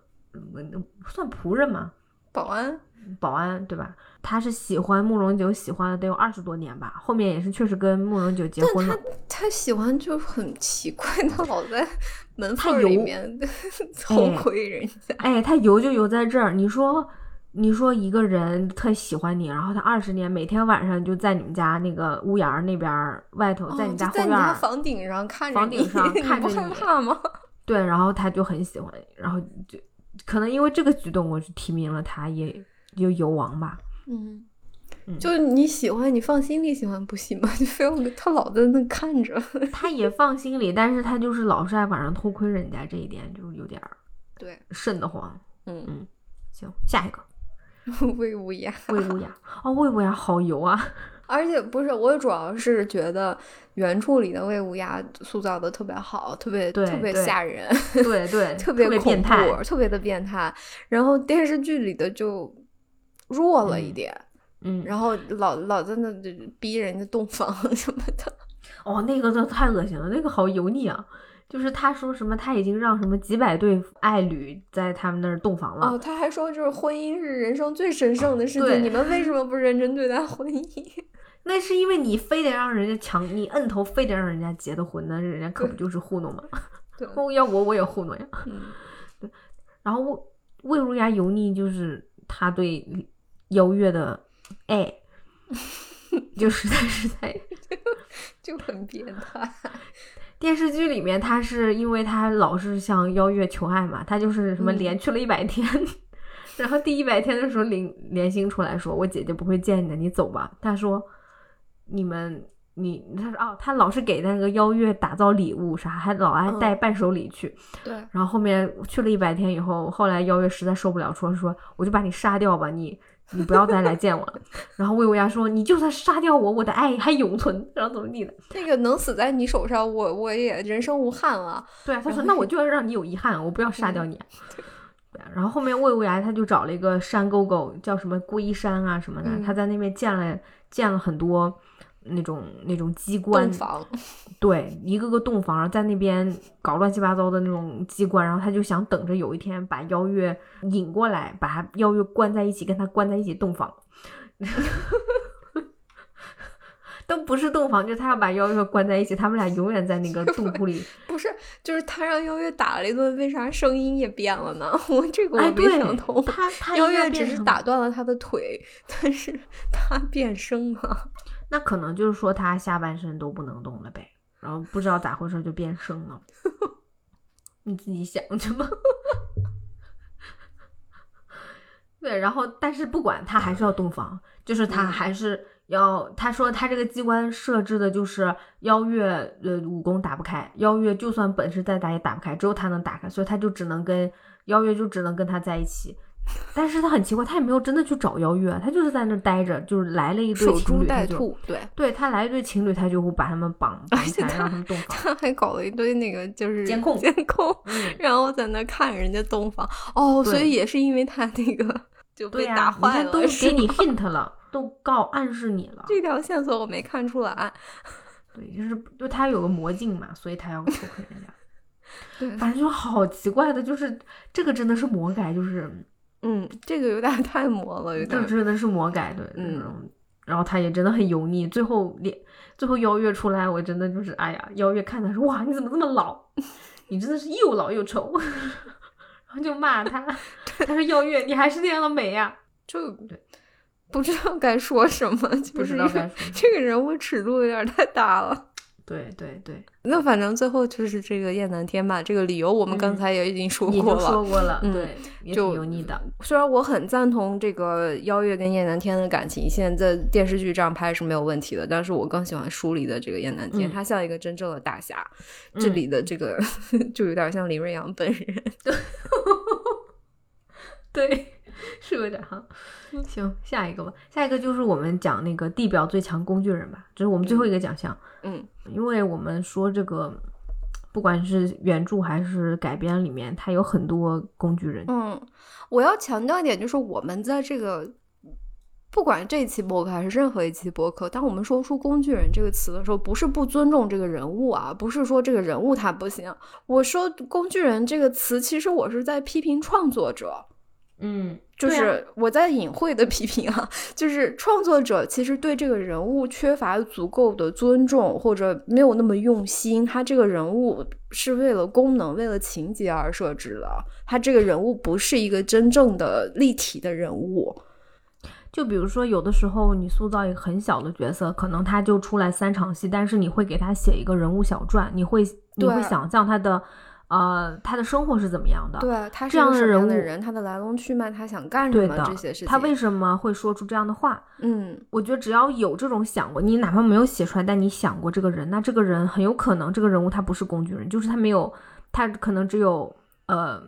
嗯算仆人吗？
保安，
保安对吧？他是喜欢慕容九，喜欢了得有二十多年吧。后面也是确实跟慕容九结婚了。
他喜欢就很奇怪，他老在门
他
缝儿里面 偷窥人家。
哎，他油就油在这儿。你说，你说一个人特喜欢你，然后他二十年每天晚上就在你们家那个屋檐儿那边儿外头，在
哦
你家后院儿，
房顶上看着你
房顶上 看
你不害怕吗？
对，然后他就很喜欢，然后就可能因为这个举动，我就提名了他，也就油王吧。
嗯
嗯，
就你喜欢，你放心里喜欢不行吗？你非要他老在那看着。
他也放心里，但是他就是老是爱晚上偷窥人家，这一点就有点儿
对，
瘆得慌。
嗯嗯，
行，下一个
魏无涯。
魏无涯，哦，魏无涯好油啊！
而且不是，我主要是觉得原著里的魏无涯塑造的特别好，特别特别吓人，
对对，
特别
别
恐怖
变态。
特别的变态。然后电视剧里的就弱了一点，
嗯，
然后老老在那逼人家洞房什么的。
哦，那个真的太恶心了，那个好油腻啊！就是他说什么他已经让什么几百对爱侣在他们那儿洞房了。
哦，他还说就是婚姻是人生最神圣的事情，你们为什么不认真对待婚姻？
那是因为你非得让人家强，你摁头非得让人家结的婚，那人家可不就是糊弄吗？
对，
哦，要我我也糊弄呀。
嗯，
然后魏魏如牙油腻就是他对邀月的爱，就实在是在
就很变态。
电视剧里面，他是因为他老是向邀月求爱嘛，他就是什么
嗯
连去了一百天，然后第一百天的时候，林连星出来说：“我姐姐不会见你的，你走吧。”他说：“你们你他说哦，他老是给那个邀月打造礼物啥，还老爱带伴手礼去。
对，
然后后面去了一百天以后，后来邀月实在受不了，说说我就把你杀掉吧，你你不要再来见我了。然后魏无涯说，你就算杀掉我，我的爱还永存。然后怎么地的？
那个能死在你手上，我我也人生无憾了。
对啊，他说那我就要让你有遗憾，我不要杀掉你。对啊，然后后面魏无涯他就找了一个山沟沟，叫什么龟山啊什么的，他在那边建了建了很多。那种那种机关房，对，一个个洞房，然后在那边搞乱七八糟的那种机关，然后他就想等着有一天把邀月引过来，把他邀月关在一起，跟他关在一起洞房，都不是洞房，就他要把邀月关在一起，他们俩永远在那个洞窟里。
不是，就是他让邀月打了一顿，为啥声音也变了呢？我这个我没想通。
他他
邀月只是打断了他的腿，但是他变声了。
那可能就是说他下半身都不能动了呗，然后不知道咋回事就变声了，你自己想去吧。对，然后但是不管他还是要洞房，就是他还是要他说他这个机关设置的就是邀月呃武功打不开，邀月就算本事再大也打不开，只有他能打开，所以他就只能跟邀月就只能跟他在一起。但是他很奇怪，他也没有真的去找邀约，他就是在那待着，就是来了一对情侣，他就
对
对他来一对情侣，他就会把他们绑 绑起来，让他们洞房。
他还搞了一堆那个就是
监控
监控，然后在那看人家洞房。哦，所以也是因为他那个 就被打坏了，
都给你 hint 了，都告暗示你了。
这条线索我没看出来。
对，就是就他有个魔镜嘛，所以他要偷窥人家。
对，
反正就好奇怪的，就是这个真的是魔改，就是。
嗯，这个有点太魔了，有点
真的是魔改的，嗯，然后他也真的很油腻，最后脸最后邀月出来，我真的就是哎呀，邀月看他说哇，你怎么这么老？你真的是又老又丑，然后就骂他，他说邀月，你还是那样的美呀，
就不知道该说什么，
不知道该说
这个人物尺度有点太大了。
对对对，
那反正最后就是这个燕南天吧。这个理由我们刚才也已经说过了，
说过了，
对，
就油腻的。
虽然我很赞同这个邀月跟燕南天的感情线，在电视剧这样拍是没有问题的，但是我更喜欢书里的这个燕南天，他像一个真正的大侠。这里的这个就有点像林瑞阳本人，
对。是有点哈，行，下一个吧。下一个就是我们讲那个地表最强工具人吧，这是我们最后一个奖项。
嗯，嗯
因为我们说这个，不管是原著还是改编里面，它有很多工具人。
嗯，我要强调一点，就是我们在这个不管这一期播客还是任何一期播客，当我们说出工具人这个词的时候，不是不尊重这个人物啊，不是说这个人物他不行。我说工具人这个词，其实我是在批评创作者。
嗯。
就是我在隐晦的批评啊，就是创作者其实对这个人物缺乏足够的尊重，或者没有那么用心。他这个人物是为了功能、为了情节而设置的，他这个人物不是一个真正的立体的人物。
就比如说，有的时候你塑造一个很小的角色，可能他就出来三场戏，但是你会给他写一个人物小传，你会你会想象他的。呃，他的生活是怎么样的？
对，他
这样
的
人物，
他的来龙去脉，他想干什么？这些事情，
他为什么会说出这样的话？
嗯，
我觉得只要有这种想过，你哪怕没有写出来，但你想过这个人，那这个人很有可能，这个人物他不是工具人，就是他没有，他可能只有呃，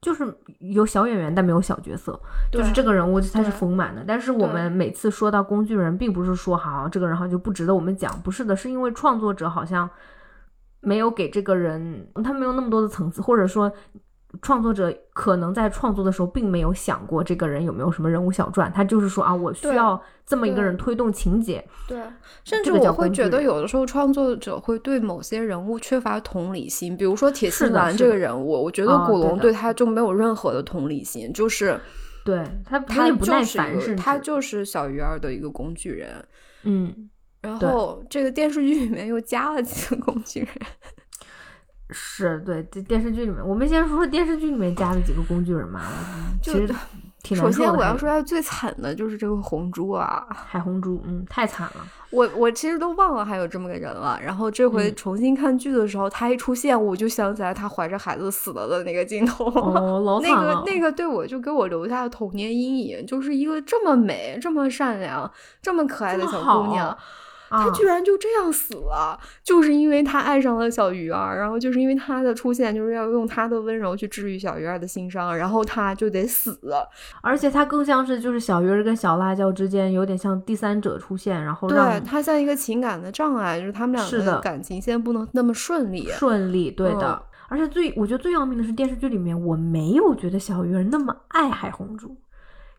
就是有小演员，但没有小角色，就是这个人物他是丰满的。但是我们每次说到工具人，并不是说好这个人好像就不值得我们讲，不是的，是因为创作者好像。没有给这个人，他没有那么多的层次，或者说，创作者可能在创作的时候并没有想过这个人有没有什么人物小传，他就是说啊，我需要这么一个人推动情节。
对，甚至我会觉得有的时候创作者会对某些人物缺乏同理心，比如说铁心兰这个人物，我觉得古龙对他就没有任何的同理心，就是
对他
他
不耐烦，
是他就是小鱼儿的一个工具人。
嗯。
然后这个电视剧里面又加了几个工具人，
是对这电视剧里面，我们先说说电视剧里面加的几个工具人嘛。其实 挺
首先我要说下最惨的就是这个红珠啊，
海红珠，嗯，太惨了。
我我其实都忘了还有这么个人了。然后这回重新看剧的时候，他一出现，我就想起来他怀着孩子死了的那个镜头。
哦，老
惨了。那个那个对我就给我留下了童年阴影，就是一个这么美、这么善良、这么可爱的小姑娘。他居然就这样死了，就是因为他爱上了小鱼儿，然后就是因为他的出现，就是要用他的温柔去治愈小鱼儿的心伤，然后他就得死。
而且他更像是就是小鱼儿跟小辣椒之间有点像第三者出现，然后
对他像一个情感的障碍，就是他们两个的感情现在不能那么顺利。
顺利，对的。而且最我觉得最要命的是电视剧里面，我没有觉得小鱼儿那么爱海红珠。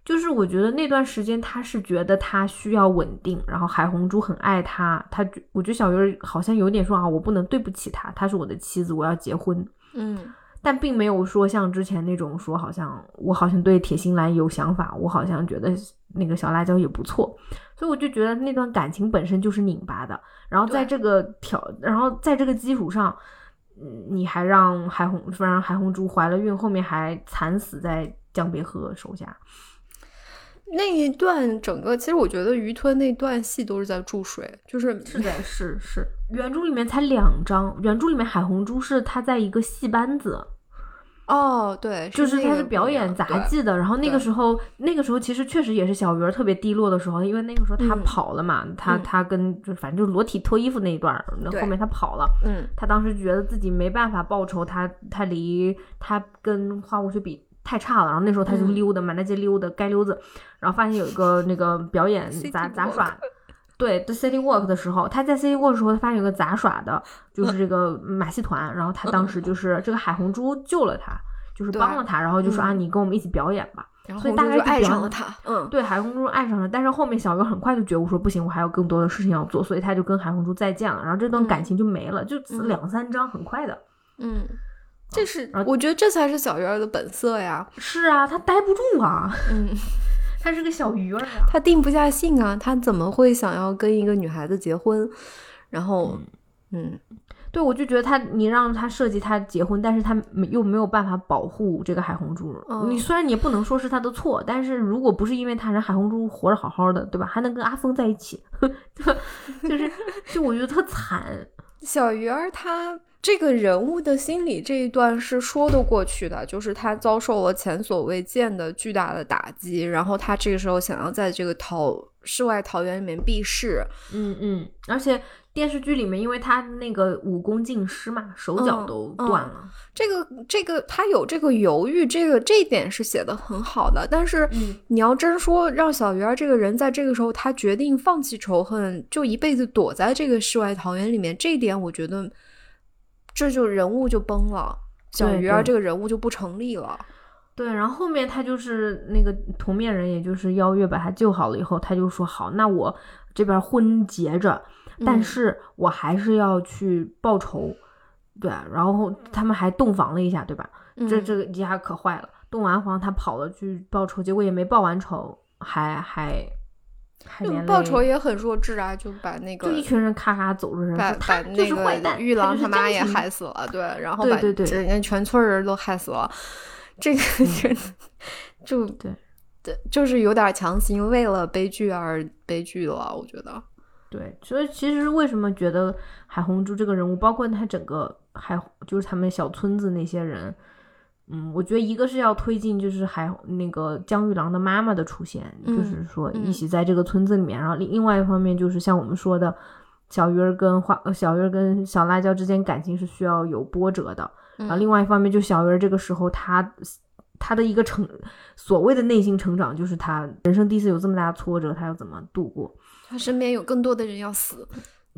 就是我觉得那段时间他是觉得他需要稳定，然后海红珠很爱他，他我觉得小鱼儿好像有点说啊，我不能对不起他，她是我的妻子，我要结婚，
嗯，
但并没有说像之前那种说好像我好像对铁心兰有想法，我好像觉得那个小辣椒也不错，所以我就觉得那段感情本身就是拧巴的，然后在这个条，然后在这个基础上，嗯，你还让海红，让海红珠怀了孕，后面还惨死在江别鹤手下。
那一段整个，其实我觉得鱼吞那段戏都是在注水，就是
是的，是是。原著里面才两章，原著里面海红珠是他在一个戏班子，
哦，对，
就是他
是
表演杂技的。然后那个时候，那个时候其实确实也是小鱼儿特别低落的时候，因为那个时候他跑了嘛，他他跟就反正就裸体脱衣服那一段，那后面他跑了，
嗯，
他当时觉得自己没办法报仇，他他离他跟花无缺比。太差了，然后那时候他就溜达，满大街溜达，该溜子，然后发现有一个那个表演 杂杂耍，对，The City Walk 的时候，他在 City Walk 的时候，他发现有个杂耍的，就是这个马戏团，然后他当时就是这个海红珠救了他，就是帮了他，然后就说啊，你跟我们一起表演吧，所以大概就
爱上了他，嗯，
对，海红珠爱上了，但是后面小鱼很快就觉悟说不行，我还有更多的事情要做，所以他就跟海红珠再见了，然后这段感情就没了，就两三章，很快的，
嗯。这是，我觉得这才是小鱼儿的本色呀。
是啊，他待不住
啊。嗯，
他是个小鱼儿啊，
他定不下性啊。他怎么会想要跟一个女孩子结婚？然后，嗯，
对，我就觉得他，你让他设计他结婚，但是他又没有办法保护这个海红珠。你虽然你也不能说是他的错，但是如果不是因为他，人海红珠活着好好的，对吧？还能跟阿峰在一起，就是，就我觉得特惨。
小鱼儿他。这个人物的心理这一段是说得过去的，就是他遭受了前所未见的巨大的打击，然后他这个时候想要在这个桃世外桃源里面避世，
嗯嗯，而且电视剧里面，因为他那个武功尽失嘛，手脚都断了，
这个这个他有这个犹豫，这个这一点是写的很好的，但是你要真说让小鱼儿这个人在这个时候他决定放弃仇恨，就一辈子躲在这个世外桃源里面，这一点我觉得。这就人物就崩了，小鱼儿这个人物就不成立了。
对，然后后面他就是那个同面人，也就是邀月把他救好了以后，他就说好，那我这边婚结着，但是我还是要去报仇。对，然后他们还洞房了一下，对吧？这这个一下可坏了，洞完房他跑了去报仇，结果也没报完仇，还还。
报仇也很弱智啊！就把那个
就一群人咔咔走着人，
把把那个玉郎他妈也害死了，对，然后把
人
家全村人都害死了。这个 就
对
对，就是有点强行为了悲剧而悲剧了，我觉得。
对，所以其实为什么觉得海红珠这个人物，包括他整个海，就是他们小村子那些人。嗯，我觉得一个是要推进，就是还那个江玉郎的妈妈的出现，就是说一起在这个村子里面。然后另另外一方面就是像我们说的，小鱼儿跟花小鱼儿跟小辣椒之间感情是需要有波折的。然后另外一方面，就小鱼儿这个时候他他的一个成所谓的内心成长，就是他人生第一次有这么大的挫折，他要怎么度过？
他身边有更多的人要死。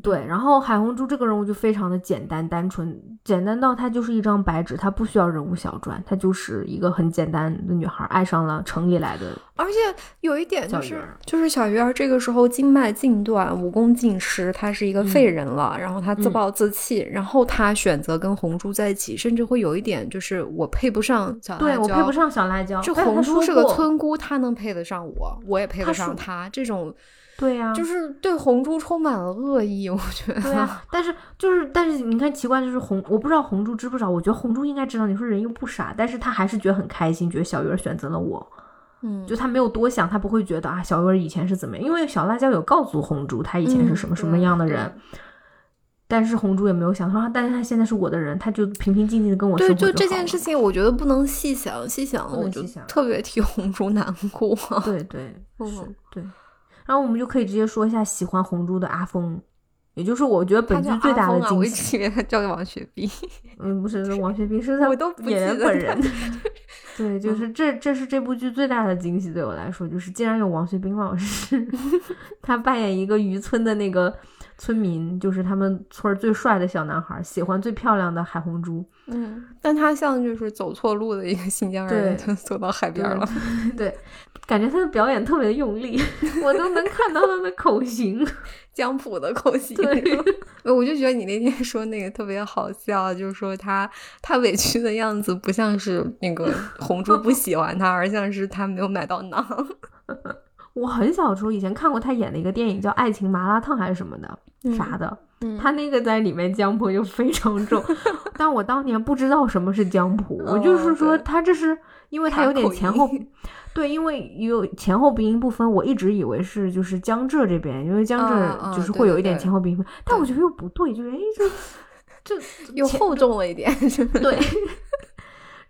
对，然后海红珠这个人物就非常的简单单纯，简单到她就是一张白纸，她不需要人物小传，她就是一个很简单的女孩，爱上了城里来的。
而且有一点就是，就是小鱼儿这个时候经脉尽断，武功尽失，她是一个废人了。然后她自暴自弃，然后她选择跟红珠在一起，甚至会有一点就是我配不上小辣椒，
对我配不上小辣椒。
就红珠是个村姑，她能配得上我，我也配得上她。这种。
对呀，
就是对红珠充满了恶意，我觉得。
对啊，但是就是，但是你看，奇怪就是红，我不知道红珠知不知道。我觉得红珠应该知道。你说人又不傻，但是他还是觉得很开心，觉得小鱼儿选择了我。
嗯，
就他没有多想，他不会觉得啊，小鱼儿以前是怎么样？因为小辣椒有告诉红珠，他以前是什么什么样的人。但是红珠也没有想说，但是他现在是我的人，他就平平静静的跟我生活
就这件事情，我觉得不能细想，细想我就特别替红珠难过。
对对，是，对。然后我们就可以直接说一下喜欢红珠的阿峰，也就是我觉得本剧最大的惊喜。
我以为他叫王学兵。
嗯，不是，王学兵，是 他演员本人。对，就是这，这是这部剧最大的惊喜，对我来说，就是竟然有王学兵老师，他扮演一个渔村的那个村民，就是他们村最帅的小男孩，喜欢最漂亮的海红珠。
嗯，但他像就是走错路的一个新疆人，走到海边了。
对，感觉他的表演特别用力，我都能看到他的口型，
江浦的口型。对，我就觉得你那天说那个特别好笑，就是说他他委屈的样子不像是那个红珠不喜欢他，而像是他没有买到馕。
我很小时候以前看过他演的一个电影，叫《爱情麻辣烫》还是什么的，啥的。他那个在里面江浦就非常重，但我当年不知道什么是江浦，我就是说他这是因为他有点前后，对，因为有前后鼻音不分，我一直以为是就是江浙这边，因为江浙就是会有一点前后鼻音，但我觉得又不对，就是哎这 这
又厚重了一点，
对。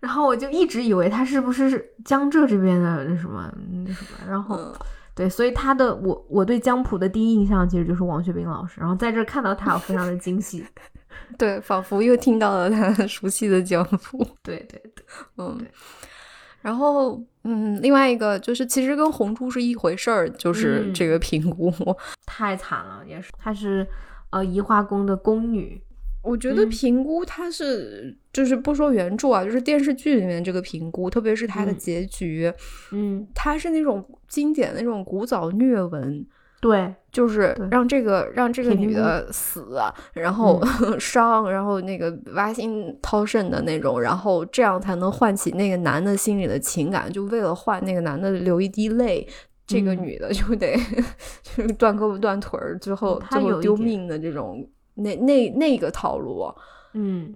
然后我就一直以为他是不是江浙这边的那什么那什么，然后。对，所以他的我我对江浦的第一印象其实就是王学兵老师，然后在这看到他，我非常的惊喜，
对，仿佛又听到了他熟悉的江浦，
对 对对，
嗯，然后嗯，另外一个就是其实跟红珠是一回事儿，就是这个评估。
太惨了，也是，她是呃移花宫的宫女。
我觉得评估它是，就是不说原著啊，就是电视剧里面这个评估，特别是它的结局，
嗯，
它是那种经典的那种古早虐文，
对，
就是。让这个让这个女的死，然后。伤，然后那个挖心掏肾的那种，然后这样才能唤起那个男的心里的情感，就为了换那个男的流一滴泪，这个女的就得 就是断胳膊断腿儿最后最后丢命的这种。那那那个套路，
嗯。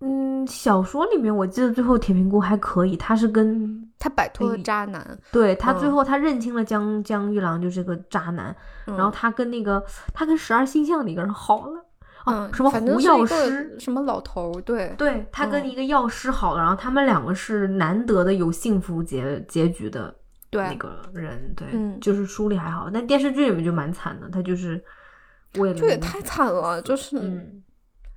嗯，小说里面我记得最后铁平姑还可以，他是跟
他摆脱了渣男，
对他最后他认清了江江玉郎就是个渣男，然后他跟那个他跟十二星象的一个人好了，哦，什么胡药师，
什么老头，对。
对，他跟一个药师好了，然后他们两个是难得的有幸福结结局的那个人，对，就是书里还好，但电视剧里面就蛮惨的，他就是。
这也太惨了，就是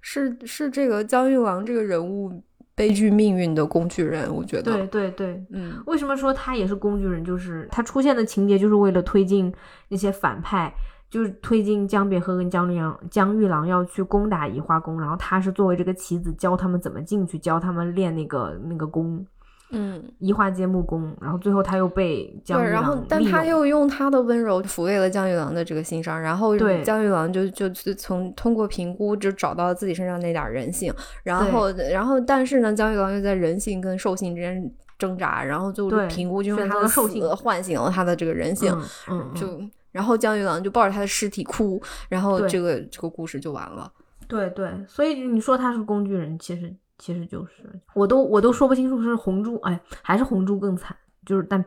是是这个江玉郎这个人物悲剧命运的工具人，我觉得
对对对，嗯，为什么说他也是工具人？就是他出现的情节就是为了推进那些反派，就是推进江别鹤跟江玉郎江玉郎要去攻打移花宫，然后他是作为这个棋子教他们怎么进去，教他们练那个那个功。
嗯，
移花接木工，然后最后他又被江玉郎
然后但他又用他的温柔抚慰了江玉郎的这个心伤，然后江玉郎就就从通过评估就找到了自己身上那点人性，然后然后但是呢，江玉郎又在人性跟兽性之间挣扎，然后就评估就用他的
兽性
唤醒了他的这个人性，
嗯，
就然后江玉郎就抱着他的尸体哭，然后这个这个故事就完了。
对对，所以你说他是工具人，其实。其实就是，我都我都说不清楚是红珠，哎，还是红珠更惨，就是但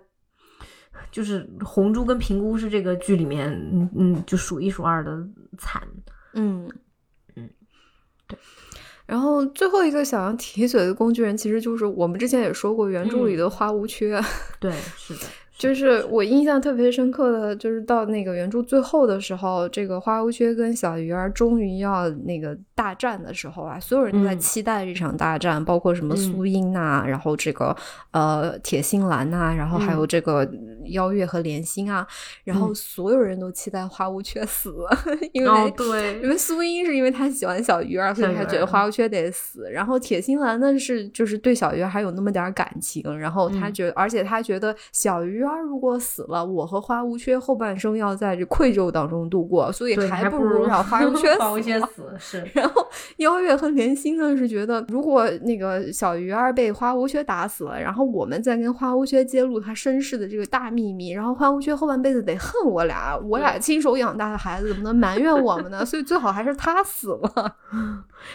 就是红珠跟平菇是这个剧里面，嗯嗯，就数一数二的惨，
嗯
嗯，对。
然后最后一个想要提嘴的工具人，其实就是我们之前也说过原著里的花无缺，
对，是的。
就是我印象特别深刻的就是到那个原著最后的时候，这个花无缺跟小鱼儿终于要那个大战的时候啊，所有人都在期待这场大战，包括什么苏英呐，然后这个呃铁心兰呐，然后还有这个邀月和莲心啊，然后所有人都期待花无缺死，因为
对，
因为苏英是因为他喜欢小鱼儿，所以他觉得花无缺得死，然后铁心兰呢是就是对小鱼儿还有那么点感情，然后他觉得，而且他觉得小鱼。儿如果死了，我和花无缺后半生要在这愧疚当中度过，所以还不如让花无缺
死。是，
然后邀月和莲心呢是觉得，如果那个小鱼儿被花无缺打死了，然后我们再跟花无缺揭露他身世的这个大秘密，然后花无缺后半辈子得恨我俩，我俩亲手养大的孩子怎么能埋怨我们呢？所以最好还是他死了。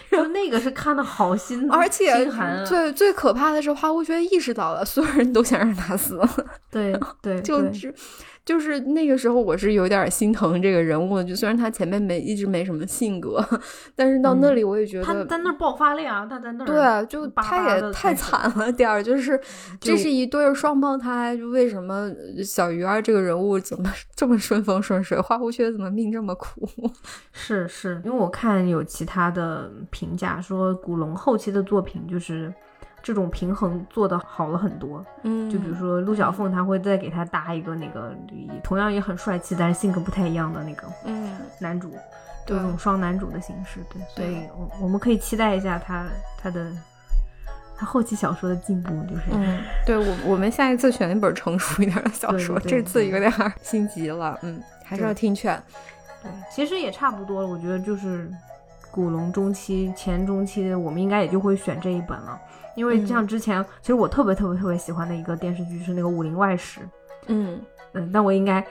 然后那个是看的好心，
而且最最可怕的是花无缺意识到了，所有人都想让他死。
对。对，
就是就是那个时候我是有点心疼这个人物的，就虽然他前面没一直没什么性格，但是到那里我也觉得
他在那儿爆发力啊，他在那儿
对，就他也太惨了点儿，就是这是一对双胞胎，就为什么小鱼儿这个人物怎么这么顺风顺水，花无缺怎么命这么苦？
是是，因为我看有其他的评价说古龙后期的作品就是。这种平衡做的好了很多，
嗯，
就比如说陆小凤，他会再给他搭一个那个同样也很帅气，但是性格不太一样的那个，
嗯，
男主，这种双男主的形式，对，所以我我们可以期待一下他他的他后期小说的进步，就是，
嗯，对我我们下一次选一本成熟一点的小说，这次有点心急了，嗯，还是要听劝，
对，其实也差不多了，我觉得就是古龙中期前中期，我们应该也就会选这一本了。因为像之前，其实我特别特别特别喜欢的一个电视剧是那个《武林外史》，
嗯
嗯，但我应该，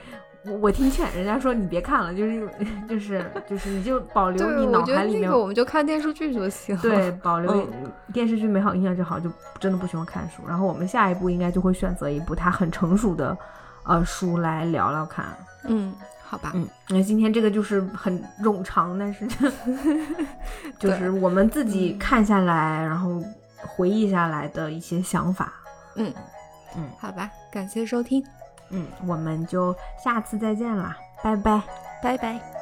我我听劝，人家说你别看了，就是 就是就是你就保留你脑海里面，
我们就看电视剧就行。
对，保留电视剧美好印象就好，就真的不喜欢看书。然后我们下一步应该就会选择一部它很成熟的呃书来聊聊看。
嗯，好吧，
嗯，那今天这个就是很冗长，但是 就是我们自己看下来，然后。回忆下来的一些想法，
嗯嗯，好吧，感谢收听，
嗯，我们就下次再见啦，拜拜，
拜拜。